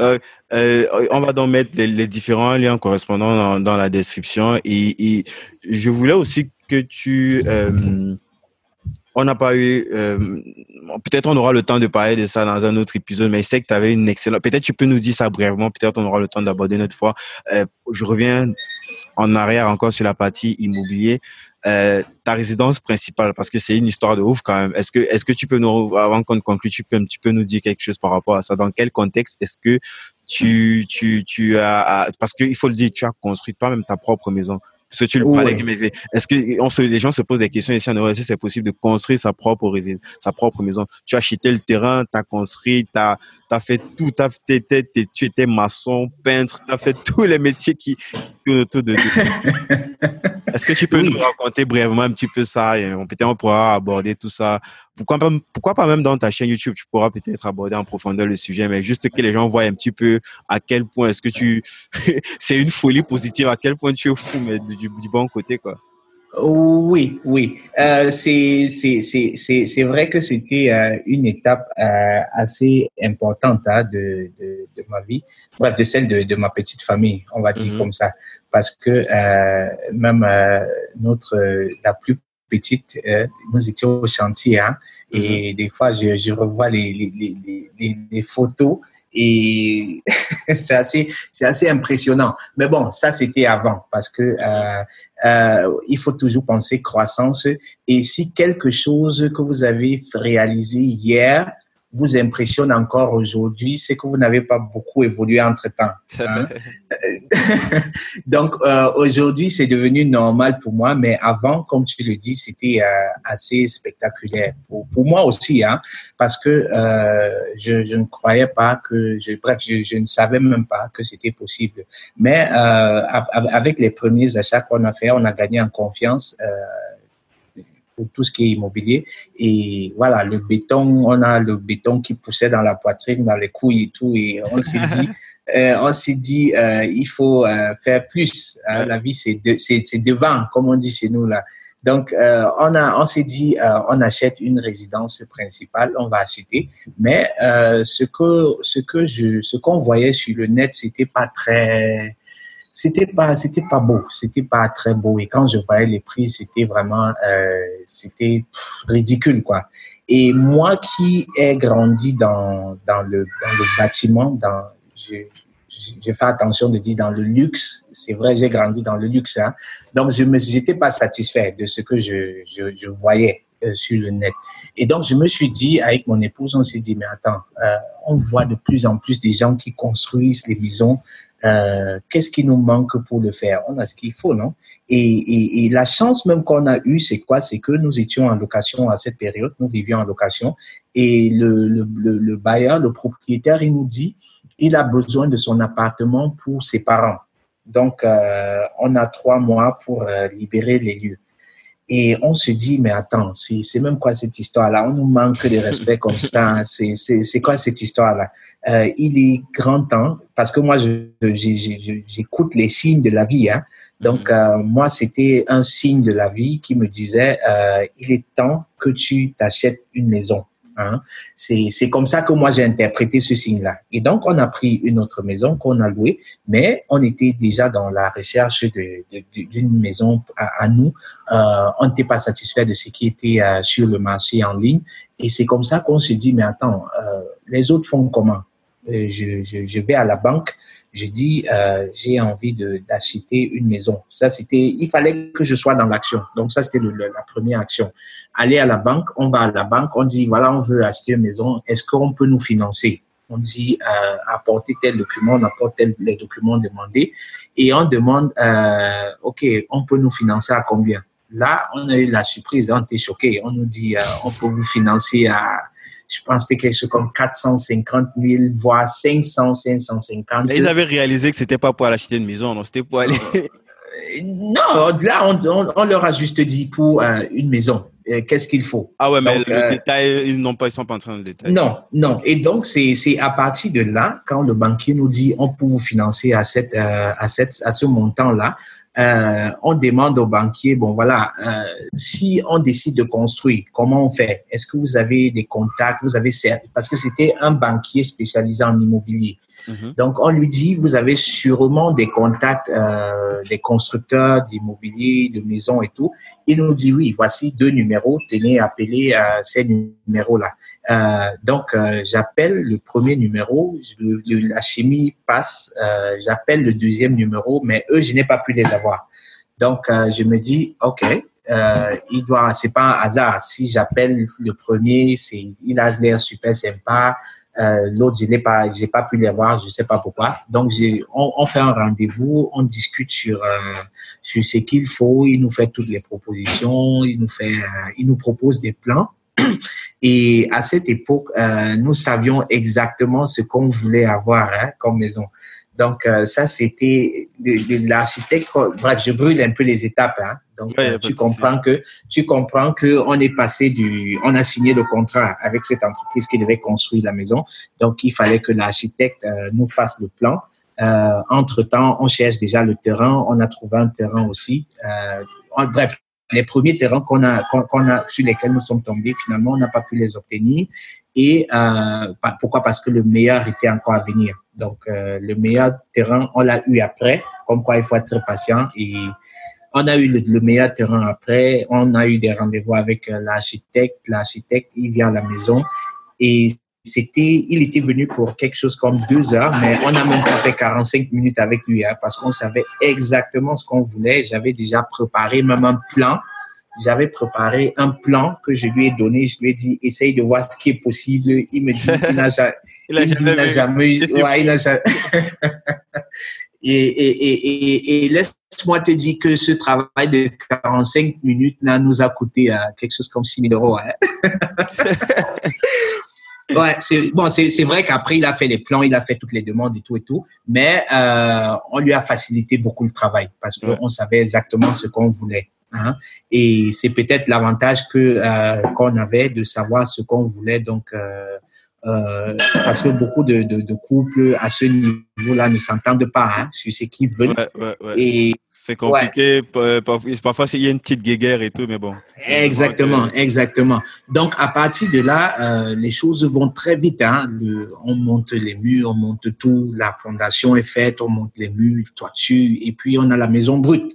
Euh, euh, on va donc mettre les, différents liens correspondants dans, la description. Et, je voulais aussi que tu... Euh, on n'a pas eu... peut-être on aura le temps de parler de ça dans un autre épisode, mais je sais que tu avais une excellente... Peut-être tu peux nous dire ça brièvement, peut-être on aura le temps d'aborder une autre fois. je reviens en arrière encore sur la partie immobilier. Euh, ta résidence principale parce que c'est une histoire de ouf quand même. Est-ce que est-ce que tu peux nous avant qu'on conclue, tu peux un petit peu nous dire quelque chose par rapport à ça? Dans quel contexte est-ce que tu tu tu as parce qu'il faut le dire, tu as construit toi-même ta propre maison. Parce que tu le parlais, mais est-ce que on se, les gens se posent des questions ici en Europe, c'est possible de construire sa propre résidence, sa propre maison? Tu as acheté le terrain, tu as construit, tu as tu as fait tout, as fait, tu étais maçon, peintre, tu as fait tous les métiers qui, qui autour de Est-ce que tu peux nous raconter brièvement un petit peu ça et peut-être on pourra aborder tout ça. Pourquoi pas, pourquoi pas même dans ta chaîne YouTube, tu pourras peut-être aborder en profondeur le sujet, mais juste que les gens voient un petit peu à quel point est-ce que tu, c'est une folie positive, à quel point tu es fou, mais du, du bon côté, quoi. Oui, oui. Euh, c'est vrai que c'était euh, une étape euh, assez importante hein, de, de, de, ma vie, bref, de celle de, de ma petite famille, on va dire mm-hmm. comme ça. Parce que euh, même euh, notre, la plus petite, nous étions au chantier, hein, et mm-hmm. des fois, je, je revois les, les, les, les, les photos et c'est assez, assez impressionnant. Mais bon, ça c'était avant parce que euh, euh, il faut toujours penser croissance. Et si quelque chose que vous avez réalisé hier vous impressionne encore aujourd'hui, c'est que vous n'avez pas beaucoup évolué entre-temps. Hein. Donc, euh, aujourd'hui, c'est devenu normal pour moi, mais avant, comme tu le dis, c'était euh, assez spectaculaire. Pour, pour, moi aussi, hein, parce que euh, je, je, ne croyais pas que, je, bref, je, je ne savais même pas que c'était possible. Mais avec les premiers achats qu'on a fait, on a gagné en confiance. Euh, pour tout ce qui est immobilier. Et voilà, le béton, on a le béton qui poussait dans la poitrine, dans les couilles et tout. Et on s'est dit, euh, on s'est dit, euh, il faut euh, faire plus. Hein. La vie, c'est de, c'est, c'est devant, comme on dit chez nous là. Donc, euh, on a, on s'est dit, euh, on achète une résidence principale, on va acheter. Mais ce que, ce que je, ce qu'on voyait sur le net, c'était pas très c'était pas c'était pas beau. C'était pas très beau. Et quand je voyais les prix c'était vraiment euh, c'était ridicule quoi. Et moi qui ai grandi dans dans le dans le bâtiment dans je, je fais attention de dire dans le luxe. C'est vrai j'ai grandi dans le luxe hein. donc je me j'étais pas satisfait de ce que je je, je voyais euh, sur le net. Et donc je me suis dit avec mon épouse on s'est dit mais attends euh, on voit de plus en plus des gens qui construisent les maisons euh, qu'est-ce qui nous manque pour le faire? On a ce qu'il faut, non? Et, la chance même qu'on a eue, c'est quoi? C'est que nous étions en location à cette période, nous vivions en location, et le, le, le, bailleur, le propriétaire, il nous dit, il a besoin de son appartement pour ses parents. Donc, euh, on a trois mois pour euh, libérer les lieux. Et on se dit, mais attends, c'est même quoi cette histoire-là? On nous manque de respect comme ça. C'est quoi cette histoire-là? Il est grand temps, parce que moi, j'écoute les signes de la vie. Hein. Donc, mhm. euh, moi, c'était un signe de la vie qui me disait, euh, il est temps que tu t'achètes une maison. Hein. C'est comme ça que moi j'ai interprété ce signe-là. Et donc on a pris une autre maison qu'on a louée, mais on était déjà dans la recherche d'une de, maison à, nous. Euh, on n'était pas satisfait de ce qui était euh, sur le marché en ligne. Et c'est comme ça qu'on se dit, mais attends, euh, les autres font comment? Je, je, je, vais à la banque, je dis euh, j'ai envie d'acheter une maison. Ça c'était, il fallait que je sois dans l'action. Donc ça c'était la première action. Aller à la banque, on va à la banque, on dit voilà on veut acheter une maison, est-ce qu'on peut nous financer? On dit euh, apporter tel document, on apporte les documents demandés et on demande euh, ok on peut nous financer à combien? Là, on a eu la surprise, on était choqués. On nous dit, on peut vous financer à je pense que c'était quelque chose comme 450 000, voire 500, 550. ils avaient réalisé que c'était pas pour aller acheter une maison, non, c'était pour aller. non, là, on, leur a juste dit pour euh, une maison. Euh, qu'est-ce qu'il faut? Ah ouais, mais le euh, détail, ils n'ont pas, ils sont pas en train de détailler. Non, non. Et donc c'est à partir de là, quand le banquier nous dit on peut vous financer à cette à cette à ce montant là, euh, on demande au banquier, bon voilà, euh, si on décide de construire, comment on fait? Est-ce que vous avez des contacts? Vous avez parce que c'était un banquier spécialisé en immobilier. Mhm. Donc on lui dit, vous avez sûrement des contacts euh, des constructeurs d'immobilier, de maisons et tout. Il nous dit oui, voici deux numéros, tenez, appelez à ces numéros-là. Euh, donc, euh, j'appelle le premier numéro, la chimie passe, euh, j'appelle le deuxième numéro, mais eux, je n'ai pas pu les avoir. Donc, je me dis, OK, il doit, c'est pas un hasard. Si j'appelle le premier, c'est, il a l'air super sympa. L'autre, je n'ai pas, j'ai pas pu les voir, je sais pas pourquoi. Donc, on, on, fait un rendez-vous, on discute sur sur ce qu'il faut. Il nous fait toutes les propositions, il nous fait, il nous propose des plans. Et à cette époque, euh, nous savions exactement ce qu'on voulait avoir hein, comme maison. Donc euh, ça, c'était de, l'architecte. Bref, je brûle un peu les étapes. Hein. Donc euh, tu comprends que tu comprends que on est passé du, on a signé le contrat avec cette entreprise qui devait construire la maison. Donc il fallait que l'architecte nous fasse le plan. entre temps, on cherche déjà le terrain. On a trouvé un terrain aussi. bref, les premiers terrains qu'on a, qu'on a, sur lesquels nous sommes tombés, finalement, on n'a pas pu les obtenir. Et euh, pourquoi? Parce que le meilleur était encore à venir. Donc, euh, le meilleur terrain, on l'a eu après. Comme quoi, il faut être patient. Et on a eu le, meilleur terrain après. On a eu des rendez-vous avec euh, l'architecte. L'architecte, il vient à la maison. Et c'était, il était venu pour quelque chose comme deux heures, mais on a même pas fait 45 minutes avec lui, hein, parce qu'on savait exactement ce qu'on voulait. J'avais déjà préparé même un plan. J'avais préparé un plan que je lui ai donné. Je lui ai dit, essaye de voir ce qui est possible. Il me dit, il n'a jamais, jamais, ouais, il n'a jamais. et, et, et, et, laisse-moi te dire que ce travail de 45 minutes là, nous a coûté euh, quelque chose comme 6 000 euros. Hein. Ouais, c'est bon, c'est vrai qu'après il a fait les plans, il a fait toutes les demandes et tout et tout, mais euh, on lui a facilité beaucoup le travail parce qu'on savait exactement ce qu'on voulait. Hein? Et c'est peut-être l'avantage que euh, qu'on avait de savoir ce qu'on voulait. Donc, euh, euh, parce que beaucoup de, de, de, couples à ce niveau-là ne s'entendent pas hein, sur ce qu'ils veulent. Ouais, ouais, et c'est compliqué. Parfois, il y a une petite guéguerre et tout, mais bon. Exactement, exactement. Donc, à partir de là, euh, les choses vont très vite. Hein. Le, on monte les murs, on monte tout. La fondation est faite, on monte les murs, toiture, et puis on a la maison brute.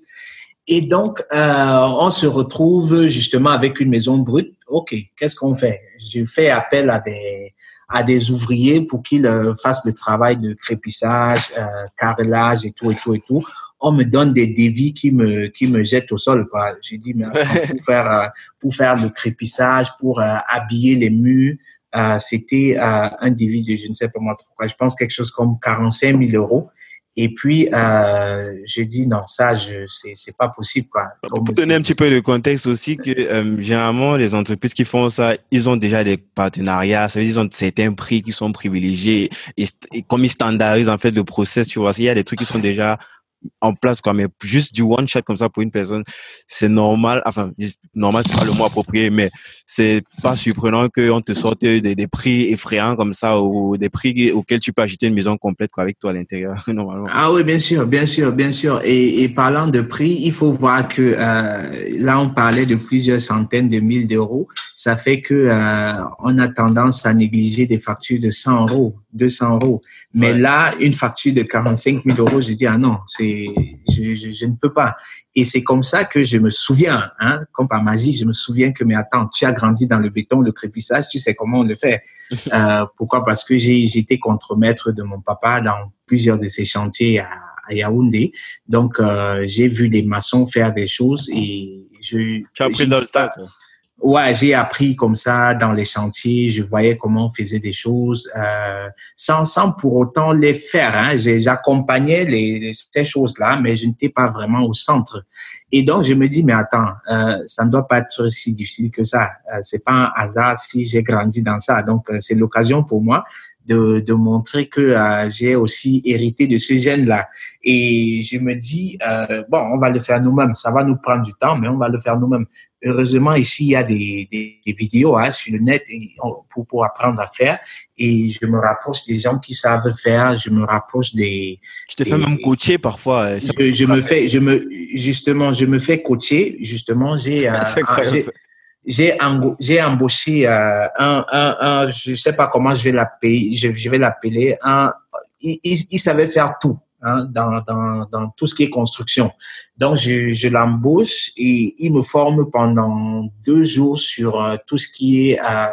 Et donc, euh, on se retrouve justement avec une maison brute. OK, qu'est-ce qu'on fait? Je fais appel à des à des ouvriers pour qu'ils euh, fassent le travail de crépissage, euh, carrelage et tout et tout et tout on me donne des dévis qui me qui me jettent au sol quoi. J'ai dit mais pour faire euh, pour faire le crépissage, pour euh, habiller les murs, euh, c'était un dévis de je ne sais pas moi trop quoi. Je pense quelque chose comme 45 000 euros. Et puis, euh, je dis non, ça, je, c'est, c'est pas possible, quoi. Pour donner un petit peu de contexte aussi, que généralement, les entreprises qui font ça, ils ont déjà des partenariats, ça veut dire qu'ils ont certains prix qui sont privilégiés et, et, comme ils standardisent en fait le process, tu vois, il y a des trucs qui sont déjà en place quoi. Mais juste du one shot comme ça pour une personne c'est normal. Enfin normal c'est pas le mot approprié mais c'est pas surprenant qu'on te sorte des, des, prix effrayants comme ça ou des prix auxquels tu peux acheter une maison complète quoi avec toi à l'intérieur normalement. Ah oui bien sûr bien sûr bien sûr. Et, et parlant de prix il faut voir que euh, là on parlait de plusieurs centaines de mille d'euros. Ça fait que euh, on a tendance à négliger des factures de 100 euros 200 euros. Mais là une facture de 45 000 euros je dis ah non c'est je, je, je, ne peux pas. Et c'est comme ça que je me souviens, hein, comme par magie, je me souviens que, mais attends, tu as grandi dans le béton, le crépissage, tu sais comment on le fait. euh, pourquoi? Parce que j'ai été contremaître de mon papa dans plusieurs de ses chantiers à, à Yaoundé. Donc, euh, j'ai vu des maçons faire des choses et je... Tu as pris Ouais, j'ai appris comme ça dans les chantiers. Je voyais comment on faisait des choses euh, sans, sans pour autant les faire. Hein. J'accompagnais les, ces choses-là, mais je n'étais pas vraiment au centre. Et donc, je me dis, mais attends, euh, ça ne doit pas être si difficile que ça. Euh, c'est pas un hasard si j'ai grandi dans ça. Donc, euh, c'est l'occasion pour moi de, de montrer que euh, j'ai aussi hérité de ce gène-là. Et je me dis, euh, bon, on va le faire nous-mêmes. Ça va nous prendre du temps, mais on va le faire nous-mêmes. Heureusement, ici, il y a des, des, des vidéos hein, sur le net pour, pour apprendre à faire. Et je me rapproche des gens qui savent faire. Je me rapproche des... Tu te fais même coacher parfois. Euh, je, je me fais, je me, justement, je me fais coacher. Justement, j'ai... Euh, j'ai j'ai embauché euh, un, un, un, je sais pas comment je vais l'appeler, je, je vais l'appeler un, il, il, savait faire tout. Hein, dans, dans, dans tout ce qui est construction. Donc, je, je l'embauche et il me forme pendant deux jours sur euh, tout ce qui est euh,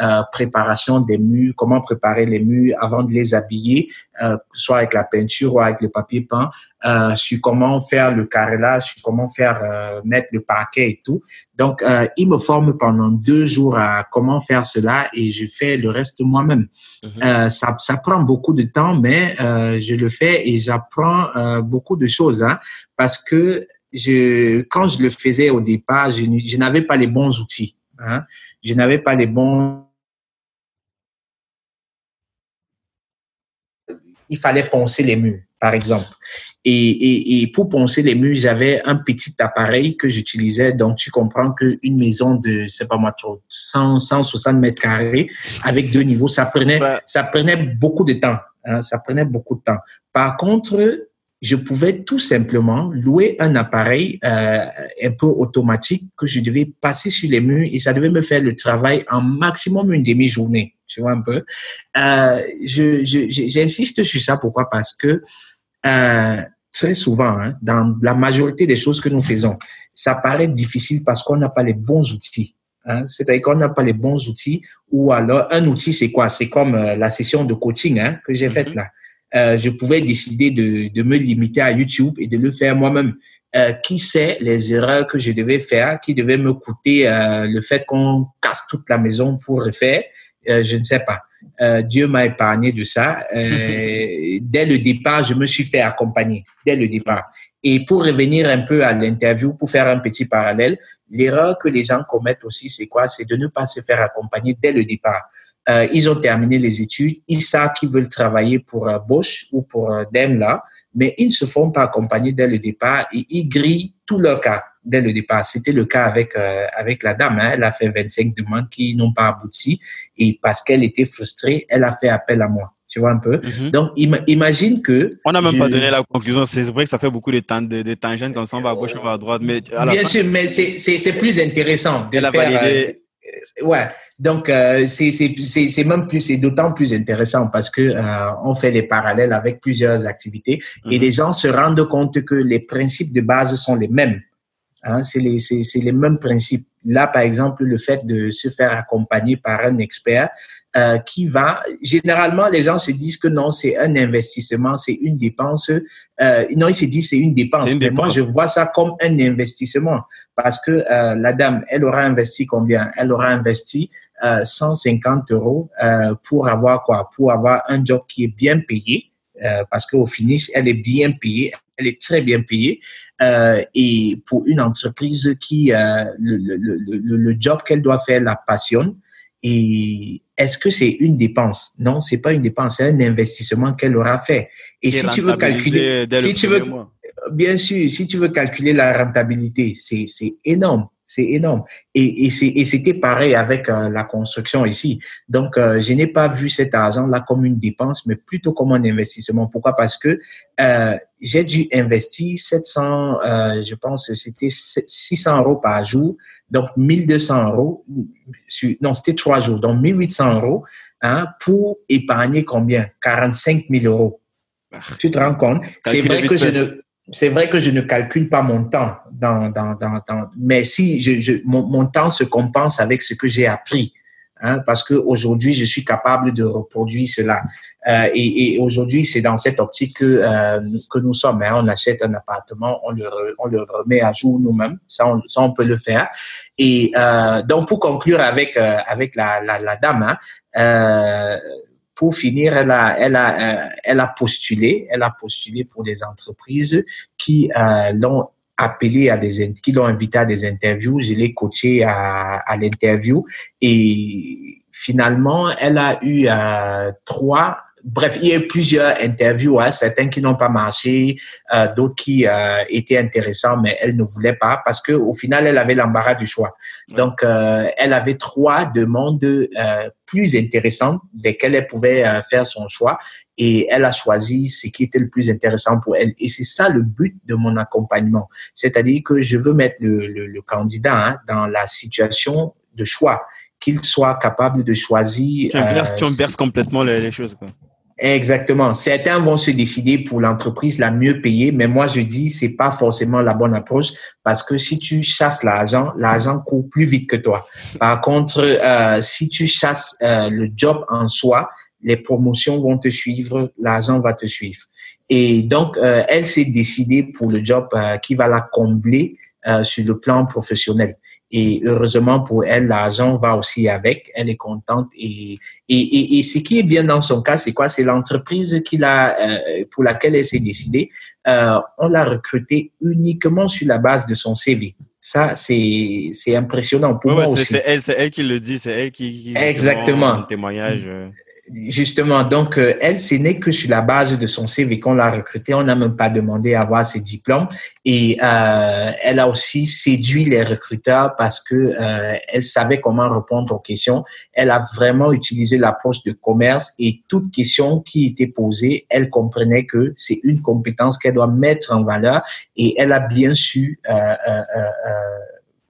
euh, préparation des murs, comment préparer les murs avant de les habiller, euh, soit avec la peinture ou avec le papier peint, euh, sur comment faire le carrelage, sur comment faire euh, mettre le parquet et tout. Donc, euh, il me forme pendant deux jours à comment faire cela et je fais le reste moi-même. Mhm. ça, ça prend beaucoup de temps, mais je le fais et j'apprends beaucoup de choses hein, parce que je, quand je le faisais au départ, je, je n'avais pas les bons outils. Hein je n'avais pas les bons. Il fallait poncer les murs, par exemple. Et, et, et pour poncer les murs, j'avais un petit appareil que j'utilisais. Donc, tu comprends qu'une maison de, c'est pas moi trop, 100, 160 mètres carrés avec deux niveaux, ça prenait, ça prenait beaucoup de temps. Hein, ça prenait beaucoup de temps. Par contre, je pouvais tout simplement louer un appareil euh, un peu automatique que je devais passer sur les murs et ça devait me faire le travail en maximum une demi-journée. Tu vois un peu? Euh, je, j'insiste sur ça. Pourquoi? Parce que euh, très souvent, hein, dans la majorité des choses que nous faisons, ça paraît difficile parce qu'on n'a pas les bons outils. Hein? C'est-à-dire qu'on n'a pas les bons outils ou alors un outil, c'est quoi? C'est comme euh, la session de coaching hein, que j'ai faite mm-hmm. là euh, je pouvais décider de, de, me limiter à YouTube et de le faire moi-même. Euh, qui sait les erreurs que je devais faire, qui devaient me coûter euh, le fait qu'on casse toute la maison pour refaire, euh, je ne sais pas. Euh, Dieu m'a épargné de ça. dès le départ, je me suis fait accompagner, dès le départ. Et pour revenir un peu à l'interview, pour faire un petit parallèle, l'erreur que les gens commettent aussi, c'est quoi? C'est de ne pas se faire accompagner dès le départ. Euh, ils ont terminé les études, ils savent qu'ils veulent travailler pour euh, Bosch ou pour euh, Daimler, mais ils ne se font pas accompagner dès le départ et ils grillent tout leur cas dès le départ. C'était le cas avec euh, avec la dame. Hein. Elle a fait 25 demandes qui n'ont pas abouti et parce qu'elle était frustrée, elle a fait appel à moi. Tu vois un peu? Mm-hmm. Donc imagine que on n'a même pas donné la conclusion. C'est vrai que ça fait beaucoup de, temps, de, de tangentes comme ça, on va à gauche, on va à droite, mais bien sûr, mais c'est c'est plus intéressant de faire. Validé euh, ouais, donc euh, c'est même plus, c'est d'autant plus intéressant parce que euh, on fait des parallèles avec plusieurs activités et mhm. les gens se rendent compte que les principes de base sont les mêmes. Hein, c'est les, les mêmes principes. Là, par exemple, le fait de se faire accompagner par un expert euh, qui va, généralement, les gens se disent que non, c'est un investissement, c'est une dépense. Euh, non, ils se disent c'est une dépense. mais moi, je vois ça comme un investissement parce que euh, la dame, elle aura investi combien? Elle aura investi 150 euros pour avoir quoi? Pour avoir un job qui est bien payé. parce qu'au finish, elle est bien payée, elle est très bien payée. Euh, et pour une entreprise qui, euh, le, le, le, le, job qu'elle doit faire la passionne, et est-ce que c'est une dépense? Non, c'est pas une dépense, c'est un investissement qu'elle aura fait. Et si tu veux calculer, si tu veux, bien sûr, si tu veux calculer la rentabilité, c'est c'est énorme. C'est énorme. Et, et c'était pareil avec euh, la construction ici. Donc, euh, je n'ai pas vu cet argent-là comme une dépense, mais plutôt comme un investissement. Pourquoi? Parce que euh, j'ai dû investir 700, euh, je pense, c'était 600 euros par jour, donc 1200 euros. non, c'était trois jours, donc 1800 euros hein, pour épargner combien? 45 000 euros. Ah. Tu te rends compte? C'est vrai que je ne c'est vrai que je ne calcule pas mon temps dans, dans, dans, mais si mon, temps se compense avec ce que j'ai appris. hein, parce que aujourd'hui je suis capable de reproduire cela. Euh, et, aujourd'hui c'est dans cette optique que euh, nous sommes. Hein. On achète un appartement, on le remet à jour nous-mêmes. Ça on, peut le faire. Et euh, donc pour conclure avec la dame. Hein, pour finir, elle a, elle a, euh, elle a postulé, elle a postulé pour des entreprises qui euh, l'ont appelé à des, qui l'ont invité à des interviews. Je l'ai coaché à, à l'interview et finalement, elle a eu euh, trois bref, il y a eu plusieurs interviews, hein, certains qui n'ont pas marché, euh, d'autres qui euh, étaient intéressants, mais elle ne voulait pas parce que au final, elle avait l'embarras du choix. Donc, euh, elle avait trois demandes euh, plus intéressantes desquelles elle pouvait euh, faire son choix et elle a choisi ce qui était le plus intéressant pour elle. Et c'est ça le but de mon accompagnement, c'est-à-dire que je veux mettre le, le, le candidat hein, dans la situation de choix qu'il soit capable de choisir. Tu inverses, tu inverses complètement les, les choses. Quoi. Exactement. Certains vont se décider pour l'entreprise la mieux payée, mais moi je dis c'est pas forcément la bonne approche parce que si tu chasses l'argent, l'argent court plus vite que toi. Par contre, euh, si tu chasses euh, le job en soi, les promotions vont te suivre, l'argent va te suivre. Et donc, euh, elle s'est décidée pour le job euh, qui va la combler euh, sur le plan professionnel. Et heureusement pour elle, l'argent va aussi avec. Elle est contente. Et, et, et, et ce qui est bien dans son cas, c'est quoi? C'est l'entreprise qu'il a, euh, pour laquelle elle s'est décidée. Euh, on l'a recrutée uniquement sur la base de son CV. Ça, c'est c'est impressionnant pour ouais, moi aussi. C'est elle, qui le dit, c'est elle qui, qui exactement témoignage. Justement, donc euh, elle, ce n'est que sur la base de son CV qu'on l'a recrutée. On n'a même pas demandé à avoir ses diplômes et euh, elle a aussi séduit les recruteurs parce que euh, elle savait comment répondre aux questions. Elle a vraiment utilisé l'approche de commerce et toute question qui était posée, elle comprenait que c'est une compétence qu'elle doit mettre en valeur et elle a bien su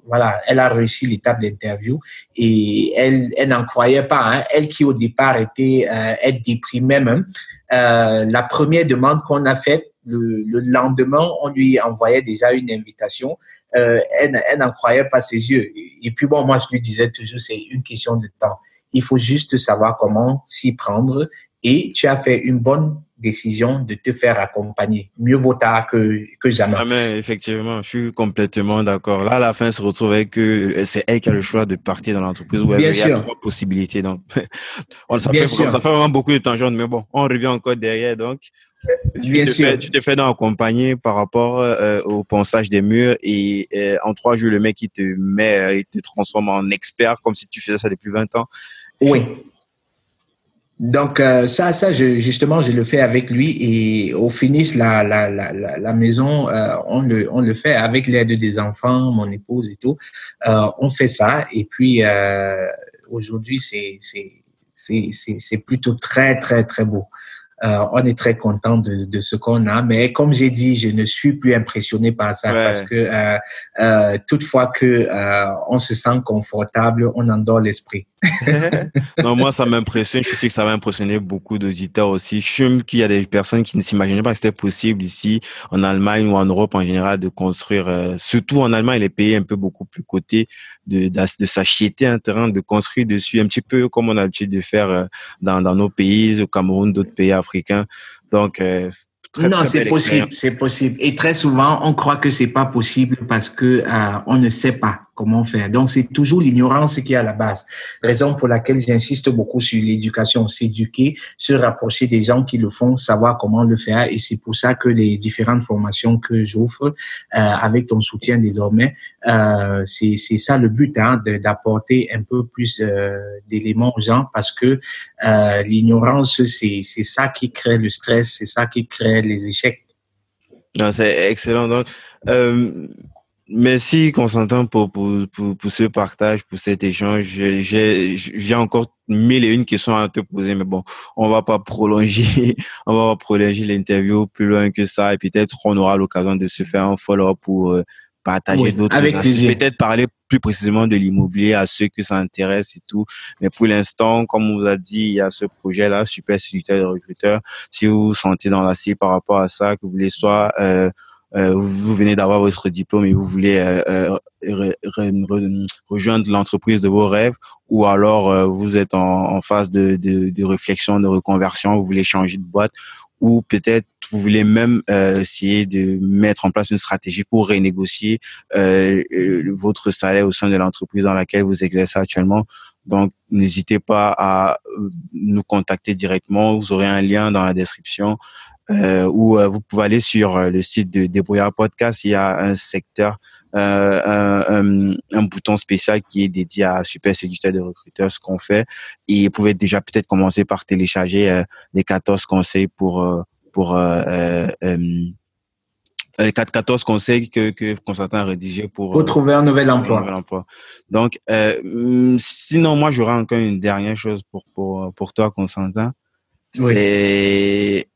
voilà, elle a réussi l'étape d'interview et elle, elle n'en croyait pas. Hein. Elle qui au départ était euh, déprimée même. Euh, la première demande qu'on a faite, le, le, lendemain, on lui envoyait déjà une invitation. Euh, elle, elle n'en croyait pas ses yeux. Et, et puis bon, moi je lui disais toujours, c'est une question de temps. Il faut juste savoir comment s'y prendre. Et tu as fait une bonne décision de te faire accompagner. Mieux vaut tard que, que jamais. Ah, mais effectivement, je suis complètement d'accord. Là, à la fin, on se retrouve avec que c'est elle qui a le choix de partir dans l'entreprise où il y a trois possibilités. Donc, ça, fait, ça fait vraiment beaucoup de tangentes, mais bon, on revient encore derrière. Donc, Bien tu, sûr. Te fais, tu te fais donc accompagner par rapport euh, au ponçage des murs et euh, en trois jours, le mec, il te met, il te transforme en expert comme si tu faisais ça depuis 20 ans. Oui. Donc euh, ça, ça, je, justement, je le fais avec lui et au finish, la, la, la, la maison, euh, on, le, on le fait avec l'aide des enfants, mon épouse et tout. Euh, on fait ça et puis euh, aujourd'hui, c'est c'est plutôt très, très, très beau. Euh, on est très content de, de ce qu'on a, mais comme j'ai dit, je ne suis plus impressionné par ça ouais. parce que euh, euh, toutefois que on se sent confortable, on endort l'esprit. non, moi, ça m'impressionne. Je suis sûr que ça va impressionner beaucoup d'auditeurs aussi. Je suis qu'il y a des personnes qui ne s'imaginaient pas que c'était possible ici, en Allemagne ou en Europe en général, de construire, euh, surtout en Allemagne, les pays un peu beaucoup plus cotés, de, de, de s'acheter un terrain, de construire dessus, un petit peu comme on a l'habitude de faire euh, dans, dans nos pays, au Cameroun, d'autres pays africains. Donc, euh, Très, non, c'est possible, c'est possible. Et très souvent, on croit que c'est pas possible parce que euh, on ne sait pas comment faire. Donc, c'est toujours l'ignorance qui est à la base. Raison pour laquelle j'insiste beaucoup sur l'éducation, s'éduquer, se rapprocher des gens qui le font, savoir comment le faire. Et c'est pour ça que les différentes formations que j'offre, euh, avec ton soutien désormais, euh, c'est ça le but, hein, d'apporter un peu plus euh, d'éléments aux gens parce que l'ignorance, c'est ça qui crée le stress, c'est ça qui crée les échecs. C'est excellent. Donc, merci Constantin pour, pour, pour, pour, ce partage, pour cet échange. J'ai encore mille et une questions à te poser, mais bon, on va pas prolonger, on va pas prolonger l'interview plus loin que ça, et peut-être on aura l'occasion de se faire un follow pour euh, partager oui, d'autres peut-être parler plus précisément de l'immobilier à ceux que ça intéresse et tout. Mais pour l'instant, comme on vous a dit, il y a ce projet-là, super séducteur de recruteur. Si vous vous sentez dans la cible par rapport à ça, que vous voulez soit euh, euh, vous venez d'avoir votre diplôme et vous voulez euh, rejoindre l'entreprise de vos rêves ou alors vous êtes en, phase de, de, de, réflexion, de reconversion, vous voulez changer de boîte ou peut-être vous voulez même euh, essayer de mettre en place une stratégie pour renégocier euh, euh, votre salaire au sein de l'entreprise dans laquelle vous exercez actuellement. Donc, n'hésitez pas à nous contacter directement. Vous aurez un lien dans la description euh, ou vous pouvez aller sur le site de Débrouillard Podcast. Il y a un secteur euh, un, un, bouton spécial qui est dédié à Super Séducteur de recruteurs, ce qu'on fait. Et vous pouvez déjà peut-être commencer par télécharger euh, les 14 conseils pour euh, pour euh, les 14 conseils que, que Constantin a rédigé pour, pour trouver un nouvel emploi. Un nouvel emploi. Donc, euh, sinon, moi, j'aurais encore une dernière chose pour, pour, pour toi, Constantin. Oui. C'est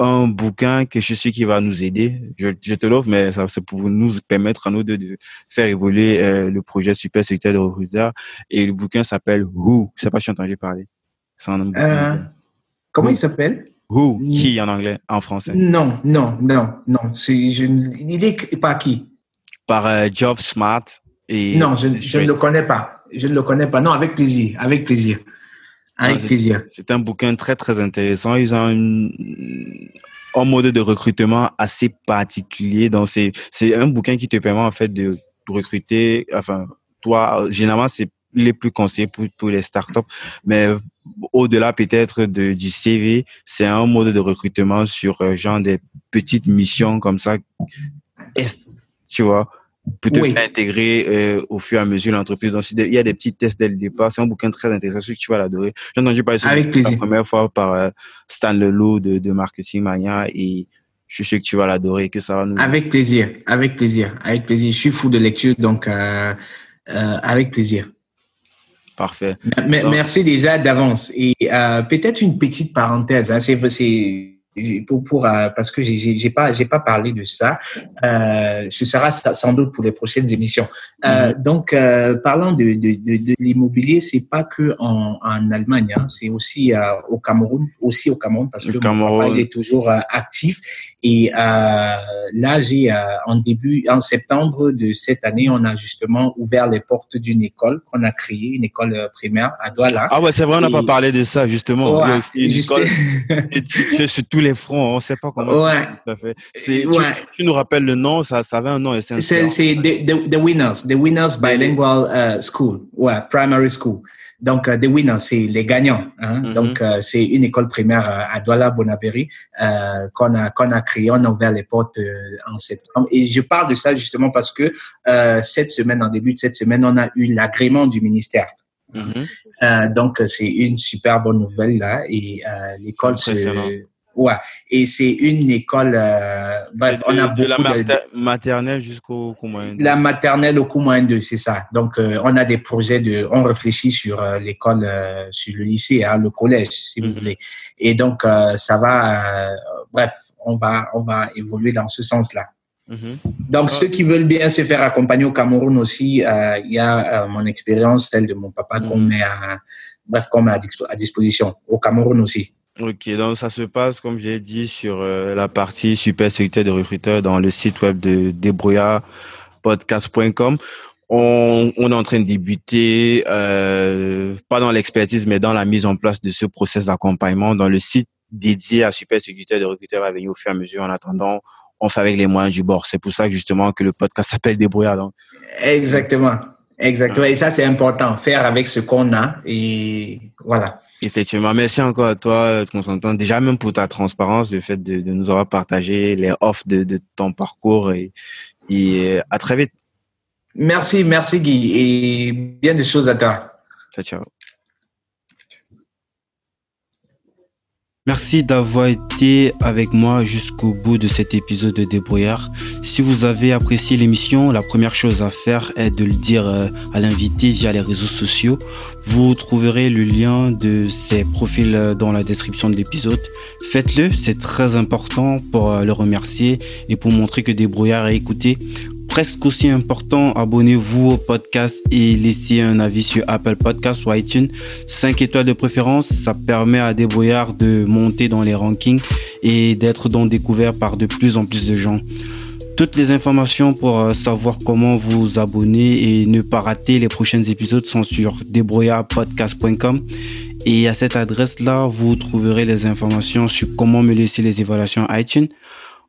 un bouquin que je suis qui va nous aider. Je, je te l'offre, mais ça c'est pour nous permettre à nous de, de faire évoluer euh, le projet Super Secteur de recruteurs. Et le bouquin s'appelle Who. Je sais pas si tu as entendu parler. C'est un euh, comment il s'appelle? Who, qui en anglais, en français Non, non, non, non. C'est, je, il est par qui? Par euh, Geoff Smart. Et non, je, je ne le connais pas. Je ne le connais pas. Non, avec plaisir, avec plaisir. Avec plaisir. C'est un bouquin très, très intéressant. Ils ont un mode de recrutement assez particulier. Donc, c'est, c'est un bouquin qui te permet, en fait, de recruter, enfin, toi, généralement, c'est les plus conseillés pour, pour les startups. Mais au-delà peut-être de, du CV, c'est un mode de recrutement sur euh, genre des petites missions comme ça. Tu vois, pour te faire intégrer euh, au fur et à mesure l'entreprise. Donc, il y a des petits tests dès le départ. C'est un bouquin très intéressant. Je tu vas l'adorer. J'ai entendu parler Avec la première fois par euh, Stan Leloup de, de Marketing Mania et je suis sûr que tu vas l'adorer, que ça va nous. Avec plaisir, avec plaisir, avec plaisir. Je suis fou de lecture, donc euh, euh avec plaisir. Parfait. merci déjà d'avance. Et euh, peut-être une petite parenthèse. Hein, c'est pour, pour euh, parce que j'ai j'ai pas j'ai pas parlé de ça. Euh, ce sera sans doute pour les prochaines émissions. Euh, mm-hmm. Donc euh, parlant de de, de, de l'immobilier, c'est pas que en, en Allemagne, hein, c'est aussi euh, au Cameroun, aussi au Cameroun parce que mon papa, il est toujours euh, actif. Et là, j'ai en début en septembre de cette année, on a justement ouvert les portes d'une école qu'on a créée, une école primaire à Douala. Ah ouais, c'est vrai, on n'a pas parlé de ça justement. Une école, surtout les fronts, on ne sait pas comment ouais. ça fait. C'est, ouais. tu, nous rappelles le nom, ça, ça avait un nom C'est, the, the, the, Winners, The Winners Bilingual uh, School, ouais, Primary School. Donc, uh, The Winners, c'est les gagnants. Hein? Mm -hmm. Donc, uh, c'est une école primaire à Douala Bonaberi euh, qu'on a qu'on a créé. On a ouvert les portes euh, en septembre. Et je parle de ça justement parce que euh, cette semaine, en début de cette semaine, on a eu l'agrément du ministère. Mm -hmm. euh, donc, c'est une super bonne nouvelle là. Et euh, l'école se Ouais, et c'est une école. Euh, bref, on a beaucoup de la maternelle jusqu'au moyen. La maternelle au moyen 2, c'est ça. Donc, euh, on a des projets de, on réfléchit sur euh, l'école, euh, sur le lycée, hein, le collège, si vous mhm. voulez. Et donc, ça va. bref, on va, on va évoluer dans ce sens-là. Mhm. Donc, ceux qui veulent bien se faire accompagner au Cameroun aussi, il y a mon expérience, celle de mon papa qu'on mhm. met à, bref, qu'on met à disposition au Cameroun aussi. Ok, donc ça se passe, comme j'ai dit, sur euh, la partie super sécurité de recruteurs dans le site web de débrouillardpodcast.com. On, on est en train de débuter, euh, pas dans l'expertise, mais dans la mise en place de ce process d'accompagnement dans le site dédié à super sécurité de recruteurs va venir au fur et à mesure. En attendant, on fait avec les moyens du bord. C'est pour ça que justement que le podcast s'appelle Débrouillard. Donc. Exactement. Exactement. Et ça, c'est important. Faire avec ce qu'on a. Et voilà. Effectivement. Merci encore à toi, Constantin. Déjà, même pour ta transparence, le fait de, de nous avoir partagé les offres de, de ton parcours et, et à très vite. Merci, merci Guy. Et bien des choses à toi. Ciao, ciao. Merci d'avoir été avec moi jusqu'au bout de cet épisode de Débrouillard. Si vous avez apprécié l'émission, la première chose à faire est de le dire euh, à l'invité via les réseaux sociaux. Vous trouverez le lien de ses profils euh, dans la description de l'épisode. Faites-le, c'est très important pour euh, le remercier et pour montrer que Débrouillard est écouté presque aussi important, abonnez-vous au podcast et laissez un avis sur Apple Podcasts ou iTunes. 5 étoiles de préférence, ça permet à Débrouillard de monter dans les rankings et d'être donc découvert par de plus en plus de gens. Toutes les informations pour euh, savoir comment vous abonner et ne pas rater les prochains épisodes sont sur débrouillardpodcast.com. Et à cette adresse-là, vous trouverez les informations sur comment me laisser les évaluations iTunes.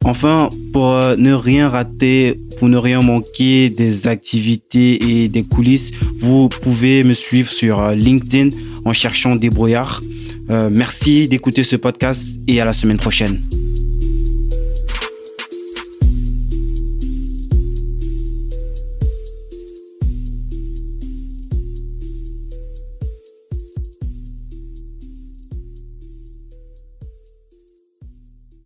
Enfin, pour euh, ne rien rater, pour ne rien manquer des activités et des coulisses, vous pouvez me suivre sur euh, LinkedIn en cherchant Débrouillard. merci d'écouter ce podcast et à la semaine prochaine.